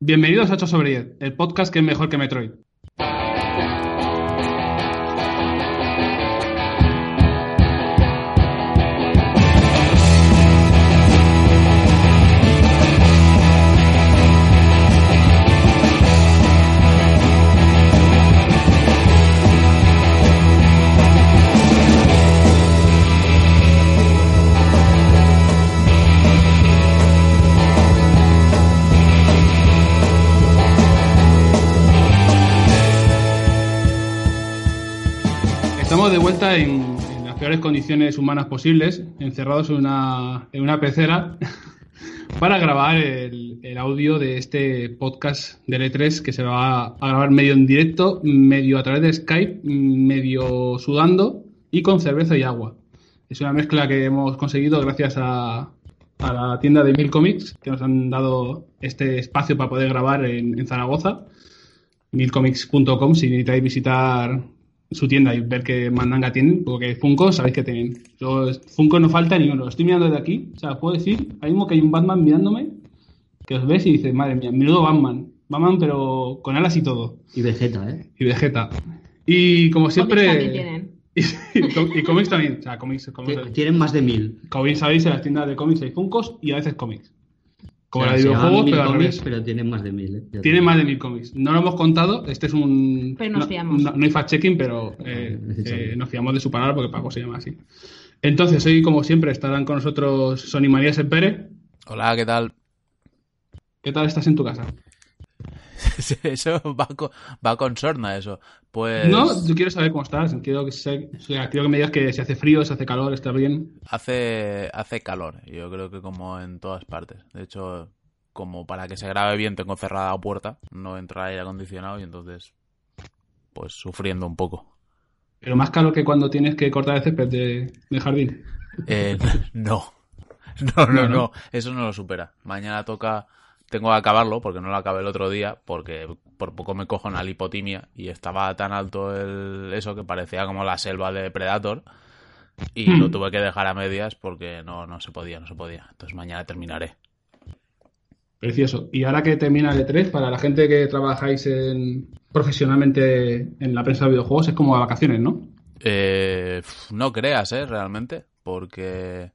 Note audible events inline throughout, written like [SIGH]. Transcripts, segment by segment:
Bienvenidos a 8 sobre 10, el podcast que es mejor que Metroid. Peores condiciones humanas posibles, encerrados en una, en una pecera, [LAUGHS] para grabar el, audio de este podcast del E3 que se va a grabar medio en directo, medio a través de Skype, medio sudando y con cerveza y agua. Es una mezcla que hemos conseguido gracias a, a la tienda de Mil Comics, que nos han dado este espacio para poder grabar en, en Zaragoza. Milcomics.com si necesitáis visitar su tienda y ver qué mandanga tienen, porque Funko sabéis que tienen. Yo, Funko no falta ni uno. Estoy mirando desde aquí, o sea, os puedo decir, ahora mismo que hay un Batman mirándome, que os ves y dices, madre mía, menudo Batman. Batman, pero con alas y todo. Y Vegeta, ¿eh? Y Vegeta. Y como siempre. Cómics también tienen. [LAUGHS] Y, y cómics también. O sea, cómics, Tien- Tienen más de mil. como bien sabéis, en las tiendas de cómics hay Funkos y a veces cómics. Como O sea, la de videojuegos, pero al cómics, revés. pero tienen más de mil. ¿eh? Tiene más de mil cómics. No lo hemos contado, este es un... Pero nos no, fiamos. No, no hay fact-checking, pero eh, Es necesario. eh, nos fiamos de su palabra porque Paco se llama así. Entonces, hoy, como siempre, estarán con nosotros Sony María Sepere. Hola, ¿qué tal? ¿Qué tal estás en tu casa? [LAUGHS] Eso va con, va con sorna, eso. Pues No, yo quiero saber cómo estás. Quiero que, se- o sea, quiero que me digas que si hace frío, si hace calor, está bien. hace, hace calor, yo creo que como en todas partes. De hecho, como para que se grabe bien tengo cerrada la puerta, no entra aire acondicionado y entonces, pues sufriendo un poco. Pero más calor que cuando tienes que cortar el césped de, de jardín. Eh, [LAUGHS] no. [LAUGHS] No, no, No, no, no. eso no lo supera. Mañana toca, tengo que acabarlo porque no lo acabé el otro día, porque por poco me cojo una lipotimia y estaba tan alto el eso que parecía como la selva de Predator y Hmm. lo tuve que dejar a medias porque no, no se podía, no se podía. Entonces mañana terminaré. Precioso. Y ahora que termina el E3, para la gente que trabajáis en, profesionalmente en la prensa de videojuegos, es como a vacaciones, ¿no? Eh, no creas, ¿eh? Realmente, porque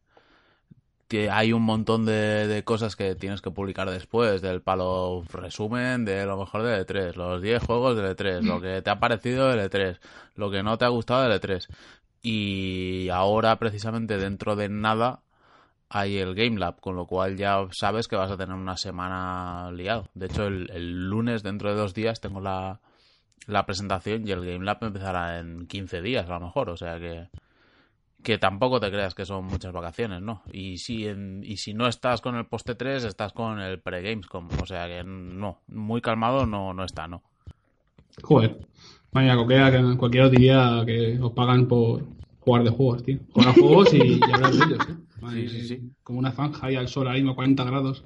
hay un montón de, de cosas que tienes que publicar después, del palo resumen de lo mejor del E3, los 10 juegos del E3, lo que te ha parecido del E3, lo que no te ha gustado del E3. Y ahora, precisamente, dentro de nada, hay el Game Lab, con lo cual ya sabes que vas a tener una semana liado. De hecho, el, el lunes, dentro de dos días, tengo la, la presentación y el Game Lab empezará en 15 días a lo mejor, o sea que que tampoco te creas que son muchas vacaciones, ¿no? Y si en- y si no estás con el poste 3, estás con el pre-Gamescom, o sea que no, muy calmado no no está, ¿no? Joder. Vaya, cualquiera, cualquiera diría que os pagan por jugar de juegos, tío. Jugar a juegos y, y hablar de ellos, ¿eh? Madre, Sí, sí, sí. Como una zanja ahí al sol, ahí a 40 grados.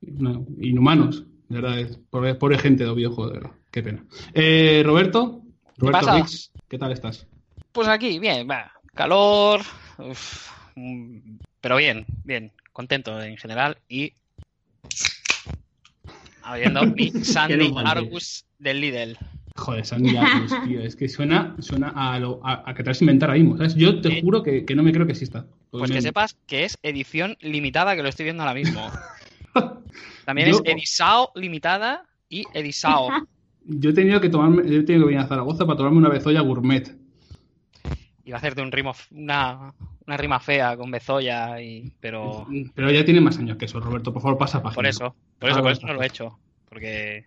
No, inhumanos, de verdad. es Pobre, pobre gente de videojuegos, de verdad. Qué pena. Eh, Roberto. Roberto pasa? Rix, ¿qué tal estás? Pues aquí, bien, va. Calor, uf, mm, pero bien, bien, contento en general y abriendo mi [LAUGHS] Sandy. Argus del Lidl. Joder, Sandy Argus, tío. Es que suena, suena a, lo, a, a que te vas a inventar ahí mismo, ¿sabes? Yo te Eh. juro que, que no me creo que exista. Pues me- que sepas que es edición limitada, que lo estoy viendo ahora mismo. [LAUGHS] También Yo- es Edisao limitada y Edisao. [LAUGHS] Yo he tenido que tomarme, yo he tenido que venir a Zaragoza para tomarme una bezoya gourmet. Iba a hacerte un rimo, una, una rima fea con Bezoya, y, pero Pero ya tiene más años que eso, Roberto. Por favor, pasa página. por eso, por eso, Ah, por eso no lo he hecho. Porque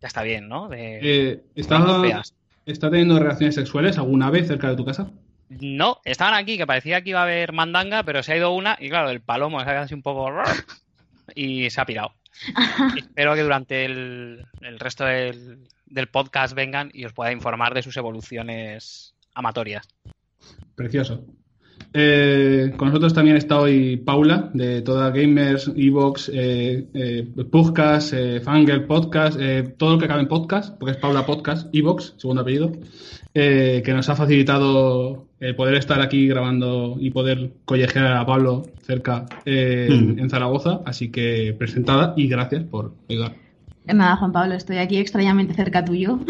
ya está bien, ¿no? De Eh, ¿está. ¿Está teniendo relaciones sexuales alguna vez cerca de tu casa? No, estaban aquí, que parecía que iba a haber mandanga, pero se ha ido una y claro, el palomo se ha quedado así un poco y se ha pirado. [LAUGHS] Espero que durante el, el resto del, del podcast vengan y os pueda informar de sus evoluciones amatorias. Precioso. Eh, con nosotros también está hoy Paula, de toda Gamers, Evox, eh, eh, Podcast, eh, Fangirl Podcast, eh, todo lo que cabe en podcast, porque es Paula Podcast, Evox, segundo apellido, eh, que nos ha facilitado el poder estar aquí grabando y poder collejear a Pablo cerca eh, Mm. en Zaragoza. Así que presentada y gracias por ayudar. Nada, Juan Pablo, estoy aquí extrañamente cerca tuyo.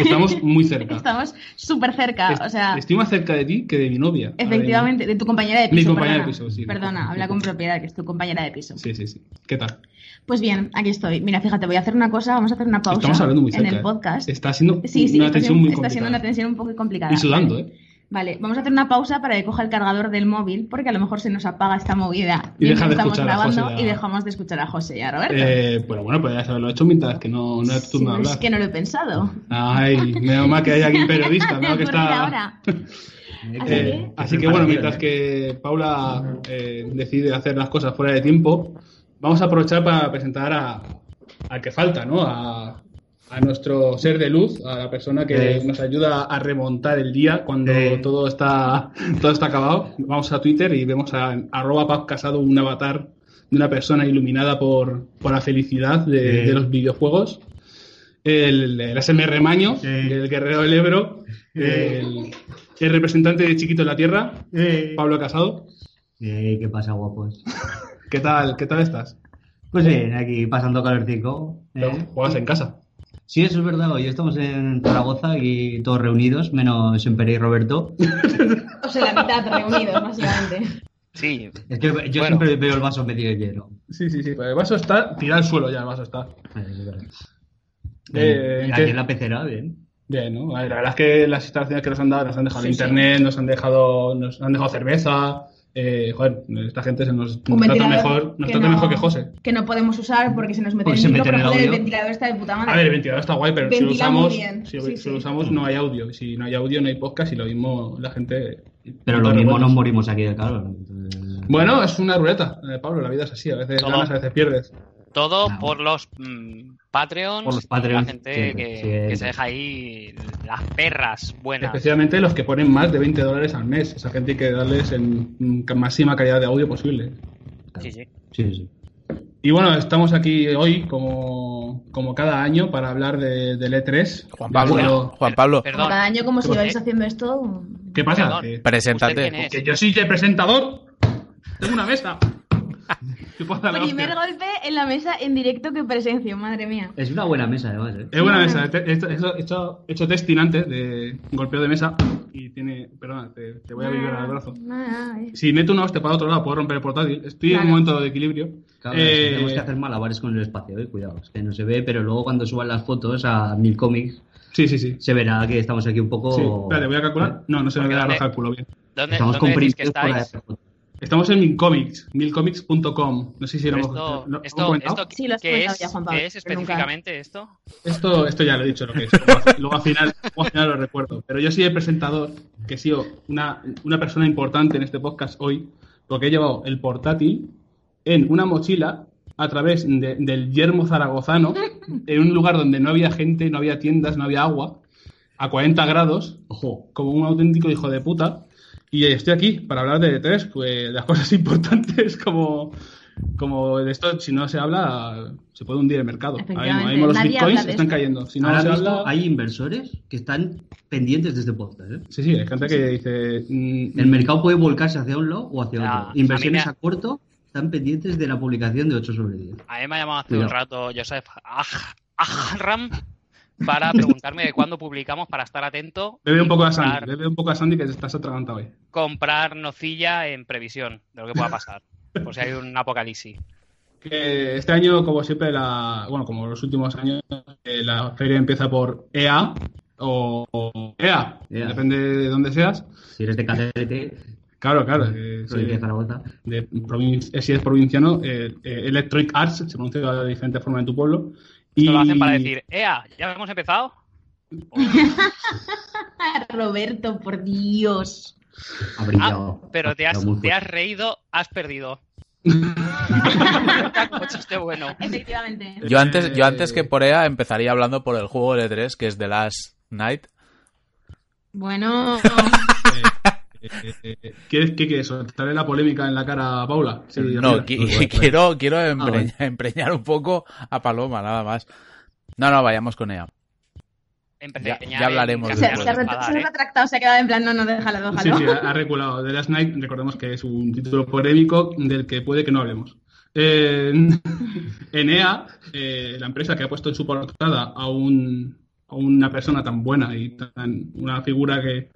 Estamos muy cerca. [LAUGHS] Estamos súper cerca, o sea, Estoy más cerca de ti que de mi novia. efectivamente, de tu compañera de piso. Mi compañera de piso, sí. Perdona, habla con propiedad, que es tu compañera de piso. Sí, sí, sí. ¿Qué tal? Pues bien, aquí estoy. Mira, fíjate, voy a hacer una cosa, vamos a hacer una pausa Estamos hablando muy cerca. en el ¿eh? podcast. Está siendo Sí, sí, una está, tensión muy está complicada. siendo una tensión un poco complicada. Y sudando. ¿eh? Vale, vamos a hacer una pausa para que coja el cargador del móvil, porque a lo mejor se nos apaga esta movida Y deja mientras de estamos grabando y a- y dejamos de escuchar a José y a Roberto. Eh, pero bueno, podrías haberlo hecho mientras que no, no tu Sí, de es que no lo he pensado. Ay, menos mal que hay aquí un periodista, [LAUGHS] menos que está... ahora. [LAUGHS] Eh, que- así que bueno, mientras que Paula eh, decide hacer las cosas fuera de tiempo, vamos a aprovechar para presentar a, al que falta, ¿no? A, a nuestro ser de luz, a la persona que Eh. nos ayuda a remontar el día cuando Eh. todo está todo está acabado. Vamos a Twitter y vemos a arroba Paz Casado un avatar de una persona iluminada por, por la felicidad de, Eh. de los videojuegos. El, el SMR Maño, el guerrero del Ebro, el, el representante de Chiquito en la Tierra, Pablo Casado. ¿Qué pasa, guapos? [LAUGHS] ¿Qué tal, qué tal estás? Pues bien, aquí pasando calorcico. ¿eh? Juegas en casa. Sí, eso es verdad. Hoy estamos en Zaragoza y todos reunidos, menos Empere y Roberto. [LAUGHS] O sea, la mitad reunidos, básicamente. Sí, Es que yo Bueno. siempre veo el vaso medio lleno. Sí, sí, sí. Pues el vaso está, tira al suelo ya, el vaso está. Eh, es verdad. Eh, aquí en la pecera, bien. Bien, ¿no? La verdad es que las instalaciones que nos han dado, nos han dejado Sí, sí. internet, nos han dejado, nos han dejado cerveza. Eh, joder, esta gente se nos, nos trata mejor, nos que trata no- mejor que José. Que no podemos usar porque se nos mete Porque el micro, mete pero el joder, el audio. ventilador está de puta madre. A ver, el ventilador está guay, pero si lo usamos, si, Sí, si sí. lo usamos no hay audio. Si no hay audio no hay podcast y lo mismo la gente... Pero lo mismo nos morimos aquí de calor. entonces- Bueno, es una ruleta, eh, Pablo, la vida es así, a veces Todo. ganas, a veces pierdes. todo Ah, por los mm, Patreons, Por los Patreons, la gente siempre, que, siempre. que se deja ahí las perras buenas. Especialmente los que ponen más de 20 dólares al mes. Esa gente hay que darles en máxima calidad de audio posible. Sí, sí. Sí, sí. Y bueno, estamos aquí hoy, como, como cada año, para hablar de, del E3. Juan Pablo, Juan Pablo, Como Perdón, cada año, como si ¿Qué vais haciendo esto. ¿Qué pasa? Perdón. Que, ¿usted preséntate. es? que yo soy el presentador. Tengo una mesa. [LAUGHS] Primer golpe en la mesa en directo que presencio, madre mía. Es una buena mesa, además. ¿eh? Es buena mesa. He he hecho, he hecho, he hecho testing antes de golpeo de mesa y tiene... Perdona, te, te voy a vibrar al brazo. Ah, eh. Si meto una hostia para otro lado, puedo romper el portátil. Estoy en un momento de equilibrio. Claro, Eh, tenemos que hacer malabares con el espacio, eh, cuidado, es que no se ve, pero luego cuando suban las fotos a mil cómics Sí, sí, sí. se verá que estamos aquí un poco. Sí, espérate, voy a calcular. No, no se me queda dónde- arrojar el culo bien. ¿Dónde, Estamos dónde decís que comprimidos por la estáis? Estamos en Milcomics, milcomics.com. No sé si hemos, esto, lo- ¿hemos esto, comentado. esto Sí, lo has ¿qué, es, ya, Juan Pablo, ¿qué es pero nunca- específicamente esto? Esto, esto ya lo he dicho lo que es. Luego, luego al final, luego al final lo recuerdo. Pero yo soy el presentador, que he sido una, una persona importante en este podcast hoy, porque he llevado el portátil en una mochila a través de- del yermo zaragozano, en un lugar donde no había gente, no había tiendas, no había agua, a 40 grados, Ojo, como un auténtico hijo de puta. Y estoy aquí para hablar de tres, pues las cosas [LAUGHS] importantes como, como de esto, si no se habla, se puede hundir el mercado. Ahora mismo, ahora mismo los Nadie bitcoins están esto. cayendo. Si no ahora se mismo habla... hay inversores que están pendientes de este podcast. ¿eh? Sí, sí, hay gente que dice... mm, El mercado puede volcarse hacia un lado o hacia Ah, otro. Inversiones a corto están pendientes de la publicación de 8 sobre 10. A mí me ha llamado hace Cuidado. un rato Joseph Ajram para [LAUGHS] preguntarme de cuándo publicamos para estar atento. Bebe un poco a comprar- Sandy, bebe un poco a Sandy que te estás atragantado hoy. comprar nocilla en previsión de lo que pueda pasar. [LAUGHS] Por si hay un apocalipsis. Que este año, como siempre, la, bueno, como los últimos años, eh, la feria empieza por EA o, o EA, EA. depende de dónde seas. Si eres de Caterete, Claro, claro. eh, sí. provincia de Zaragoza. de provin- eh, si es provinciano, eh, eh, Electronic Arts, se pronuncia de diferentes formas en tu pueblo. Y Esto lo hacen para decir, ¡Ea! ¿Ya hemos empezado? [LAUGHS] Roberto, por Dios. Ha Ah, pero te Ha has, te has reído, has perdido. [LAUGHS] Bueno. Efectivamente. Yo antes, yo antes que por EA empezaría hablando por el juego L3, que es The Last Night. Bueno, [LAUGHS] eh, ¿quieres, ¿Qué quieres? ¿Soltarle la polémica en la cara a Paula? Sí, no, qui- quiero, quiero empreñar, bueno. empreñar un poco a Paloma, nada más. No, no, vayamos con ella. Empeñar ya hablaremos Se, se ha ¿eh? retractado, se ha quedado en plan, no, no, déjalo, Sí, sí, ha ha reculado. The Last Night, recordemos que es un título polémico del que puede que no hablemos. Eh, [LAUGHS] Enea, eh, la empresa que ha puesto en su portada a, un, a una persona tan buena y tan una figura que,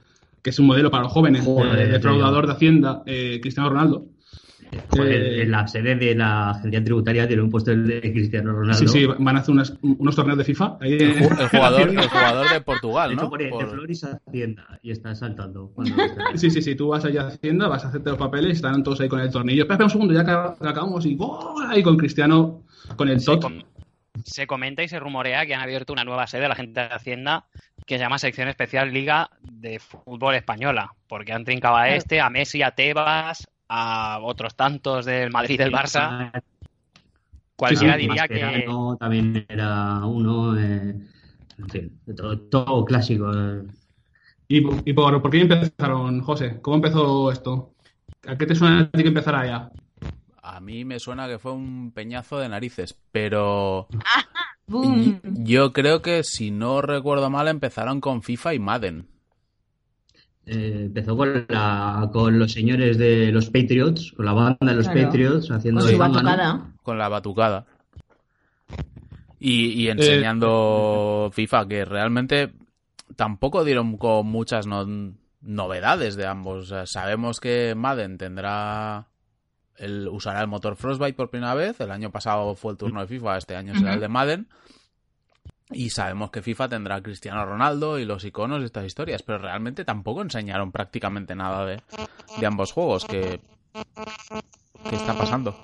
que es un modelo para los jóvenes, Joder, eh, defraudador de Hacienda, eh, Cristiano Ronaldo. Joder, Eh, en la sede de la agencia tributaria tiene un puesto el de Cristiano Ronaldo. Sí, sí, van a hacer unas- unos torneos de FIFA. ahí El, el jugador, [LAUGHS] el jugador de Portugal, De hecho, ¿no? Por- de Flores Hacienda y está saltando. [LAUGHS] Sí, sí, sí, tú vas allá a Hacienda, vas a hacerte los papeles, están todos ahí con el tornillo. Espera, espera un segundo, ya acab- acabamos y ¡gol! ahí con Cristiano, con el Se, tot. se comenta y se rumorea que han abierto una nueva sede a la gente de Hacienda que se llama Sección Especial Liga de Fútbol Española, porque han trincado a este, a Messi, a Tebas, a otros tantos del Madrid y del Barça. Cualquiera sí, diría que también era uno. eh, en fin, de todo, todo clásico. eh. ¿Y, y por, por qué empezaron, José? ¿Cómo empezó esto? ¿A qué te suena a ti que empezara ya? A mí me suena que fue un peñazo de narices, pero Boom. yo creo que si no recuerdo mal empezaron con FIFA y Madden. Eh, empezó con, la, con los señores de los Patriots, con la banda de los Claro. Patriots, haciendo Con su batucada. con la batucada. Y, y enseñando FIFA, que realmente tampoco dieron con muchas no- novedades de ambos. O sea, sabemos que Madden tendrá. El, usará el motor Frostbite por primera vez. El año pasado fue el turno de FIFA, este año será el de Madden. Y sabemos que FIFA tendrá a Cristiano Ronaldo y los iconos y estas historias, pero realmente tampoco enseñaron prácticamente nada de, de ambos juegos. Que, ¿Qué está pasando?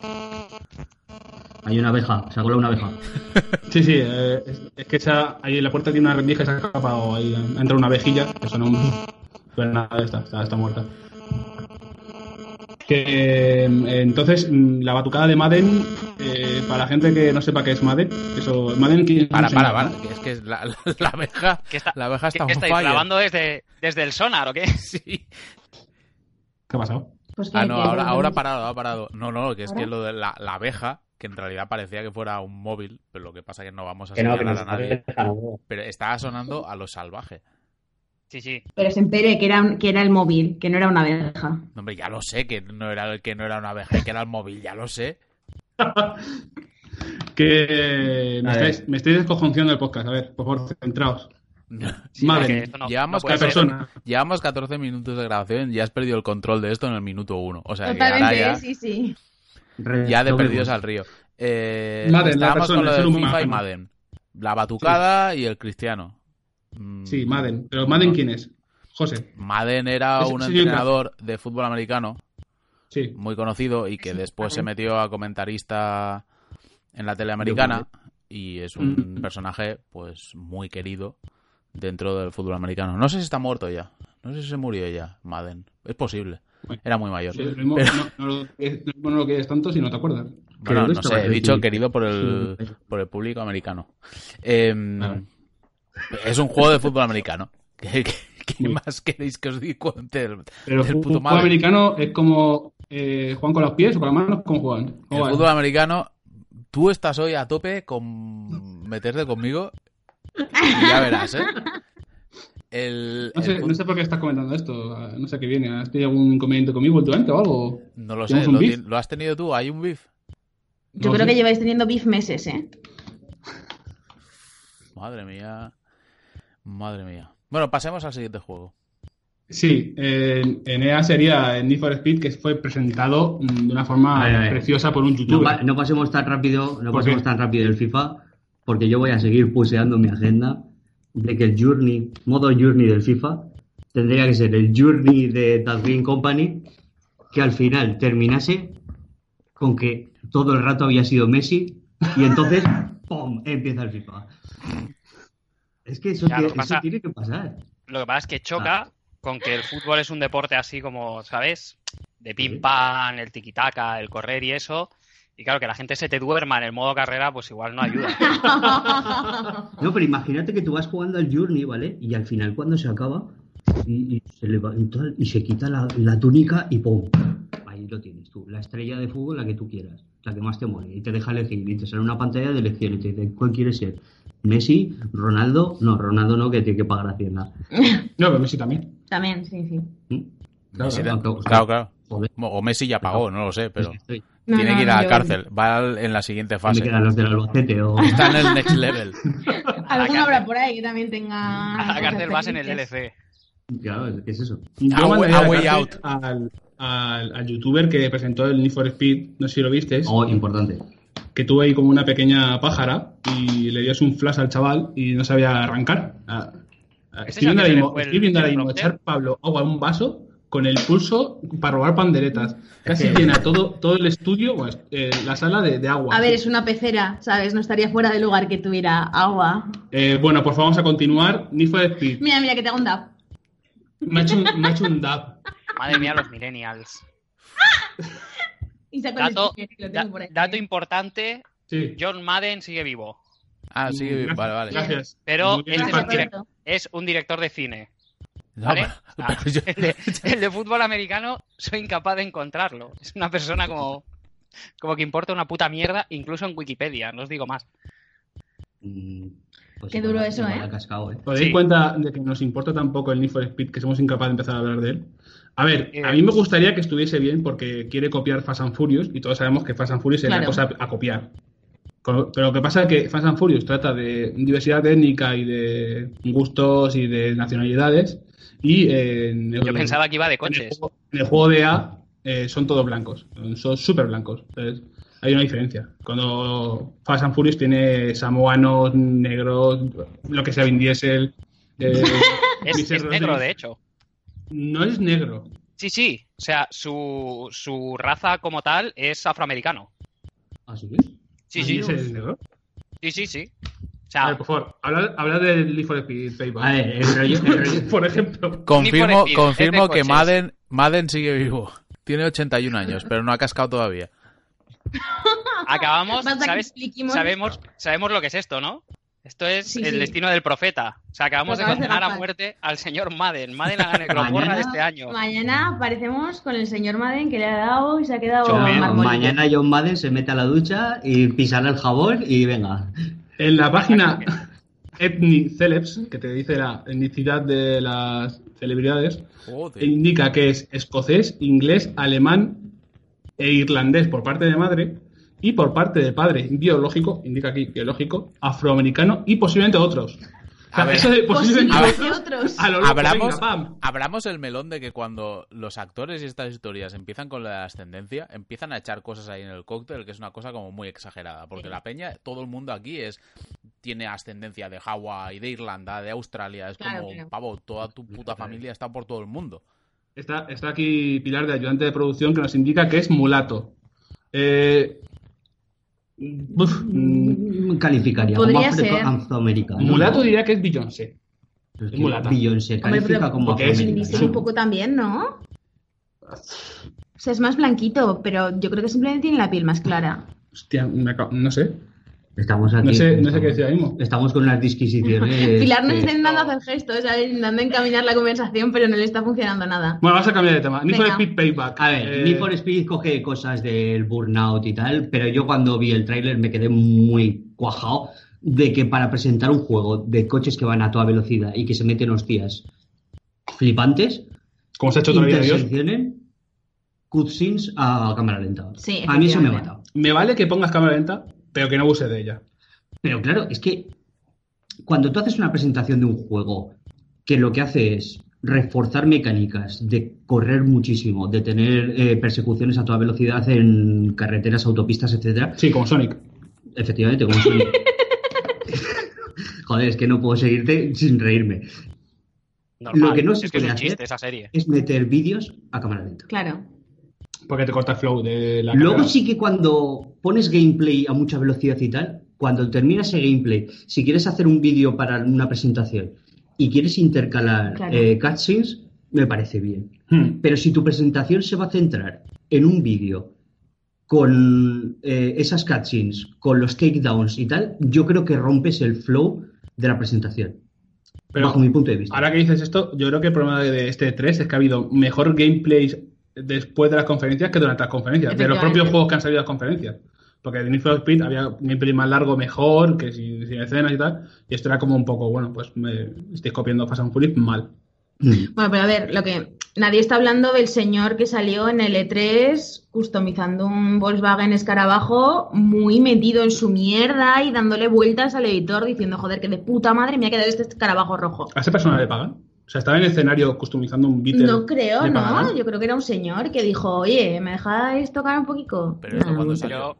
Hay una abeja, se ha colado una abeja. [LAUGHS] Sí, sí, eh, es, es que esa, ahí en la puerta tiene una rendija y se ha escapado. Ahí ha entrado una abejilla que suena un. [LAUGHS] Pero nada, está, está, está muerta. Que, eh, entonces, mm, la batucada de Madden, eh, para la gente que no sepa qué es Madden, eso, Madden. ¿quién Para, para, para. que Es que es la, la- [LAUGHS] la abeja. ¿Qué está- la abeja está ¿Qué estáis grabando desde, desde el sonar o qué? [LAUGHS] Sí. ¿Qué ha pasado? Pues que- Ah, no, que- ahora, ahora ha parado, ha parado. No, no, que es que ¿Ahora? lo de la, la abeja, que en realidad parecía que fuera un móvil, pero lo que pasa es que no vamos a Que no, que señalar a nadie. Pero estaba sonando a lo salvaje. Sí, sí. Pero se entere que era, un- que era el móvil, que no era una abeja. No, Hombre, ya lo sé, que no era, que no era una abeja y que era el móvil, ya lo sé. [LAUGHS] Que me estáis, me estáis descojonciando el podcast. A ver, por favor, centraos. Sí, Madre no- Llevamos no persona. Llevamos 14 minutos de grabación y ya has perdido el control de esto en el minuto 1. O sea, que Totalmente, ahora ya, sí, sí. ya de perdidos al río. Eh, Madden, la estábamos persona, con lo el de FIFA y. Madden. La batucada y el cristiano. Mm, Sí, Madden. ¿Pero Madden quién es? José. Madden era un entrenador de fútbol americano Sí. muy conocido y que Sí, después se metió a comentarista en la tele americana y es un Mm. personaje pues muy querido dentro del fútbol americano. No sé si está muerto ya. No sé si se murió ya, Madden. Es posible. Era muy mayor. Sí, lo mismo, Pero- no, no lo, no quieres tanto si no te acuerdas. Bueno, no sé, he dicho querido por el, por el público americano. Em, Claro. Es un juego de fútbol americano. [LAUGHS] ¿Qué, qué- qué Muy. más queréis que os diga del, Pero del fútbol americano es como eh, juegan con los pies o con las manos, ¿cómo juegan? ¿Cómo El fútbol americano, tú estás hoy a tope con meterte conmigo y ya verás, ¿eh? El, No sé, el no sé por qué estás comentando esto. ah, No sé qué viene. ¿Has tenido algún inconveniente conmigo últimamente o algo? no lo sé, ¿Tenemos un lo, lo has tenido tú? ¿Hay un beef? Yo No creo sé. que lleváis teniendo beef meses, ¿eh? Madre mía. Madre mía. Bueno, pasemos al siguiente juego. Sí, eh, en EA sería el Need for Speed que fue presentado mm, de una forma preciosa por un No, youtuber. pa- no pasemos tan rápido, no ¿Por pasemos qué? tan rápido el FIFA, porque yo voy a seguir puseando mi agenda de que el Journey, modo Journey del FIFA, tendría que ser el Journey de The Green Company, que al final terminase con que todo el rato había sido Messi y entonces [LAUGHS] ¡pum! empieza el FIFA. Es que eso, tiene, lo que pasa- eso tiene que pasar. Lo que pasa es que choca Ah. con que el fútbol es un deporte así como, ¿sabes? De pim pam, el tiquitaca, el correr y eso. Y claro, que la gente se te duerma en el modo carrera, pues igual no ayuda. [LAUGHS] No, pero imagínate que tú vas jugando al Journey, ¿vale? Y al final cuando se acaba, y, y se, leva- y se quita la, la túnica y ¡pum! Ahí lo tienes tú. La estrella de fútbol, la que tú quieras. La que más te mole. Y te deja elegir. Y te sale una pantalla de elección y te dice, ¿cuál quieres ser? ¿Messi? ¿Ronaldo? No, Ronaldo no, que tiene que pagar Hacienda. [LAUGHS] No, pero Messi también. También, sí, sí. ¿Mm? Messi claro, claro. claro, claro. Joder, O Messi ya pagó, no lo sé, pero. No, tiene no, que ir a la cárcel. Va al- en la siguiente fase. quedan los del Albacete o... [LAUGHS] Está en el next level. [LAUGHS] Cárcel. habrá por ahí que también tenga. A la cárcel vas en el. DLC. Claro, ¿qué es eso? A way- way out. Al, al, al youtuber que presentó el Need for Speed, no sé si lo viste, Oh, importante. Que tuvo ahí como una pequeña pájara y le dio un flash al chaval y no sabía arrancar. Ah, ah, ¿Ese Estoy viendo ahora mismo, estoy viendo ahora el mismo fronter? echar Pablo agua en un vaso con el pulso para robar panderetas. Casi llena todo, todo el estudio, eh, la sala de, de agua. A ver, es una pecera, ¿sabes? No estaría fuera de lugar que tuviera agua. Eh, bueno, pues vamos a continuar. Need for Speed. Mira, mira, que te hago un dab. Me ha hecho un, me ha hecho un dab. Madre mía, los millennials. [LAUGHS] Y saco el Dato, sticker y lo da- tengo por ahí. dato importante, Sí. John Madden sigue vivo. Ah, sí, Gracias, vale, vale. Gracias. Pero este es un, Gracias, Patrick. direc- Roberto. es un director de cine. Ah, yo- [LAUGHS] el, de, el de fútbol americano soy incapaz de encontrarlo. Es una persona como, como que importa una puta mierda, incluso en Wikipedia, no os digo más. Mm, pues Qué duro eso, ¿eh? cascado, ¿eh? ¿Os dais Sí. cuenta de que nos importa tan poco el Need for Speed que somos incapaces de empezar a hablar de él? A ver, Eh, a mí me gustaría que estuviese bien porque quiere copiar Fast and Furious y todos sabemos que Fast and Furious es Claro. la cosa a copiar. Co- Pero lo que pasa es que Fast and Furious trata de diversidad étnica y de gustos y de nacionalidades y eh, en el, Yo pensaba que iba de en el coches. juego, en el juego de A eh, son todos blancos, son súper blancos. Entonces, hay una diferencia. Cuando Fast and Furious tiene samoanos, negros, lo que sea Vin Diesel. eh, [LAUGHS] Es, es negro, de hecho. No es negro. Sí, sí. O sea, su, su raza como tal es afroamericano. ¿Así que? Sí, Vin sí. Diesel es negro. Sí, sí, sí. O A sea, ver, por favor, habla, habla del Need for Speed Payback. A ver, el rollo, el rollo- [LAUGHS] por ejemplo. Confirmo, Speed, confirmo es de que. Madden, Madden sigue vivo. Tiene 81 años, pero no ha cascado todavía. [LAUGHS] acabamos, ¿sabes? Sabemos, sabemos lo que es esto, ¿no? Esto es Sí, el sí. destino del profeta. O sea, acabamos de acabas de condenar a muerte al señor Madden. Madden a la necroporra de este año. Mañana aparecemos con el señor Madden que le ha dado y se ha quedado mañana John Madden se mete a la ducha y pisará el jabón y venga. En la página Ethnic Celebs, que te dice la etnicidad de las celebridades, Joder. indica que es escocés, inglés, alemán e irlandés por parte de madre y por parte de padre biológico, indica aquí biológico, afroamericano y posiblemente otros. A ver. eso de posiblemente A ver. otros, otros. a lo loco, Abramos, venga, pam. abramos el melón de que cuando los actores y estas historias empiezan con la ascendencia, empiezan a echar cosas ahí en el cóctel, que es una cosa como muy exagerada. Porque Sí. la peña, todo el mundo aquí es tiene ascendencia de Hawái, de Irlanda, de Australia. Es Claro, como, claro. pavo, toda tu puta familia está por todo el mundo. Está, está aquí Pilar de ayudante de producción que nos indica que es mulato. Eh, uf, mm, Mm, Calificaría Podría como ser. afroamericano. mulato diría que es Beyoncé. Es mulata. Beyoncé califica como porque es- un poco también, ¿no? O sea, es más blanquito, pero yo creo que simplemente tiene la piel más clara. Hostia, me acabo- no sé. Estamos aquí. No sé, no sé qué decir ahora mismo. Estamos con unas disquisiciones. [LAUGHS] Pilar que- está intentando hacer gestos, ¿sabes? intentando encaminar la conversación, pero no le está funcionando nada. Bueno, vamos a cambiar de tema. Need for. Speed Payback. A ver, Eh, Need for Speed coge cosas del burnout y tal, pero yo cuando vi el tráiler me quedé muy cuajado de que para presentar un juego de coches que van a toda velocidad y que se meten hostias flipantes, Como se ha hecho toda la vida de Dios. cutscenes a cámara lenta. Sí, a mí eso me mata. Me vale que pongas cámara lenta, pero que no abuses de ella. Pero claro, es que cuando tú haces una presentación de un juego que lo que hace es reforzar mecánicas, de correr muchísimo, de tener eh, persecuciones a toda velocidad en carreteras, autopistas, etcétera, Sí, como Sonic. efectivamente, como Sonic. [LAUGHS] Joder, es que no puedo seguirte sin reírme. Normal. Lo que no se es que es puede un hacer- chiste esa serie. Es meter vídeos a cámara lenta. Claro. Porque te corta el flow de la Luego carrera. sí que cuando pones gameplay a mucha velocidad y tal, cuando termina ese gameplay, si quieres hacer un vídeo para una presentación y quieres intercalar Claro. eh, cutscenes, me parece bien. Hmm. Pero si tu presentación se va a centrar en un vídeo con eh, esas cutscenes, con los takedowns y tal, yo creo que rompes el flow de la presentación. Pero bajo mi punto de vista. ahora que dices esto, yo creo que el problema de este 3 es que ha habido mejor gameplay después de las conferencias que durante las conferencias, de los propios juegos que han salido de las conferencias. Porque en Need for Speed había un gameplay más largo, mejor, que sin, sin escenas y tal. Y esto era como un poco, bueno, pues me estáis copiando Fast and Furious mal. Mm. Bueno, pero a ver, lo que nadie está hablando del señor que salió en el E3 customizando un Volkswagen escarabajo muy metido en su mierda y dándole vueltas al editor diciendo, joder, que de puta madre me ha quedado este escarabajo rojo. ¿A esa persona le pagan? O sea, estaba en el escenario customizando un beater. No creo, ¿Le ¿no? Yo creo que era un señor que dijo, oye, ¿me dejáis tocar un poquito? Pero esto cuando No, salió.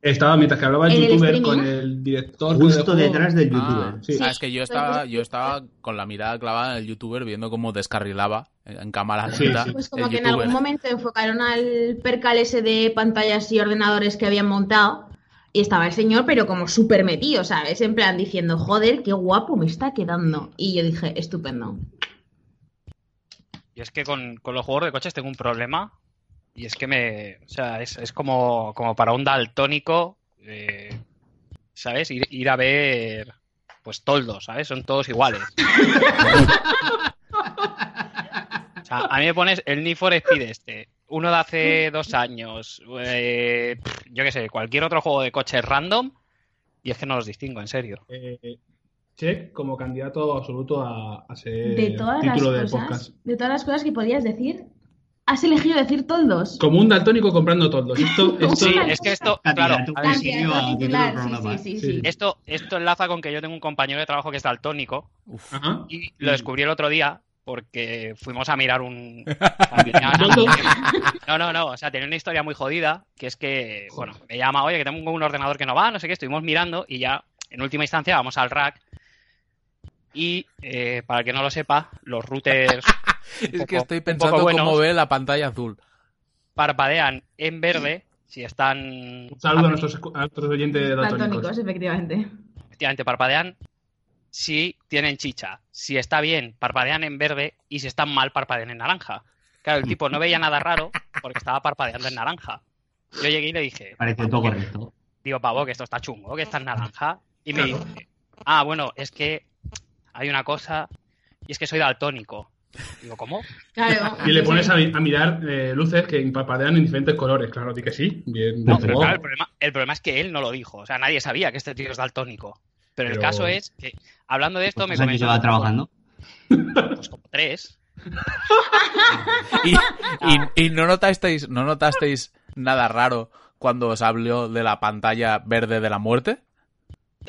Estaba mientras que hablaba el youtuber con el director. Justo detrás del Ah, youtuber. Sí. ah, es que yo estaba, yo estaba con la mirada clavada en el youtuber viendo cómo descarrilaba en cámara Sí, lenta sí. Pues como el que en algún momento enfocaron al percal ese de pantallas y ordenadores que habían montado y estaba el señor, pero como súper metido, ¿sabes? En plan diciendo, joder, qué guapo me está quedando. Y yo dije, estupendo. Y es que con, con los juegos de coches tengo un problema. Y es que me. O sea, es, es como, como para un daltónico. eh, ¿Sabes? Ir, ir a ver. Pues toldos, ¿sabes? Son todos iguales. [LAUGHS] O sea, a mí me pones el Need for Speed este. Uno de hace dos años. eh, yo qué sé, cualquier otro juego de coches random. Y es que no los distingo, en serio. Eh, Check como candidato absoluto a, a ser De todas las título de cosas, podcast. de todas las cosas que podías decir, has elegido decir toldos. Como un daltónico comprando toldos. Esto, [LAUGHS] esto, Sí, es que esto. Claro. Esto, esto enlaza con que yo tengo un compañero de trabajo que es daltónico. Ajá. Y lo descubrí el otro día porque fuimos a mirar un... [LAUGHS] No, no, no. O sea, tenía una historia muy jodida, que es que, bueno, me llama, oye, que tengo un ordenador que no va, no sé qué, estuvimos mirando y ya, en última instancia, vamos al rack. Y, eh, para el que no lo sepa, los routers [LAUGHS] Es que estoy pensando buenos cómo ve la pantalla azul. parpadean en verde si están... Un saludo a nuestros, a nuestros oyentes daltónicos. Daltónicos, efectivamente. efectivamente parpadean si tienen chicha. Si está bien, parpadean en verde y si están mal, parpadean en naranja. Claro, el tipo no veía nada raro porque estaba parpadeando en naranja. Yo llegué y le dije, Parece todo correcto. digo, pavo, que esto está chungo, que está en naranja. Y me dice, ah, bueno, es que hay una cosa y es que soy daltónico. Digo, ¿cómo? Claro. Y le pones a, mi- a mirar eh, luces que parpadean en diferentes colores. Claro, di que sí. Bien. No, pero claro, el problema, el problema es que él no lo dijo. O sea, nadie sabía que este tío es daltónico. Pero, el caso es que, hablando de esto, me ¿Cuántos años comentó... lleva trabajando? Pues como tres. [LAUGHS] Y, y- y no notasteis, no notasteis nada raro cuando os habló de la pantalla verde de la muerte. [LAUGHS]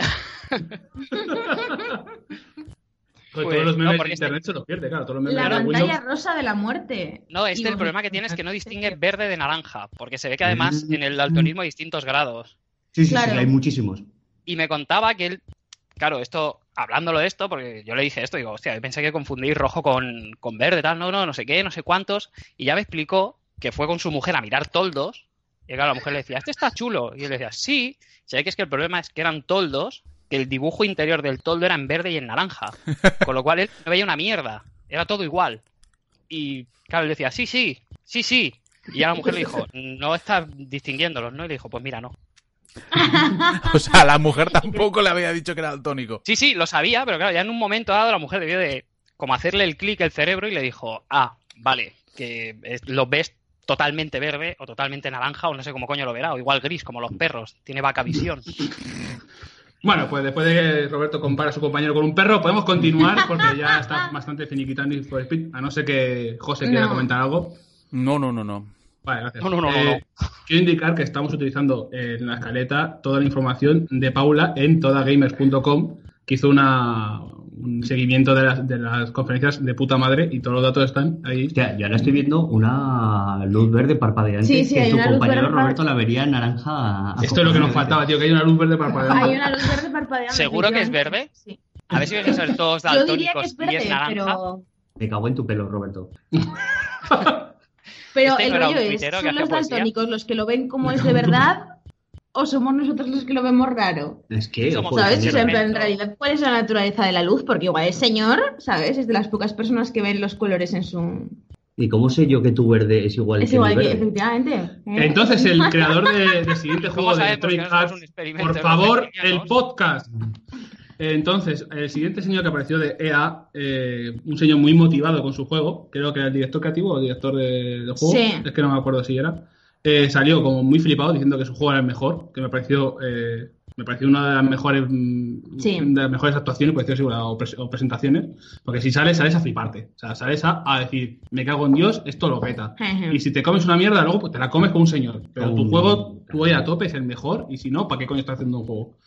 Pues, todos los no, memes de este- internet se los pierde, claro. Todos los memes La de pantalla Windows. rosa de la muerte. No, Y este el problema que tiene es que no distingue verde de naranja, porque se ve que además en el daltonismo hay distintos grados. Sí, sí, Claro. sí, hay muchísimos. Y me contaba que él, claro, esto, hablándolo de esto, porque yo le dije esto, digo, hostia, yo pensé que confundí rojo con, con verde, tal, no, no, no sé qué, no sé cuántos, y ya me explicó que fue con su mujer a mirar toldos, y claro, la mujer le decía, este está chulo, y él le decía, sí, se ve que es que el problema es que eran toldos, que el dibujo interior del toldo era en verde y en naranja, [LAUGHS] con lo cual él no veía una mierda, era todo igual. Y claro, él decía, sí, sí, sí, sí. Y ya la mujer le dijo, no estás distinguiéndolos, ¿no? Y le dijo, pues mira, no. [LAUGHS] O sea, la mujer tampoco le había dicho que era daltónico. Sí, sí, lo sabía, pero claro, ya en un momento dado la mujer debió de como hacerle el clic el cerebro y le dijo, ah, vale, que es- lo ves totalmente verde o totalmente naranja o no sé cómo coño lo verá, o igual gris como los perros, tiene vaca visión. [LAUGHS] Bueno, pues después de que Roberto compara a su compañero con un perro, podemos continuar porque ya está [LAUGHS] bastante finiquitando Need for Speed. A no ser que José quiera No. comentar algo. No, no, no, no. Vale, gracias. No, no, no, no, Eh, Quiero indicar que estamos utilizando en la escaleta toda la información de Paula en todagamers.com, que hizo una, un seguimiento de las, de las conferencias de puta madre y todos los datos están ahí. Hostia, yo ahora estoy viendo una luz verde parpadeante Sí, sí, que hay tu una luz compañero Roberto la vería naranja. Esto es lo que nos faltaba, tío, que hay una luz verde parpadeando. Hay una luz verde parpadeando. ¿Seguro que es verde? Sí. A ver si vais a ser todos Yo diría que daltónicos es y verde, es naranja. pero, Me cago en tu pelo, Roberto. pero Este el rollo es, ¿son los daltónicos los que lo ven como es de verdad o somos nosotros los que lo vemos raro? Es que, Somos ¿Sabes? O sea, en, realidad, ¿cuál es la naturaleza de la luz? Porque igual el señor, ¿sabes? Es de las pocas personas que ven los colores en su... ¿Y cómo sé yo que tu verde es igual Es que igual mi que, verde? efectivamente. ¿eh? Entonces, el [LAUGHS] creador de- del siguiente ¿Cómo juego de Electronic Arts, un experimento por de favor, el podcast. Entonces, el siguiente señor que apareció de EA, eh, un señor muy motivado con su juego, creo que era el director creativo o director de- del juego, Sí. es que no me acuerdo si era, eh, salió como muy flipado diciendo que su juego era el mejor, que me pareció, eh, me pareció una de las mejores, mm, Sí. de las mejores actuaciones, por decirlo así, o, pres- o presentaciones, porque si sales, sales a fliparte, o sea, sales a, a decir, me cago en Dios, esto lo peta. [LAUGHS] Y si te comes una mierda, luego pues, te la comes con un señor. Pero tu un- juego, tú vayas a tope, es el mejor. Y si no, ¿para qué coño estás haciendo un juego?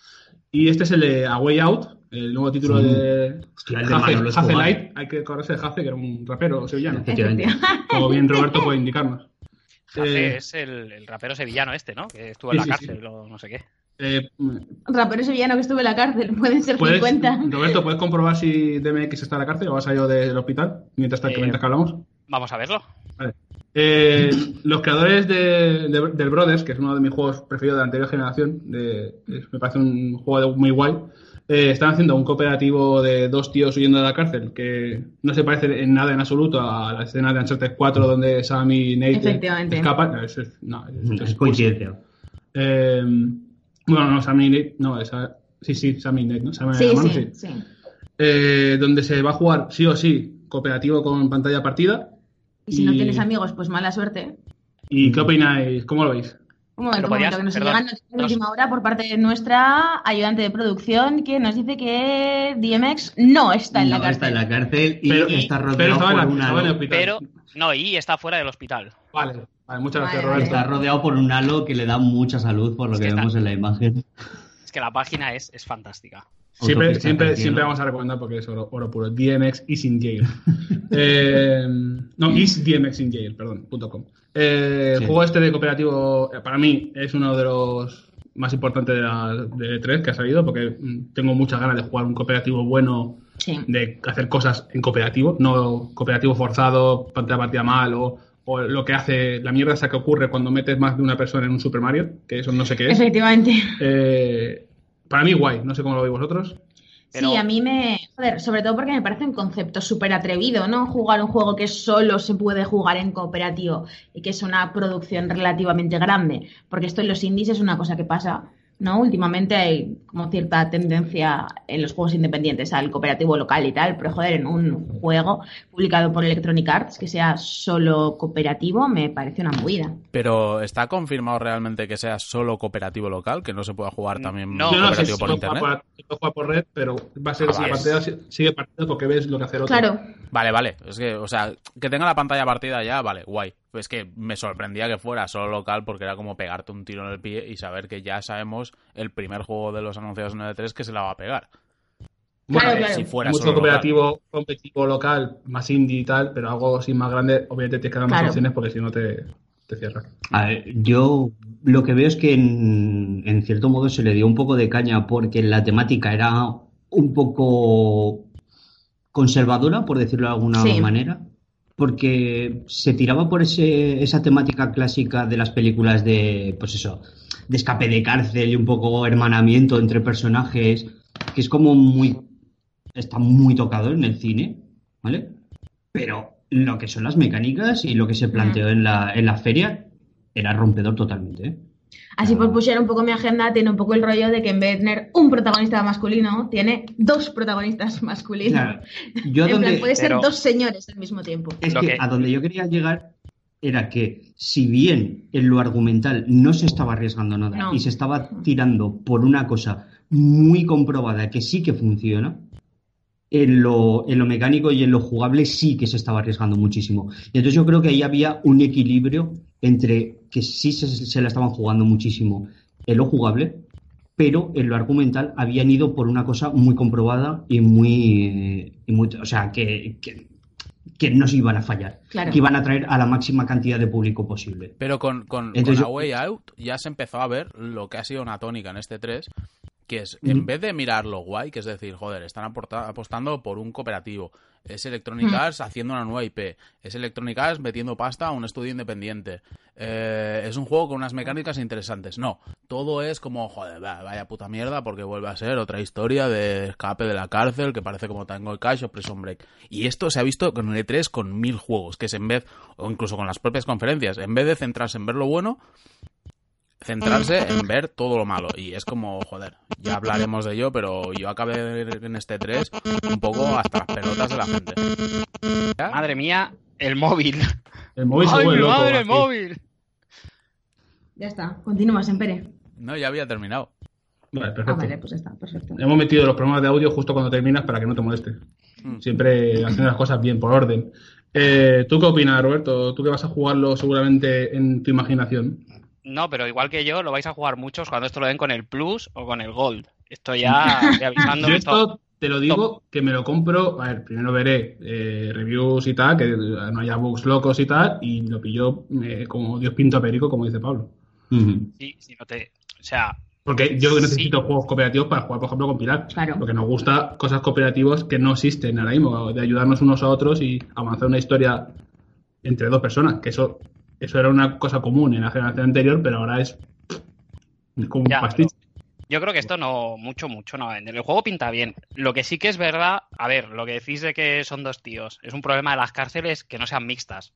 Y este es el de A Way Out, el nuevo título Sí. de Hostia, el de Hace, Manolo Hace Escobar. Light. Hay que acordarse de Hace, que era un rapero sevillano. [LAUGHS] Como bien Roberto puede indicarnos. Jace Eh, es el, el rapero sevillano este, ¿no? Que estuvo en Sí, la sí, cárcel o no sé qué. eh, Rapero sevillano que estuve en la cárcel, [LAUGHS] pueden ser ¿puedes- 50. Roberto, ¿puedes comprobar si DMX está en la cárcel o ha salido del hospital mientras, Eh, mientras que hablamos? Vamos a verlo. Eh, los creadores de, de- del Brothers, que es uno de mis juegos preferidos de la anterior generación, de- es- me parece un juego muy guay, eh, están haciendo un cooperativo de dos tíos huyendo de la cárcel que no se parece en nada en absoluto a la escena de Uncharted 4 donde Sam y Nate escapan. No, eso es, no, eso es- Es coincidencia. eh, bueno, no, Sam y Nate, no, esa, sí, sí, Sam y Nate, ¿no? Sam y Sí, hermano, sí, sí. Eh, donde se va a jugar sí o sí cooperativo con pantalla partida. Y si no tienes amigos, pues mala suerte. ¿Y qué opináis? ¿Cómo lo veis? Un momento, un momento, que nos perdón, llegan noticias de nos- última hora por parte de nuestra ayudante de producción que nos dice que DMX no está en la cárcel. está en la cárcel y Pero- está rodeado la- por un estaba en el halo. hospital. Pero, no, y está fuera del hospital. Vale, vale, muchas gracias, Vale, Roberto. Está rodeado por un halo que le da mucha salud por lo Es que vemos en la imagen. Es que la página es, es fantástica. Siempre, siempre, siempre vamos a recomendar porque es oro, oro puro. DMX is in jail. [LAUGHS] Eh, no, is DMX in jail, perdón, punto com. Eh, El juego este de cooperativo, para mí, es uno de los más importantes de, la, de E3 que ha salido porque mm, tengo muchas ganas de jugar un cooperativo bueno, Sí. de hacer cosas en cooperativo, no cooperativo forzado, pantalla partida mal o, o lo que hace, la mierda esa que ocurre cuando metes más de una persona en un Super Mario, que eso no sé qué es. Efectivamente. Eh, para mí guay, no sé cómo lo veis vosotros. Pero- Sí, a mí me. Joder, sobre todo porque me parece un concepto súper atrevido, ¿no? Jugar un juego que solo se puede jugar en cooperativo y que es una producción relativamente grande. Porque esto en los indies es una cosa que pasa, ¿no? Últimamente hay como cierta tendencia en los juegos independientes al cooperativo local y tal, pero joder, en un juego publicado por Electronic Arts que sea solo cooperativo me parece una movida. Pero ¿está confirmado realmente que sea solo cooperativo local? Que no se pueda jugar también No. Yo no sé cooperativo si por internet. juega por, juega por red, pero va a ser Ah, si la partida sigue partiendo porque ves lo que hace el otro. Claro, Vale, vale. Es que, o sea, que tenga la pantalla partida ya, vale, guay. Pues que me sorprendía que fuera solo local porque era como pegarte un tiro en el pie y saber que ya sabemos el primer juego de los anunciados en el E3 que se la va a pegar. Bueno, Claro, claro. Si fuera mucho solo local. cooperativo, competitivo local, más indie y tal, pero algo así más grande, obviamente tienes que dar más Claro. opciones porque si no te, te cierras. A ver, yo lo que veo es que en, en cierto modo se le dio un poco de caña porque la temática era un poco conservadora, por decirlo de alguna Sí. manera, porque se tiraba por ese, esa temática clásica de las películas de, pues eso, de escape de cárcel y un poco hermanamiento entre personajes, que es como muy, está muy tocado en el cine, ¿vale? Pero lo que son las mecánicas y lo que se planteó en la, en la feria era rompedor totalmente. ¿eh? Así por pusiera un poco mi agenda, tiene un poco el rollo de que en vez de tener un protagonista masculino, tiene dos protagonistas [LAUGHS] masculinos. Claro, yo en donde, plan, puede ser pero- dos señores al mismo tiempo. es que que- a donde yo quería llegar era que si bien en lo argumental no se estaba arriesgando nada No. y se estaba tirando por una cosa muy comprobada que sí que funciona, en lo, en lo mecánico y en lo jugable sí que se estaba arriesgando muchísimo. Y entonces yo creo que ahí había un equilibrio entre que sí se, se la estaban jugando muchísimo en lo jugable, pero en lo argumental habían ido por una cosa muy comprobada y muy, y muy- o sea, que, que, que no se iban a fallar, Claro. que iban a traer a la máxima cantidad de público posible. Pero con, con, Entonces con yo- A Way Out ya se empezó a ver lo que ha sido una tónica en este 3, que es, en vez de mirar lo guay, que es decir, joder, están apostando por un cooperativo, es Electronic. Arts haciendo una nueva IP, es Electronic Arts metiendo pasta a un estudio independiente, eh, es un juego con unas mecánicas interesantes. No, todo es como, joder, va- vaya puta mierda, porque vuelve a ser otra historia de escape de la cárcel, que parece como Tango el Cash o Prison Break. Y esto se ha visto con el E3 con mil juegos, que es en vez, o incluso con las propias conferencias, en vez de centrarse en ver lo bueno, centrarse en ver todo lo malo. Y es como, joder, ya hablaremos de ello, pero yo acabé de ver en este 3 un poco hasta las pelotas de la gente. ¿Ya? Madre mía, el móvil. El móvil ¡Ay, mi loco. madre, el así. móvil! Ya está, continúas, Empere. No, ya había terminado. Vale, Ah, perfecto. vale, pues ya está, perfecto. Hemos metido los problemas de audio justo cuando terminas para que no te moleste. Mm. Siempre haciendo las cosas bien, por orden. Eh, ¿Tú qué opinas, Roberto? Tú que vas a jugarlo seguramente en tu imaginación. No, pero igual que yo, lo vais a jugar muchos cuando esto lo den con el Plus o con el Gold. Esto ya estoy [LAUGHS] avisando. Yo esto- te lo digo que me lo compro. A ver, primero veré eh, reviews y tal, que no haya bugs locos y tal, y lo pillo eh, como Dios pinto a perico, como dice Pablo. Sí, sí, no te... O sea, Porque yo Sí. necesito juegos cooperativos para jugar, por ejemplo, con Pilar. Claro. Porque nos gusta cosas cooperativas que no existen ahora mismo, de ayudarnos unos a otros y avanzar una historia entre dos personas. Que eso, eso era una cosa común en la generación anterior, pero ahora es como Ya, un pastiche. yo creo que esto no, mucho, mucho no va a vender. El juego pinta bien. Lo que sí que es verdad, a ver, lo que decís de que son dos tíos, es un problema de las cárceles que no sean mixtas.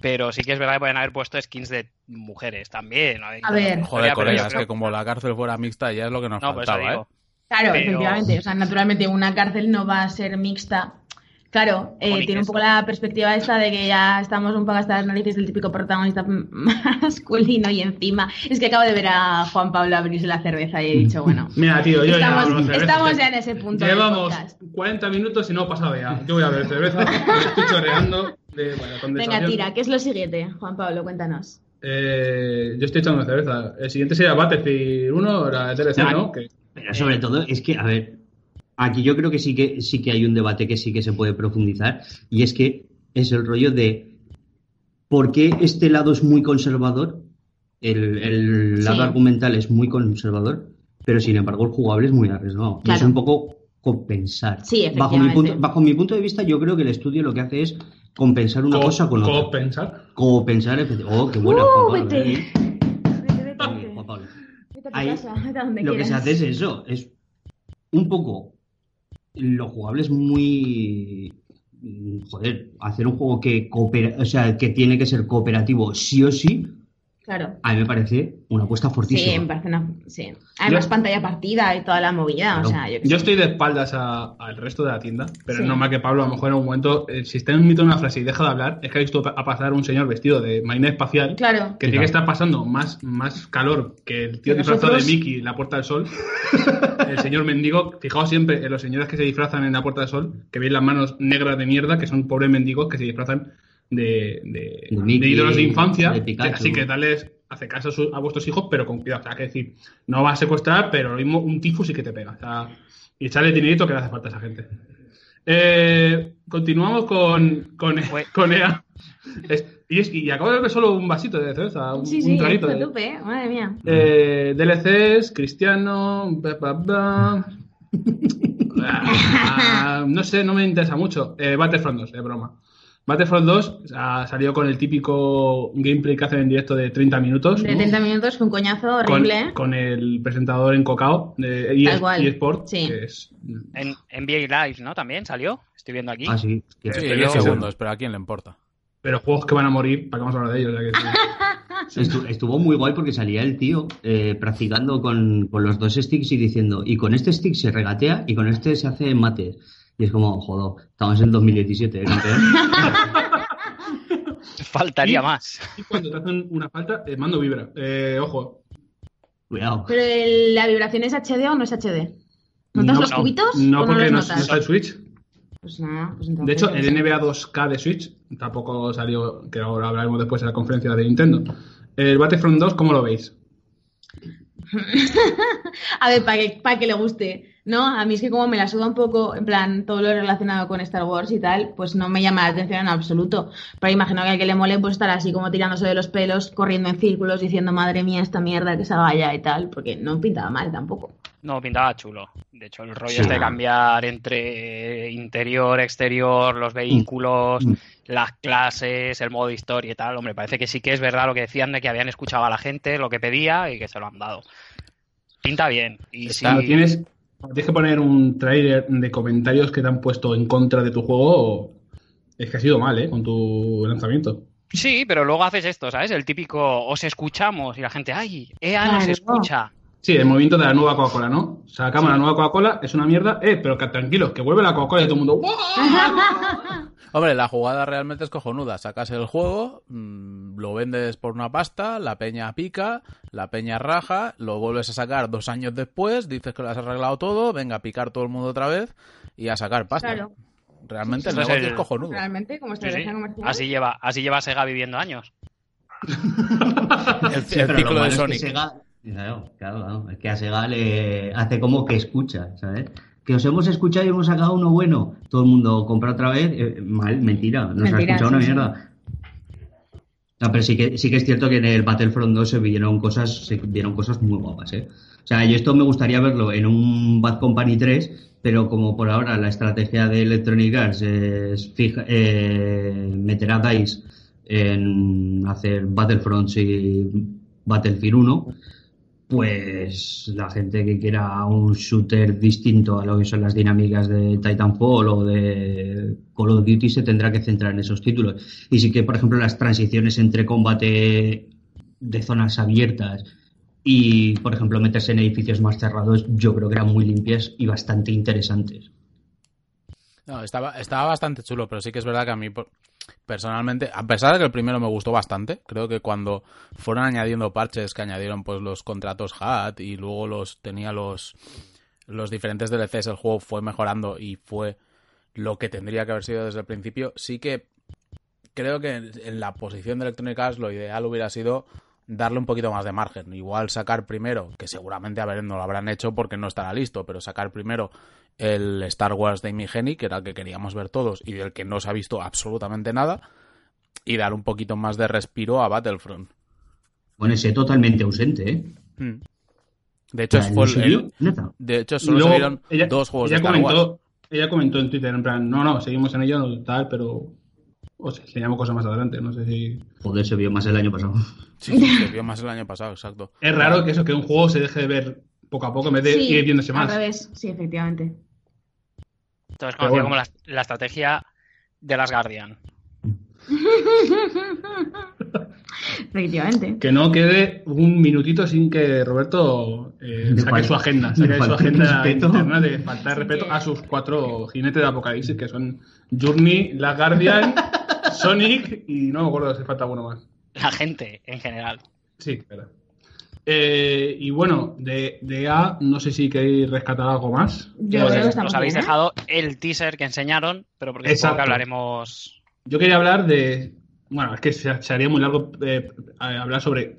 Pero sí que es verdad que pueden haber puesto skins de mujeres también. ¿no? A ver. Joder, pero colega, yo es creo- que como la cárcel fuera mixta ya es lo que nos No, eso faltaba, digo. ¿eh? Claro, Pero- efectivamente. O sea, naturalmente una cárcel no va a ser mixta. Claro, eh, tiene un poco la perspectiva esta de que ya estamos un poco hasta las narices del típico protagonista [LAUGHS] masculino y encima es que acabo de ver a Juan Pablo abrirse la cerveza y he dicho, bueno, Mira, tío, yo ya estamos, de cerveza. estamos ya en ese punto Llevamos podcast. 40 minutos y no he pasado ya. Yo voy a ver cerveza, estoy chorreando. De, bueno, Venga, tira, ¿qué es lo siguiente? Juan Pablo, cuéntanos. Eh, yo estoy echando cerveza. El siguiente sería Battlefield 1, la DLC, ¿no? Que, Pero sobre todo es que, a ver, aquí yo creo que sí que sí que hay un debate que sí que se puede profundizar y es que es el rollo de por qué este lado es muy conservador, el, el lado Sí. argumental es muy conservador, pero sin embargo el jugable es muy arriesgado. Claro. Es un poco compensar. Sí, bajo mi, efectivamente. punto, bajo mi punto de vista, yo creo que el estudio lo que hace es compensar una co- cosa con otra. compensar. Compensar, oh, qué buena. Uh, Juan [LAUGHS] Pablo, vete. ¿eh? Vete, vete, Pablo. Vete Ahí, casa, vete [LAUGHS] a donde lo que se hace es eso, es un poco lo jugable es muy joder, hacer un juego que coopera, o sea, que tiene que ser cooperativo sí o sí, Claro. a mí me parece una apuesta Sí, fortísima. me parece una. Sí. Además, Yo- pantalla partida y toda la movida. O Claro. sea, yo estoy de espaldas a- al resto de la tienda, pero Sí. es normal que Pablo, a lo mejor en un momento, eh, si está emitiendo una frase y deja de hablar, es que ha visto a pasar un señor vestido de marina espacial Claro. que tiene que estar pasando más, más calor que el tío Que disfrazado de. Mickey en la Puerta del Sol. [LAUGHS] el señor mendigo, fijaos siempre en los señores que se disfrazan en la Puerta del Sol, que veis las manos negras de mierda, que son pobres mendigos que se disfrazan de, de, De Mickey, de ídolos de infancia. Así que darles, hace caso a, su- a vuestros hijos, pero con cuidado. O sea, que decir, no va a secuestrar, pero lo mismo un tifus sí que te pega. O sea, y echarle dinerito que le hace falta a esa gente. Eh, continuamos con, con, [LAUGHS] con EA. Es- y, es- y acabo de ver solo un vasito de cerveza, un, Sí, un sí, de- tope, ¿eh? madre mía. eh, DLCs, Cristiano. [LAUGHS] Ah, no sé, no me interesa mucho. Eh, Battlefront 2, de broma. Battlefront 2 ha salido con el típico gameplay que hacen en directo de 30 minutos. De ¿no? 30 minutos fue un coñazo horrible. con el presentador encocado de Tal ES cual. eSport, Sí. es En NBA Live, ¿no? También salió. Estoy viendo aquí. Ah, sí. que- Sí, pero 10 yo- segundos, pero ¿a quién le importa? pero juegos que van a morir, ¿para qué vamos a hablar de ellos? O sea que [LAUGHS] sí. Estu- estuvo muy guay porque salía el tío eh, practicando con, con los dos sticks y diciendo, y con este stick se regatea y con este se hace mates. Y es como, joder, estamos en 2017, ¿eh, campeón? [LAUGHS] Faltaría Y- más. Y cuando te hacen una falta, el mando vibra. Eh, ojo. Cuidado. Pero el- la vibración es HD o no es HD. ¿Notas No, los no. cubitos? No, o porque no no, los no notas? está el Switch. Pues nada, pues entonces. De hecho, el. NBA 2K de Switch tampoco salió, que ahora hablaremos después en la conferencia de Nintendo. El Battlefront 2, ¿cómo lo veis? [LAUGHS] A ver, para que, para que le guste, ¿no? A mí es que como me la suda un poco, en plan, todo lo relacionado con Star Wars y tal, pues no me llama la atención en absoluto. Pero imagino que al que le mole, pues estar así como tirándose de los pelos, corriendo en círculos, diciendo, madre mía, esta mierda que se vaya y tal, porque no pintaba mal tampoco. No, pintaba chulo. De hecho, el rollo Sí. este de cambiar entre interior, exterior, los vehículos, Mm. las clases, el modo historia y tal, hombre, parece que sí que es verdad lo que decían de que habían escuchado a la gente, lo que pedía y que se lo han dado. Pinta bien. Y si tienes, tienes que poner un trailer de comentarios que te han puesto en contra de tu juego, es que ha sido mal, ¿eh? Con tu lanzamiento. Sí, pero luego haces esto, ¿sabes? El típico os escuchamos y la gente, ¡ay! EA nos Claro. escucha. Sí, el movimiento de la nueva Coca-Cola, ¿no? Sacamos la nueva Coca-Cola, es una mierda, eh, pero que tranquilos, que vuelve la Coca-Cola y todo el mundo. [LAUGHS] Hombre, la jugada realmente es cojonuda. Sacas el juego, mm, lo vendes por una pasta, la peña pica, la peña raja, lo vuelves a sacar dos años después, dices que lo has arreglado todo, venga a picar todo el mundo otra vez y a sacar pasta. Claro. Realmente Sí, el sí. negocio Es cojonudo. Realmente, como Sí, sí. estrategia comercial. Así lleva, así lleva Sega viviendo años. [LAUGHS] El, Sí, el ciclo de es que Sonic. Sega- Claro, claro, claro. Es que a Sega le hace como que escucha, ¿sabes? Que os hemos escuchado y hemos sacado uno bueno. Todo el mundo compra otra vez. eh, mal, mentira. No se ha Mentira, escuchado una sí. mierda. No, pero sí que, sí que es cierto que en el Battlefront 2 se vieron cosas, se vieron cosas muy guapas, ¿eh? O sea, yo esto me gustaría verlo en un Bad Company 3, pero como por ahora la estrategia de Electronic Arts es fija, eh, meter a DICE en hacer Battlefronts y Battlefield 1, pues la gente que quiera un shooter distinto a lo que son las dinámicas de Titanfall o de Call of Duty se tendrá que centrar en esos títulos. Y sí que, por ejemplo, las transiciones entre combate de zonas abiertas y, por ejemplo, meterse en edificios más cerrados, yo creo que eran muy limpias y bastante interesantes. No, estaba, estaba bastante chulo, pero sí que es verdad que a mí personalmente, a pesar de que el primero me gustó bastante, creo que cuando fueron añadiendo parches que añadieron pues los contratos HAT y luego los tenía los los diferentes DLCs, el juego fue mejorando y fue lo que tendría que haber sido desde el principio. Sí que creo que en en la posición de Electronic Arts lo ideal hubiera sido darle un poquito más de margen. Igual sacar primero, que seguramente a ver, no lo habrán hecho porque no estará listo, pero sacar primero el Star Wars de Amy Hennig, que era el que queríamos ver todos y del que no se ha visto absolutamente nada, y dar un poquito más de respiro a Battlefront. Bueno, ese totalmente ausente, ¿eh? Hmm. De hecho, O sea, fue ¿en el- de hecho solo luego se vieron ella- dos juegos de ella Star Wars. comentó, ella comentó en Twitter, en plan, no, no, seguimos en ello, tal, pero os enseñamos cosas más adelante, no sé si... Joder, se vio más el año pasado. Sí, sí, [LAUGHS] se vio más el año pasado, exacto. Es raro que eso, que un juego se deje de ver poco a poco en vez de Sí, ir viéndose al más. revés, sí, efectivamente. Entonces Pero conocido bueno. como la, la estrategia de las Guardian. [LAUGHS] efectivamente. Que no quede un minutito sin que Roberto eh, saque falta- su agenda, saque su agenda respeto. interna de faltar respeto a sus cuatro jinetes de Apocalipsis, que son Journey, Last Guardian, Sonic y no me acuerdo si falta uno más. La gente en general. Sí, verdad. Eh, y bueno, de, de A, no sé si queréis rescatar algo más. Yo creo que estamos Nos habéis bien, ¿eh? dejado el teaser que enseñaron, pero porque supongo Exacto. que hablaremos. Yo quería hablar de. Bueno, es que se, se haría muy largo eh, hablar sobre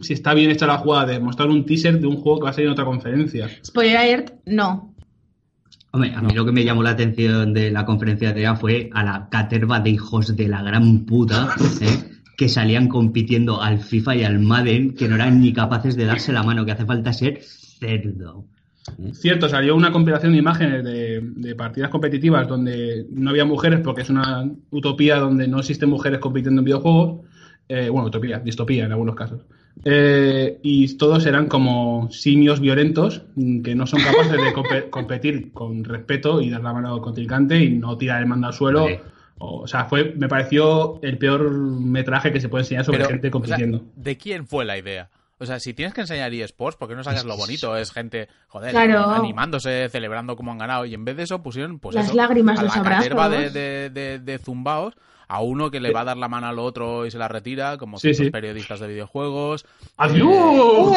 si está bien hecha la jugada de mostrar un teaser de un juego que va a salir en otra conferencia. Spoiler alert, no. Hombre, a mí lo que me llamó la atención de la conferencia de EA fue a la caterva de hijos de la gran puta ¿eh? que salían compitiendo al FIFA y al Madden, que no eran ni capaces de darse la mano, que hace falta ser cerdo. Cierto, salió una compilación de imágenes de, de partidas competitivas donde no había mujeres porque es una utopía donde no existen mujeres compitiendo en videojuegos. Eh, bueno, utopía, distopía en algunos casos. Eh, y todos eran como simios violentos mm, que no son capaces de compe- [LAUGHS] competir con respeto y dar la mano al contrincante y no tirar el mando al suelo. O, o sea, fue, me pareció el peor metraje que se puede enseñar sobre Pero, gente o sea, compitiendo. ¿De quién fue la idea? O sea, si tienes que enseñar eSports, ¿por qué no sacas lo bonito? Es gente, joder, Claro. animándose, celebrando como han ganado. Y en vez de eso pusieron, pues Las eso, lágrimas, a los la de, de zumbaos, a uno que le va a dar la mano al otro y se la retira, como Sí, sí. periodistas de videojuegos. ¡Adiós!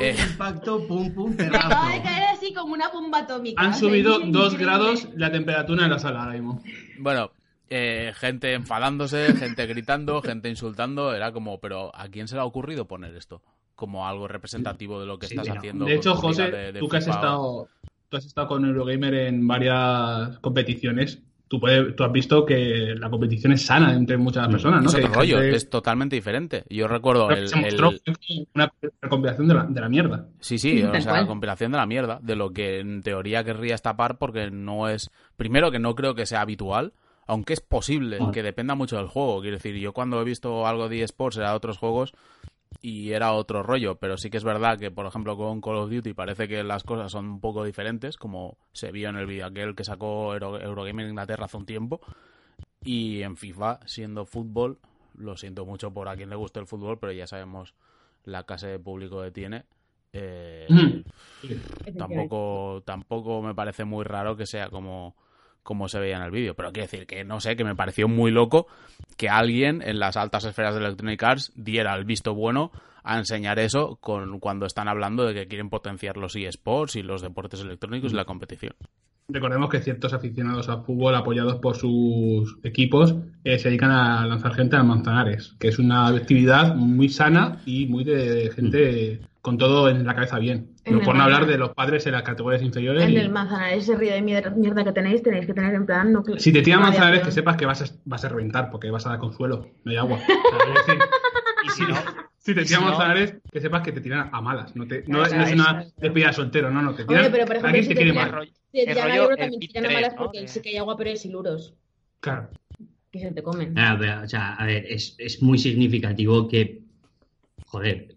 Eh. Impacto, pum, pum, [LAUGHS] Acaba de caer así como una bomba atómica. Han subido dos grados la temperatura en la sala ahora mismo. Bueno, eh, gente enfadándose, gente gritando, gente insultando. Era como, pero ¿a quién se le ha ocurrido poner esto? Como algo representativo de lo que Sí, estás haciendo. De hecho, José, de- de tú que has estado, tú has estado con Eurogamer en varias competiciones. Tú, puedes, tú has visto que la competición es sana entre muchas Mm, personas, ¿no? Es Que otro rollo, gente- es totalmente diferente. Yo recuerdo el, se mostró el- que fue una compilación de la, de la mierda. Sí, sí, o sea, la compilación de la mierda, de lo que en teoría querría tapar porque no es... Primero que no creo que sea habitual, aunque es posible que dependa mucho del juego. Quiero decir, yo cuando he visto algo de eSports era de otros juegos y era otro rollo, pero sí que es verdad que, por ejemplo, con Call of Duty parece que las cosas son un poco diferentes, como se vio en el vídeo aquel que sacó Euro- Eurogamer Inglaterra hace un tiempo. Y en FIFA, siendo fútbol, lo siento mucho por a quien le guste el fútbol, pero ya sabemos la clase de público que tiene. Eh, Mm. tampoco, tampoco me parece muy raro que sea como, como se veía en el vídeo. Pero quiero decir que no sé, que me pareció muy loco que alguien en las altas esferas de Electronic Arts diera el visto bueno a enseñar eso con, cuando están hablando de que quieren potenciar los eSports y los deportes electrónicos y la competición. Recordemos que ciertos aficionados al fútbol apoyados por sus equipos eh, se dedican a lanzar gente a manzanares, que es una actividad muy sana y muy de gente con todo en la cabeza bien. En No por no hablar de los padres en las categorías inferiores. En y- el Manzanares, ese río de mier- mierda que tenéis, tenéis que tener en plan. No, Si te tiran manzanares, que sepas que vas a, vas a reventar porque vas a dar consuelo, no hay agua. O sea, es decir, Y si no, si te tiran si no- manzanares, que sepas que te tiran a malas. No, te, no, Claro, no es una despedida soltero, no, no. Te tiran Hombre, pero por ejemplo, alguien si te quiere tiran- el mal. rollo, Si el te tiran rollo, a euro, también tiran a 3, malas porque Que- sí que hay agua, pero hay siluros Claro. que se te comen. Pero, o sea, a ver, es, es muy significativo que, joder,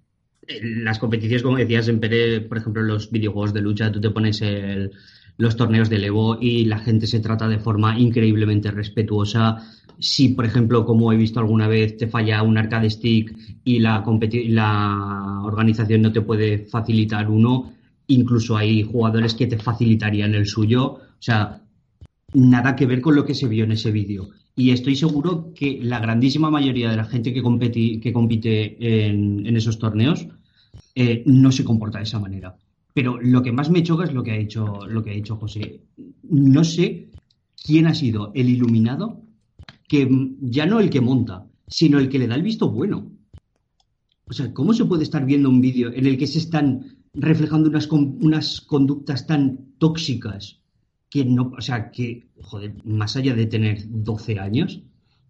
las competiciones, como decías, en Pere, por ejemplo, los videojuegos de lucha, tú te pones el- los torneos de Evo y la gente se trata de forma increíblemente respetuosa. Si, por ejemplo, como he visto alguna vez, te falla un arcade stick y la, la organización no te puede facilitar uno, incluso hay jugadores que te facilitarían el suyo. O sea, nada que ver con lo que se vio en ese vídeo. Y estoy seguro que la grandísima mayoría de la gente que, que compite en, esos torneos eh, no se comporta de esa manera. Pero lo que más me choca es lo que ha dicho, lo que ha José. No sé quién ha sido el iluminado que ya no el que monta, sino el que le da el visto bueno. O sea, ¿cómo se puede estar viendo un vídeo en el que se están reflejando unas, unas conductas tan tóxicas que no, o sea, que, joder, más allá de tener 12 años,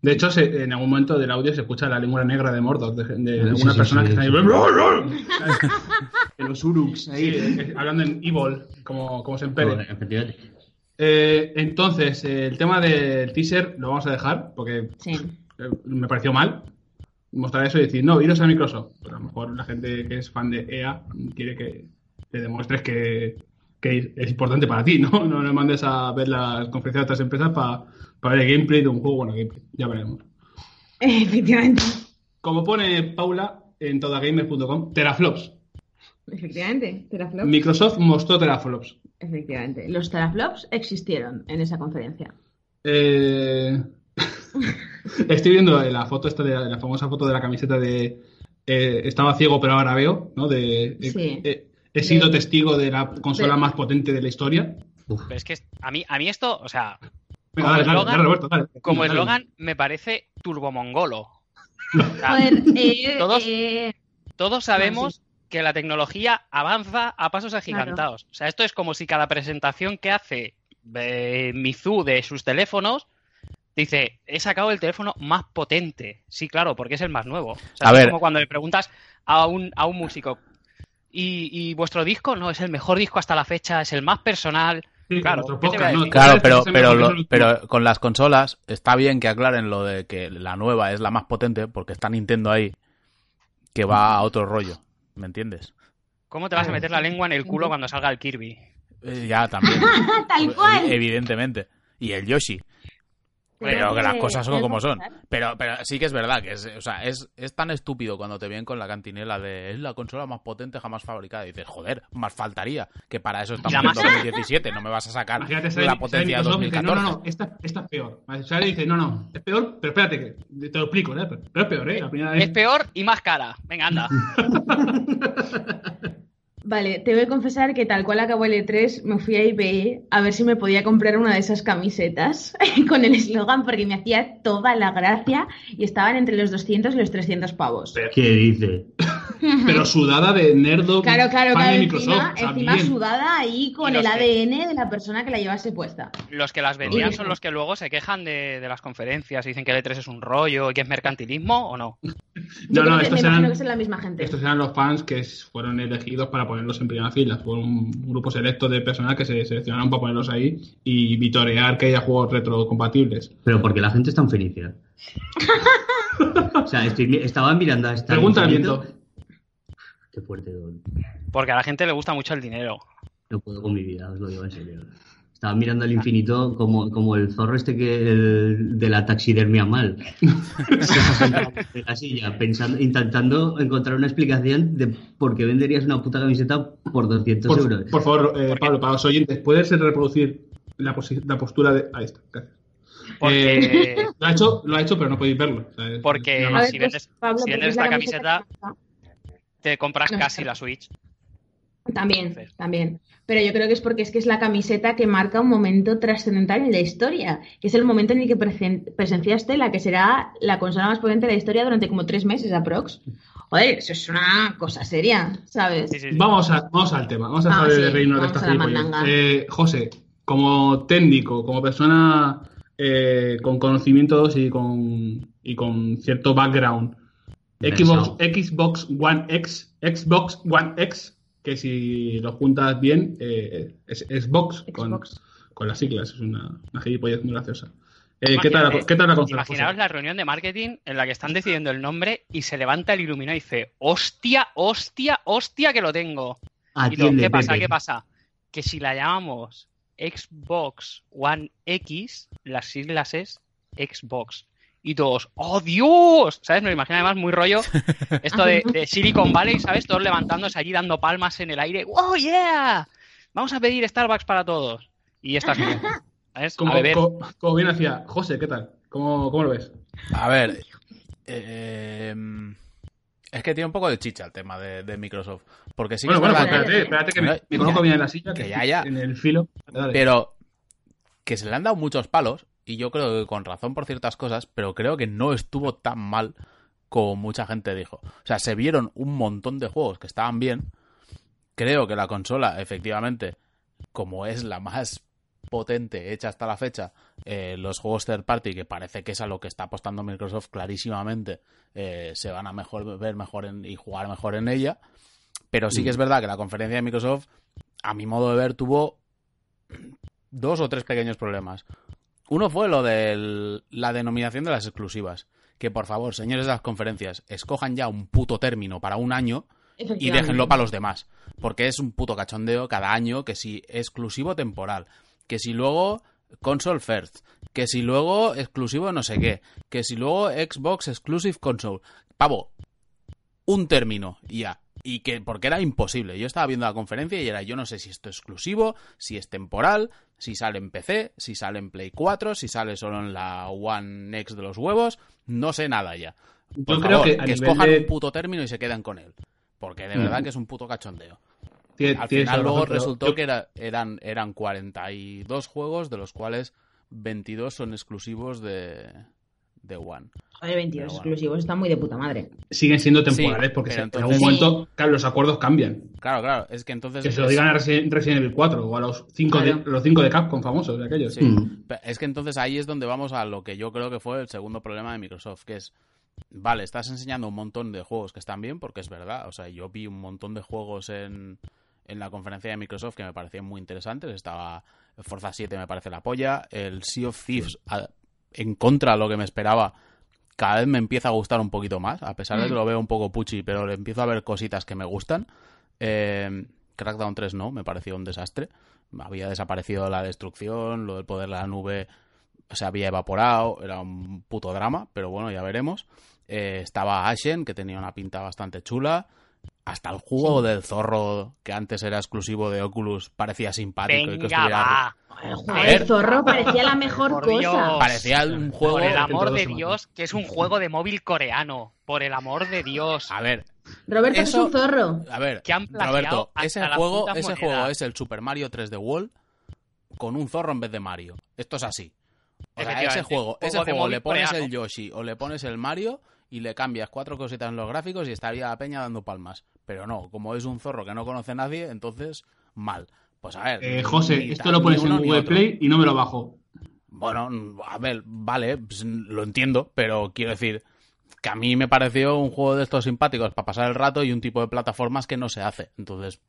De hecho, se- en algún momento del audio se escucha la lengua negra de Mordor, de, de Sí, alguna sí, persona sí, que está ahí. sí. [LAUGHS] de los Uruks Sí, ahí. eh, hablando en Evil, como, como se empere. Eh, entonces, eh, el tema del teaser lo vamos a dejar porque Sí. eh, me pareció mal mostrar eso y decir, no, iros a Microsoft. Pero a lo mejor la gente que es fan de EA quiere que le demuestres que, que es importante para ti, ¿no? [LAUGHS] No le mandes a ver las conferencias de otras empresas para ver el gameplay de un juego. Bueno, gameplay, ya veremos. [LAUGHS] Efectivamente. Como pone Paula en todagamer.com, teraflops. Efectivamente. Teraflops. Microsoft mostró teraflops. Efectivamente. Los teraflops existieron en esa conferencia. Eh, [LAUGHS] Estoy viendo la foto esta de la famosa foto de la camiseta de eh, estaba ciego pero ahora veo, ¿no? De eh, Sí. Eh, he sido De- testigo de la consola más potente de la historia. Pero es que a mí, a mí esto, o sea, Venga, Como dale, eslogan- dale, Roberto, dale. como eslogan me parece turbomongolo. [LAUGHS] O sea, Joder, eh, Todos- eh, todos sabemos que la tecnología avanza a pasos agigantados. O sea, esto es como si cada presentación que hace eh, Mizu de sus teléfonos dice, he sacado el teléfono más potente. Sí, claro, porque es el más nuevo. O sea, A es ver. como cuando le preguntas a un, a un músico, ¿y, y vuestro disco? No, es el mejor disco hasta la fecha, es el más personal. Sí, Claro. Claro, [LAUGHS] pero, pero, lo- pero con las consolas está bien que aclaren lo de que la nueva es la más potente porque está Nintendo ahí que va a otro rollo, ¿me entiendes? ¿Cómo te vas a meter la lengua en el culo cuando salga el Kirby? Eh, ya también, [LAUGHS] tal cual. evidentemente. Y el Yoshi. Pero que las cosas son como son. Pero, pero sí que es verdad que es, o sea, es, es tan estúpido cuando te vienen con la cantinela de es la consola más potente jamás fabricada. Y dices, joder, más faltaría que para eso estamos en más- 2017. No me vas a sacar Imagínate, la potencia dice, 2014. no, no, no, esta, esta es peor. Y dice, no, no, es peor, pero espérate, que te lo explico, ¿eh? Pero, pero es peor, ¿eh? La primera vez. Es peor y más cara. Venga, anda. [LAUGHS] Vale, te voy a confesar que tal cual acabó el E3, me fui a eBay a ver si me podía comprar una de esas camisetas [LAUGHS] con el eslogan porque me hacía toda la gracia y estaban entre los 200 y los 300 pavos. ¿Qué dice? Pero sudada de nerdo Claro, claro, claro, de encima, encima sudada ahí con el ADN de la persona que la llevase puesta. Los que las vendían son los que luego se quejan de, de las conferencias y dicen que el E3 es un rollo y que es mercantilismo o no. No, no, estos me imagino eran, que son la misma gente. estos eran los fans que fueron elegidos para ponerlos en primera fila. Fue un grupo selecto de personas que se seleccionaron para ponerlos ahí y vitorear que haya juegos retrocompatibles. Pero porque la gente es tan feliz. ¿eh? [LAUGHS] o sea, estoy, estaba mirando a esta. Pregunta al viento. Qué fuerte, Don. Porque a la gente le gusta mucho el dinero. No puedo con mi vida, os lo digo en serio. Estaba mirando al infinito como, como el zorro este que el, de la taxidermia mal. [LAUGHS] de la silla, pensando, intentando encontrar una explicación de por qué venderías una puta camiseta por 200 Por, euros. por favor, eh, Pablo, para los oyentes, ¿puedes reproducir la, postura de. Ahí está, gracias. Porque, Eh, lo, ha hecho, lo ha hecho, pero no podéis verlo. Porque- si pues, vendes- si vendes esta camiseta- te compras No, casi no. la Switch. También, también. Pero yo creo que es porque es que es la camiseta que marca un momento trascendental en la historia, que es el momento en el que presen- presenciaste la que será la consola más potente de la historia durante como tres meses aprox. Joder, eso es una cosa seria, ¿sabes? Sí, sí, sí. Vamos, a, vamos al tema. Vamos a Ah, saber sí, de reino de esta. Eh, José, como técnico, como persona eh, con conocimientos y con, y con cierto background, Xbox. Xbox One X, Xbox One X, que si lo juntas bien, eh, es Xbox, Con, Xbox. con las siglas, es una, una gilipollez muy graciosa. Eh, ¿qué, tal, ¿Qué tal la consola? Imaginaos la reunión de marketing en la que están decidiendo el nombre y se levanta el iluminado y dice, hostia, hostia, hostia que lo tengo. Y todo, ¿Qué pasa? Pepe. ¿Qué pasa? Que si la llamamos Xbox One X, las siglas es Xbox. Y todos, ¡oh Dios! ¿Sabes? Me lo imagino además muy rollo [LAUGHS] esto de, de Silicon Valley, ¿sabes? Todos levantándose allí dando palmas en el aire. ¡Oh yeah! Vamos a pedir Starbucks para todos. Y estas ¿sabes? Como, bien hacía José, ¿qué tal? ¿Cómo, cómo lo ves? A ver, eh, es que tiene un poco de chicha el tema de, de Microsoft. Porque sí que bueno, es bueno, pues que- espérate, espérate que me, me coloco bien en la silla, que que, ya, ya. en el filo. Dale. Pero que se le han dado muchos palos, y yo creo que con razón por ciertas cosas, pero creo que no estuvo tan mal como mucha gente dijo. O sea, se vieron un montón de juegos que estaban bien. Creo que la consola, efectivamente, como es la más potente hecha hasta la fecha, eh, los juegos third party, que parece que es a lo que está apostando Microsoft clarísimamente, eh, se van a mejor ver mejor en- y jugar mejor en ella. Pero sí que es verdad que la conferencia de Microsoft, a mi modo de ver, tuvo dos o tres pequeños problemas. Uno fue lo de la denominación de las exclusivas. Que por favor, señores de las conferencias, escojan ya un puto término para un año y déjenlo para los demás. Porque es un puto cachondeo cada año que si exclusivo temporal, que si luego console first, que si luego exclusivo no sé qué, que si luego Xbox exclusive console. Pavo, un término y ya. Y que porque era imposible. Yo estaba viendo la conferencia y era yo no sé si esto es exclusivo, si es temporal, si sale en PC, si sale en Play 4, si sale solo en la One X de los huevos, no sé nada ya. Por Yo creo favor, que a nivel escojan de- un puto término y se quedan con él. Porque de Mm. verdad que es un puto cachondeo. Al final luego resultó yo- que era- eran, eran 42 juegos, de los cuales 22 son exclusivos de, de One. Joder, 22 Pero bueno. exclusivos, están muy de puta madre. siguen siendo temporales Sí, porque se- en entonces- algún momento claro, los acuerdos cambian. Claro, claro, es que entonces... Que se lo digan a Resi- Resident Evil 4 o a los 5 Claro. de, los cinco de Capcom famosos de aquellos. Sí, Mm. es que entonces ahí es donde vamos a lo que yo creo que fue el segundo problema de Microsoft, que es, vale, estás enseñando un montón de juegos que están bien, porque es verdad, o sea, yo vi un montón de juegos en, en la conferencia de Microsoft que me parecían muy interesantes, estaba Forza 7 me parece la polla, el Sea of Thieves, a- en contra de lo que me esperaba, cada vez me empieza a gustar un poquito más, a pesar de que lo veo un poco puchi, pero le empiezo a ver cositas que me gustan. Eh, Crackdown 3 no, me pareció un desastre. Había desaparecido la destrucción, lo del poder de la nube se había evaporado, era un puto drama, pero bueno, ya veremos. Eh, estaba Ashen, que tenía una pinta bastante chula. Hasta el juego del zorro, que antes era exclusivo de Oculus, parecía simpático. y que estuviera- va. El zorro parecía la mejor Por cosa. Dios. Parecía un juego... Por el amor de. Dios, que es un juego de móvil coreano. Por el amor de Dios. A ver, Roberto es un zorro. A ver, Que han plagiado Roberto, ese juego, ese juego es el Super Mario 3D World con un zorro en vez de Mario. Esto es así. O sea, ese juego, juego ese juego le pones coreano. el Yoshi o le pones el Mario y le cambias cuatro cositas en los gráficos y estaría la peña dando palmas. Pero no, como es un zorro que no conoce nadie, entonces mal. Pues a ver. Eh, José, esto lo pones en Google. Play y no me lo bajo. Bueno, a ver, vale, pues, lo entiendo, pero quiero decir que a mí me pareció un juego de estos simpáticos para pasar el rato y un tipo de plataformas que no se hace. Entonces,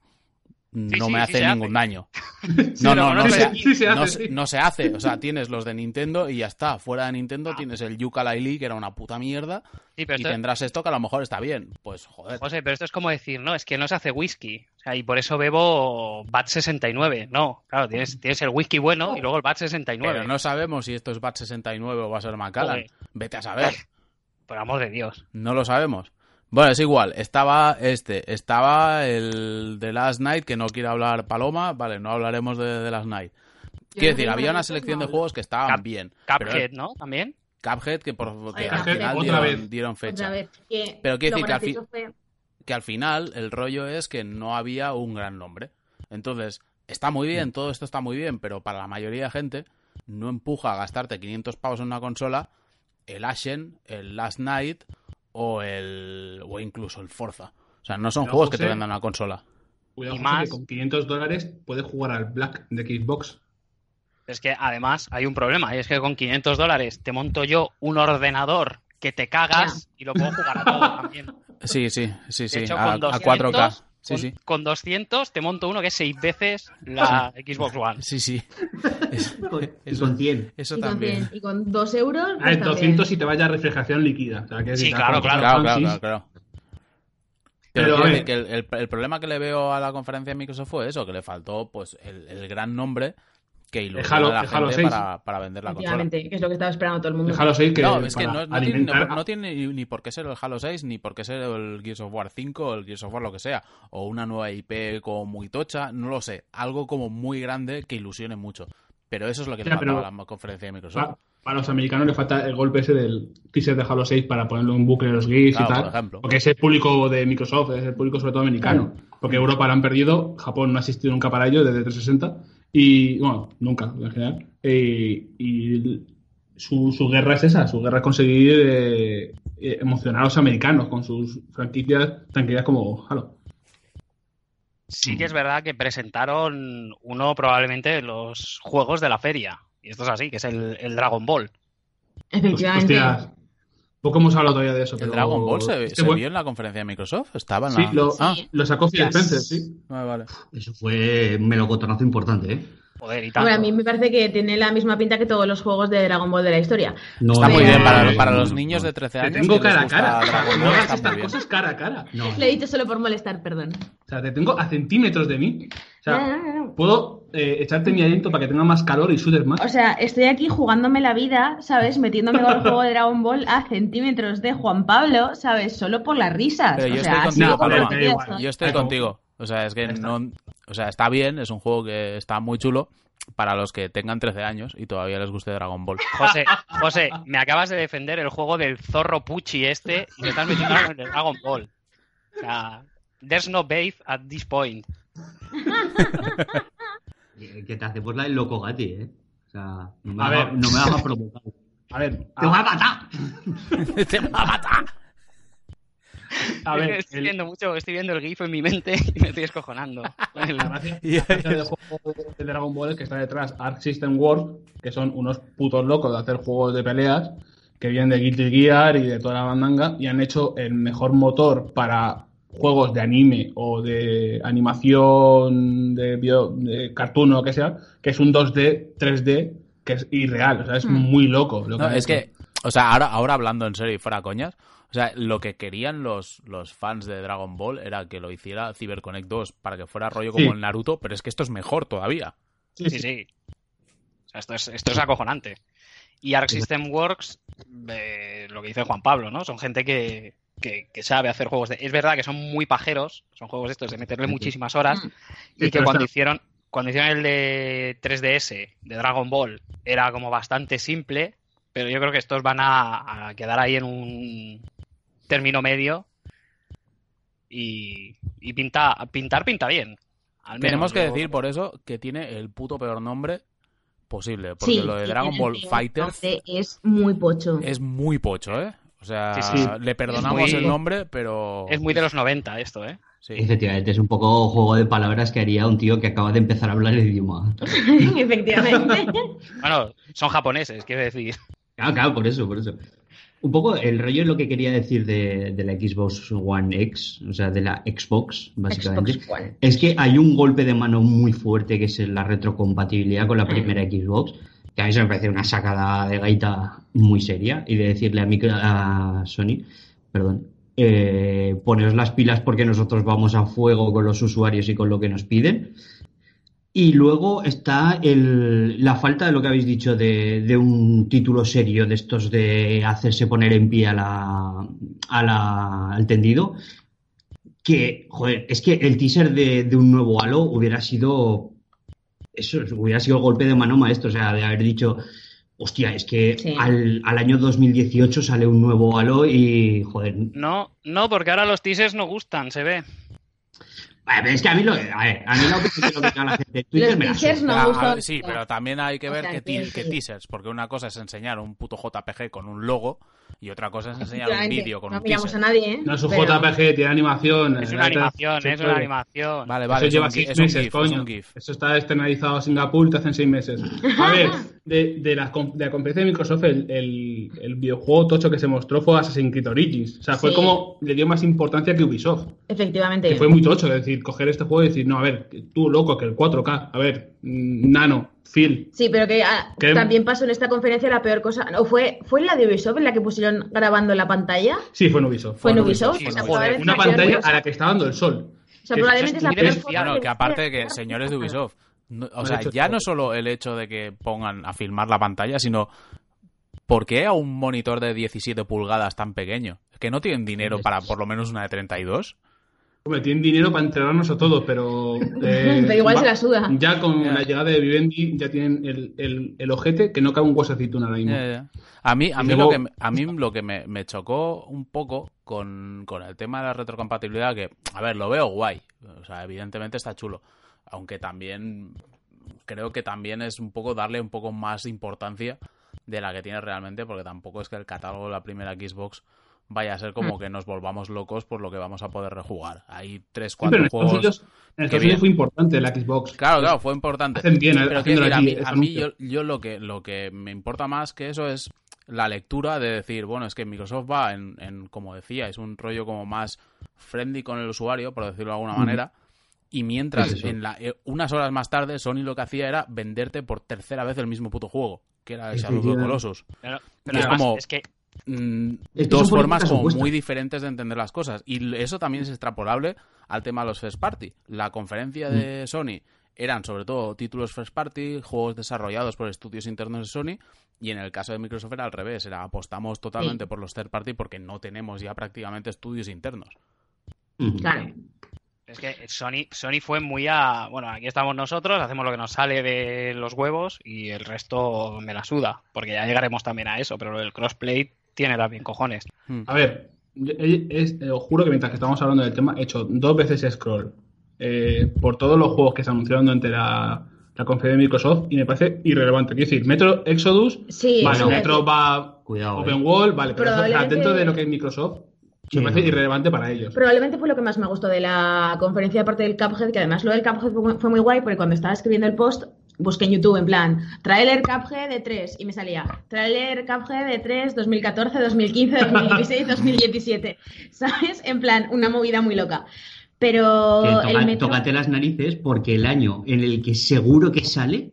no sí, me sí hace ningún hace. daño. [LAUGHS] No, no, no se, hace, no, se- sí. no se hace. O sea, tienes los de Nintendo y ya está. Fuera de Nintendo tienes el Yooka-Laylee, que era una puta mierda. Sí, pero Y esto- tendrás esto que a lo mejor está bien. Pues joder. José, pero esto es como decir, no, es que no se hace whisky. O sea, y por eso bebo BAT 69. No, claro, tienes, tienes el whisky bueno y luego el BAT 69. Pero no sabemos si esto es BAT 69 o va a ser Macallan. Vete a saber. Por amor de Dios. No lo sabemos. Bueno, es igual. Estaba este. Estaba el de Last Night, que no quiere hablar Paloma. Vale, no hablaremos de, de Last Night. Quiero decir, había una selección de juegos que estaban Cap- bien. pero Cuphead, ¿no? También. Cuphead, que, por, que al Cuphead, final dieron, fecha. Vez, que Pero quiero decir que al fue- que al final el rollo es que no había un gran nombre. Entonces, está muy bien, todo esto está muy bien, pero para la mayoría de gente no empuja a gastarte 500 pavos en una consola el Ashen, el Last Night o el o incluso el Forza. O sea, no son Pero, juegos que te vendan una consola. Cuidado, Y José, más- que con 500 dólares puedes jugar al Black de Xbox. Es que además hay un problema, y es que con 500 dólares te monto yo un ordenador que te cagas y lo puedo jugar a todo [LAUGHS] también. Sí, sí, sí, sí, hecho, a, con a 200, 4K. Sí, con, sí. con 200 te monto uno que es seis veces la Xbox One. Sí, sí. [LAUGHS] Es- Con- y eso, con 100. eso y, con también. 100, y con 2 euros. A pues ver, también. 200 si te vaya a refrigeración líquida. O sea, que Sí, claro, claro. Claro, claro, claro, claro. Pero, Pero, a ver. decir que el, el- el problema que le veo a la conferencia de Microsoft fue eso, que le faltó pues el, el gran nombre que ilusiona Halo- a la el Halo gente 6. para, para vender la consola. Que es lo que estaba esperando todo el mundo. Déjalo seguir que No, es que no, no tiene, alimentar no tiene ni, por qué ser el Halo 6, ni por qué ser el Gears of War 5 o el Gears of War lo que sea. O una nueva IP como muy tocha, no lo sé. Algo como muy grande que ilusione mucho. Pero eso es lo que le faltaba a la conferencia de Microsoft. Para los americanos le falta el golpe ese del teaser de Halo 6 para ponerlo en bucle en los GIFs Claro, y tal. por ejemplo. Porque es el público de Microsoft, es el público sobre todo americano. Porque Europa lo han perdido, Japón no ha asistido nunca para ello desde 360. Y, bueno, nunca en general. Eh, y su, su guerra es esa, su guerra es conseguir eh, eh, emocionar a los americanos con sus franquicias tan queridas como Halo. Sí que es verdad que presentaron uno probablemente de los juegos de la feria. Y esto es así, que es el, el Dragon Ball. Efectivamente. Hostias, poco hemos hablado todavía de eso. ¿El Dragon Ball se, este se buen- vio en la conferencia de Microsoft? ¿Estaba en Sí, la...? lo, Ah, lo sacó Phil. Spencer, sí. vale, vale. Eso fue un melocotonazo importante, ¿eh? Joder, y tanto. Hombre, a mí me parece que tiene la misma pinta que todos los juegos de Dragon Ball de la historia. No, Está muy bien, para, para no, los niños no. de 13 Te años. tengo que les cara a cara. Dragon No hagas estas cosas cara a cara. No. Le he dicho solo por molestar, perdón. O sea, te tengo a centímetros de mí. O sea, no, no, no. puedo eh, echarte mi aliento para que tenga más calor y sudes más. O sea, estoy aquí jugándome la vida, ¿sabes? Metiéndome con el juego de Dragon Ball a centímetros de Juan Pablo, ¿sabes? Solo por las risas. Pero yo o estoy contigo, te. Yo estoy contigo. O sea, es que no. O sea, está bien, es un juego que está muy chulo para los que tengan 13 años y todavía les guste Dragon Ball. [LAUGHS] José, José, me acabas de defender el juego del zorro Pucci este y me estás metiendo en el Dragon Ball. O sea, there's no babe at this point. [LAUGHS] Eh, Que te hacemos la del loco gati, ¿eh? O sea, no me, A hagas- ver. no me hagas provocar. A ver, ¡Te voy a a, matar! [LAUGHS] ¡Te va a matar! A ver, estoy, el- viendo mucho, estoy viendo el GIF en mi mente y me estoy escojonando. [LAUGHS] El- la gracia, Y- la gracia del juego de Dragon Ball es que está detrás Arc System Works, que son unos putos locos de hacer juegos de peleas, que vienen de Guilty Gear y de toda la bandanga, y han hecho el mejor motor para juegos de anime o de animación de, bio- de cartoon o lo que sea, que es un 2D, 3D, que es irreal, o sea, es Hmm. muy loco. Lo No, han es hecho. que, o sea, ahora, ahora hablando en serio y fuera coñas, o sea, lo que querían los, los fans de Dragon Ball era que lo hiciera CyberConnect 2 para que fuera rollo como Sí. el Naruto, pero es que esto es mejor todavía. Sí, Sí, sí. O sea, esto es, esto es acojonante. Y Arc System Works, eh, lo que dice Juan Pablo, ¿no? Son gente que, que, que sabe hacer juegos de... Es verdad que son muy pajeros, son juegos estos de meterle muchísimas horas, y que cuando hicieron, cuando hicieron el de 3DS, de Dragon Ball, era como bastante simple, pero yo creo que estos van a, a quedar ahí en un término medio y, y pinta, pintar pinta bien. Al Tenemos menos, que decir por eso que tiene el puto peor nombre posible, porque Sí, lo de Dragon Ball nombre, Es muy pocho. es muy pocho, ¿eh? O sea, Sí, sí. le perdonamos muy- el nombre, pero... Es muy de los 90 esto, ¿eh? Sí. Efectivamente, es un poco juego de palabras que haría un tío que acaba de empezar a hablar el idioma. [LAUGHS] Efectivamente. Bueno, son japoneses, quiero decir. Claro, claro, por eso, por eso. Un poco el rollo es lo que quería decir de, de, la Xbox One X, o sea, de la Xbox, básicamente. Xbox One. Es que hay un golpe de mano muy fuerte que es la retrocompatibilidad con la primera Xbox, que a mí se me parece una sacada de gaita muy seria, y de decirle a, micro, a Sony, perdón, eh, poneros las pilas porque nosotros vamos a fuego con los usuarios y con lo que nos piden. Y luego está el, la falta de lo que habéis dicho de, de, un título serio de estos de hacerse poner en pie a la, a la, al tendido. Que, joder, es que el teaser de, de, un nuevo Halo hubiera sido. Eso hubiera sido el golpe de mano maestro. O sea, de haber dicho. Hostia, es que sí. al, al, año 2018 sale un nuevo Halo y, joder. No, no, porque ahora los teasers no gustan, se ve. Es que a mí lo, a ver, a mí lo que, lo que la gente de Twitter me teasers no Ah, gustan. sí, pero también hay que O ver sea, qué, que qué teasers, porque una cosa es enseñar un puto JPG con un logo y otra cosa es enseñar un vídeo con no un teaser. a nadie, ¿eh? No es un Pero- JPG, tiene animación. Es eh, una animación, es una animación. Vale, Eso vale, es lleva seis es un meses, GIF, coño. es un GIF. Eso está externalizado a Singapur, te hacen seis meses. A ver, de, de, la, de la conferencia de Microsoft, el, el, el videojuego tocho que se mostró fue Assassin's Creed Origins. O sea, fue Sí. como le dio más importancia que Ubisoft. Efectivamente. Que fue muy tocho, es decir, coger este juego y decir, no, a ver, tú loco, que el 4K, a ver, mm, Nano, Phil. Sí, pero que ah, también pasó en esta conferencia la peor cosa. No, fue, fue en la de Ubisoft en la que pusieron grabando la pantalla. Sí, fue en Ubisoft. Fue en en Ubisoft. Ubisoft, o sea, Una pantalla a la que está dando el sol. O sea, que probablemente es la peor de que aparte vestir. que señores de Ubisoft, no- o sea, ya no solo el hecho de que pongan a filmar la pantalla, sino ¿por qué a un monitor de 17 pulgadas tan pequeño? ¿Que no tienen dinero para por lo menos una de 32? Hombre, tienen dinero para entrenarnos a todos, pero. [LAUGHS] eh, Pero igual va- se la suda. Ya con la llegada de Vivendi, ya tienen el, el, el ojete que no cabe un hueso de aceituna ahora mismo. Ya. A mí, a mí luego- lo que, me- a mí lo que me, me chocó un poco con, con el tema de la retrocompatibilidad, que, a ver, lo veo guay. O sea, evidentemente está chulo. Aunque también creo que también es un poco darle un poco más importancia de la que tiene realmente, porque tampoco es que el catálogo de la primera Xbox vaya a ser Mm. como que nos volvamos locos por lo que vamos a poder rejugar. Hay tres, Sí, cuatro pero en Estados juegos. En Estados. Unidos fue importante la Xbox. Claro, claro, fue importante. Hacen bien, Pero a aquí, mí, ese a mí yo, lo que lo que me importa más que eso es la lectura de decir, bueno, es que Microsoft va en, en como decía, es un rollo como más friendly con el usuario, por decirlo de alguna manera. Y mientras, Es en la, eh, unas horas más tarde, Sony lo que hacía era venderte por tercera vez el mismo puto juego, que era el Shadow of. Colossus. Pero, es además, como- es que Mm, Es que dos formas como muy diferentes de entender las cosas. Y eso también es extrapolable al tema de los first party. La conferencia de Sony eran sobre todo títulos first party, juegos desarrollados por estudios internos de Sony. Y en el caso de Microsoft era al revés, era apostamos totalmente Sí. por los third party porque no tenemos ya prácticamente estudios internos. Ujú. Claro. Es que Sony, Sony fue muy a. Bueno, aquí estamos nosotros, hacemos lo que nos sale de los huevos y el resto me la suda. Porque ya llegaremos también a eso, pero lo del crossplay tiene también cojones. Hmm. A ver, yo- eh, es- eh, os juro que mientras que estamos hablando del tema, he hecho dos veces scroll eh, por todos los juegos que se anunciaron durante la, la conferencia de Microsoft y me parece irrelevante. Quiero decir, Metro Exodus, Sí, vale, Metro va Cuidado, Open eh. Wall, vale, pero Probablemente- dentro de lo que es Microsoft, Sí, me parece irrelevante para ellos. Probablemente fue lo que más me gustó de la conferencia, aparte del Cuphead, que además lo del Cuphead fue muy guay, porque cuando estaba escribiendo el post, busqué en YouTube, en plan, trailer Cuphead de 3, y me salía, trailer Cuphead de 3, 2014, 2015, 2016, 2017, ¿sabes? En plan, una movida muy loca. Pero toca- el metro... tócate las narices porque el año en el que seguro que sale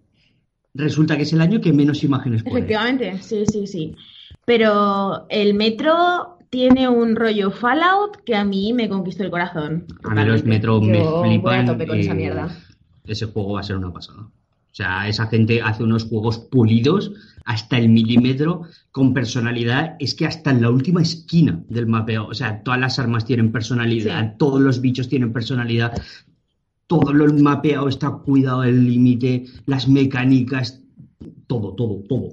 resulta que es el año que menos imágenes pone. Efectivamente, sí, sí, sí. Pero el metro tiene un rollo Fallout que a mí me conquistó el corazón. A mí los. Metro me Yo voy flipan. a tope con esa mierda. Ese juego va a ser una pasada. O sea, esa gente hace unos juegos pulidos hasta el milímetro con personalidad. Es que hasta en la última esquina del mapeo, o sea, todas las armas tienen personalidad, Sí. todos los bichos tienen personalidad, todo lo mapeado está cuidado del límite, las mecánicas, todo, todo, todo.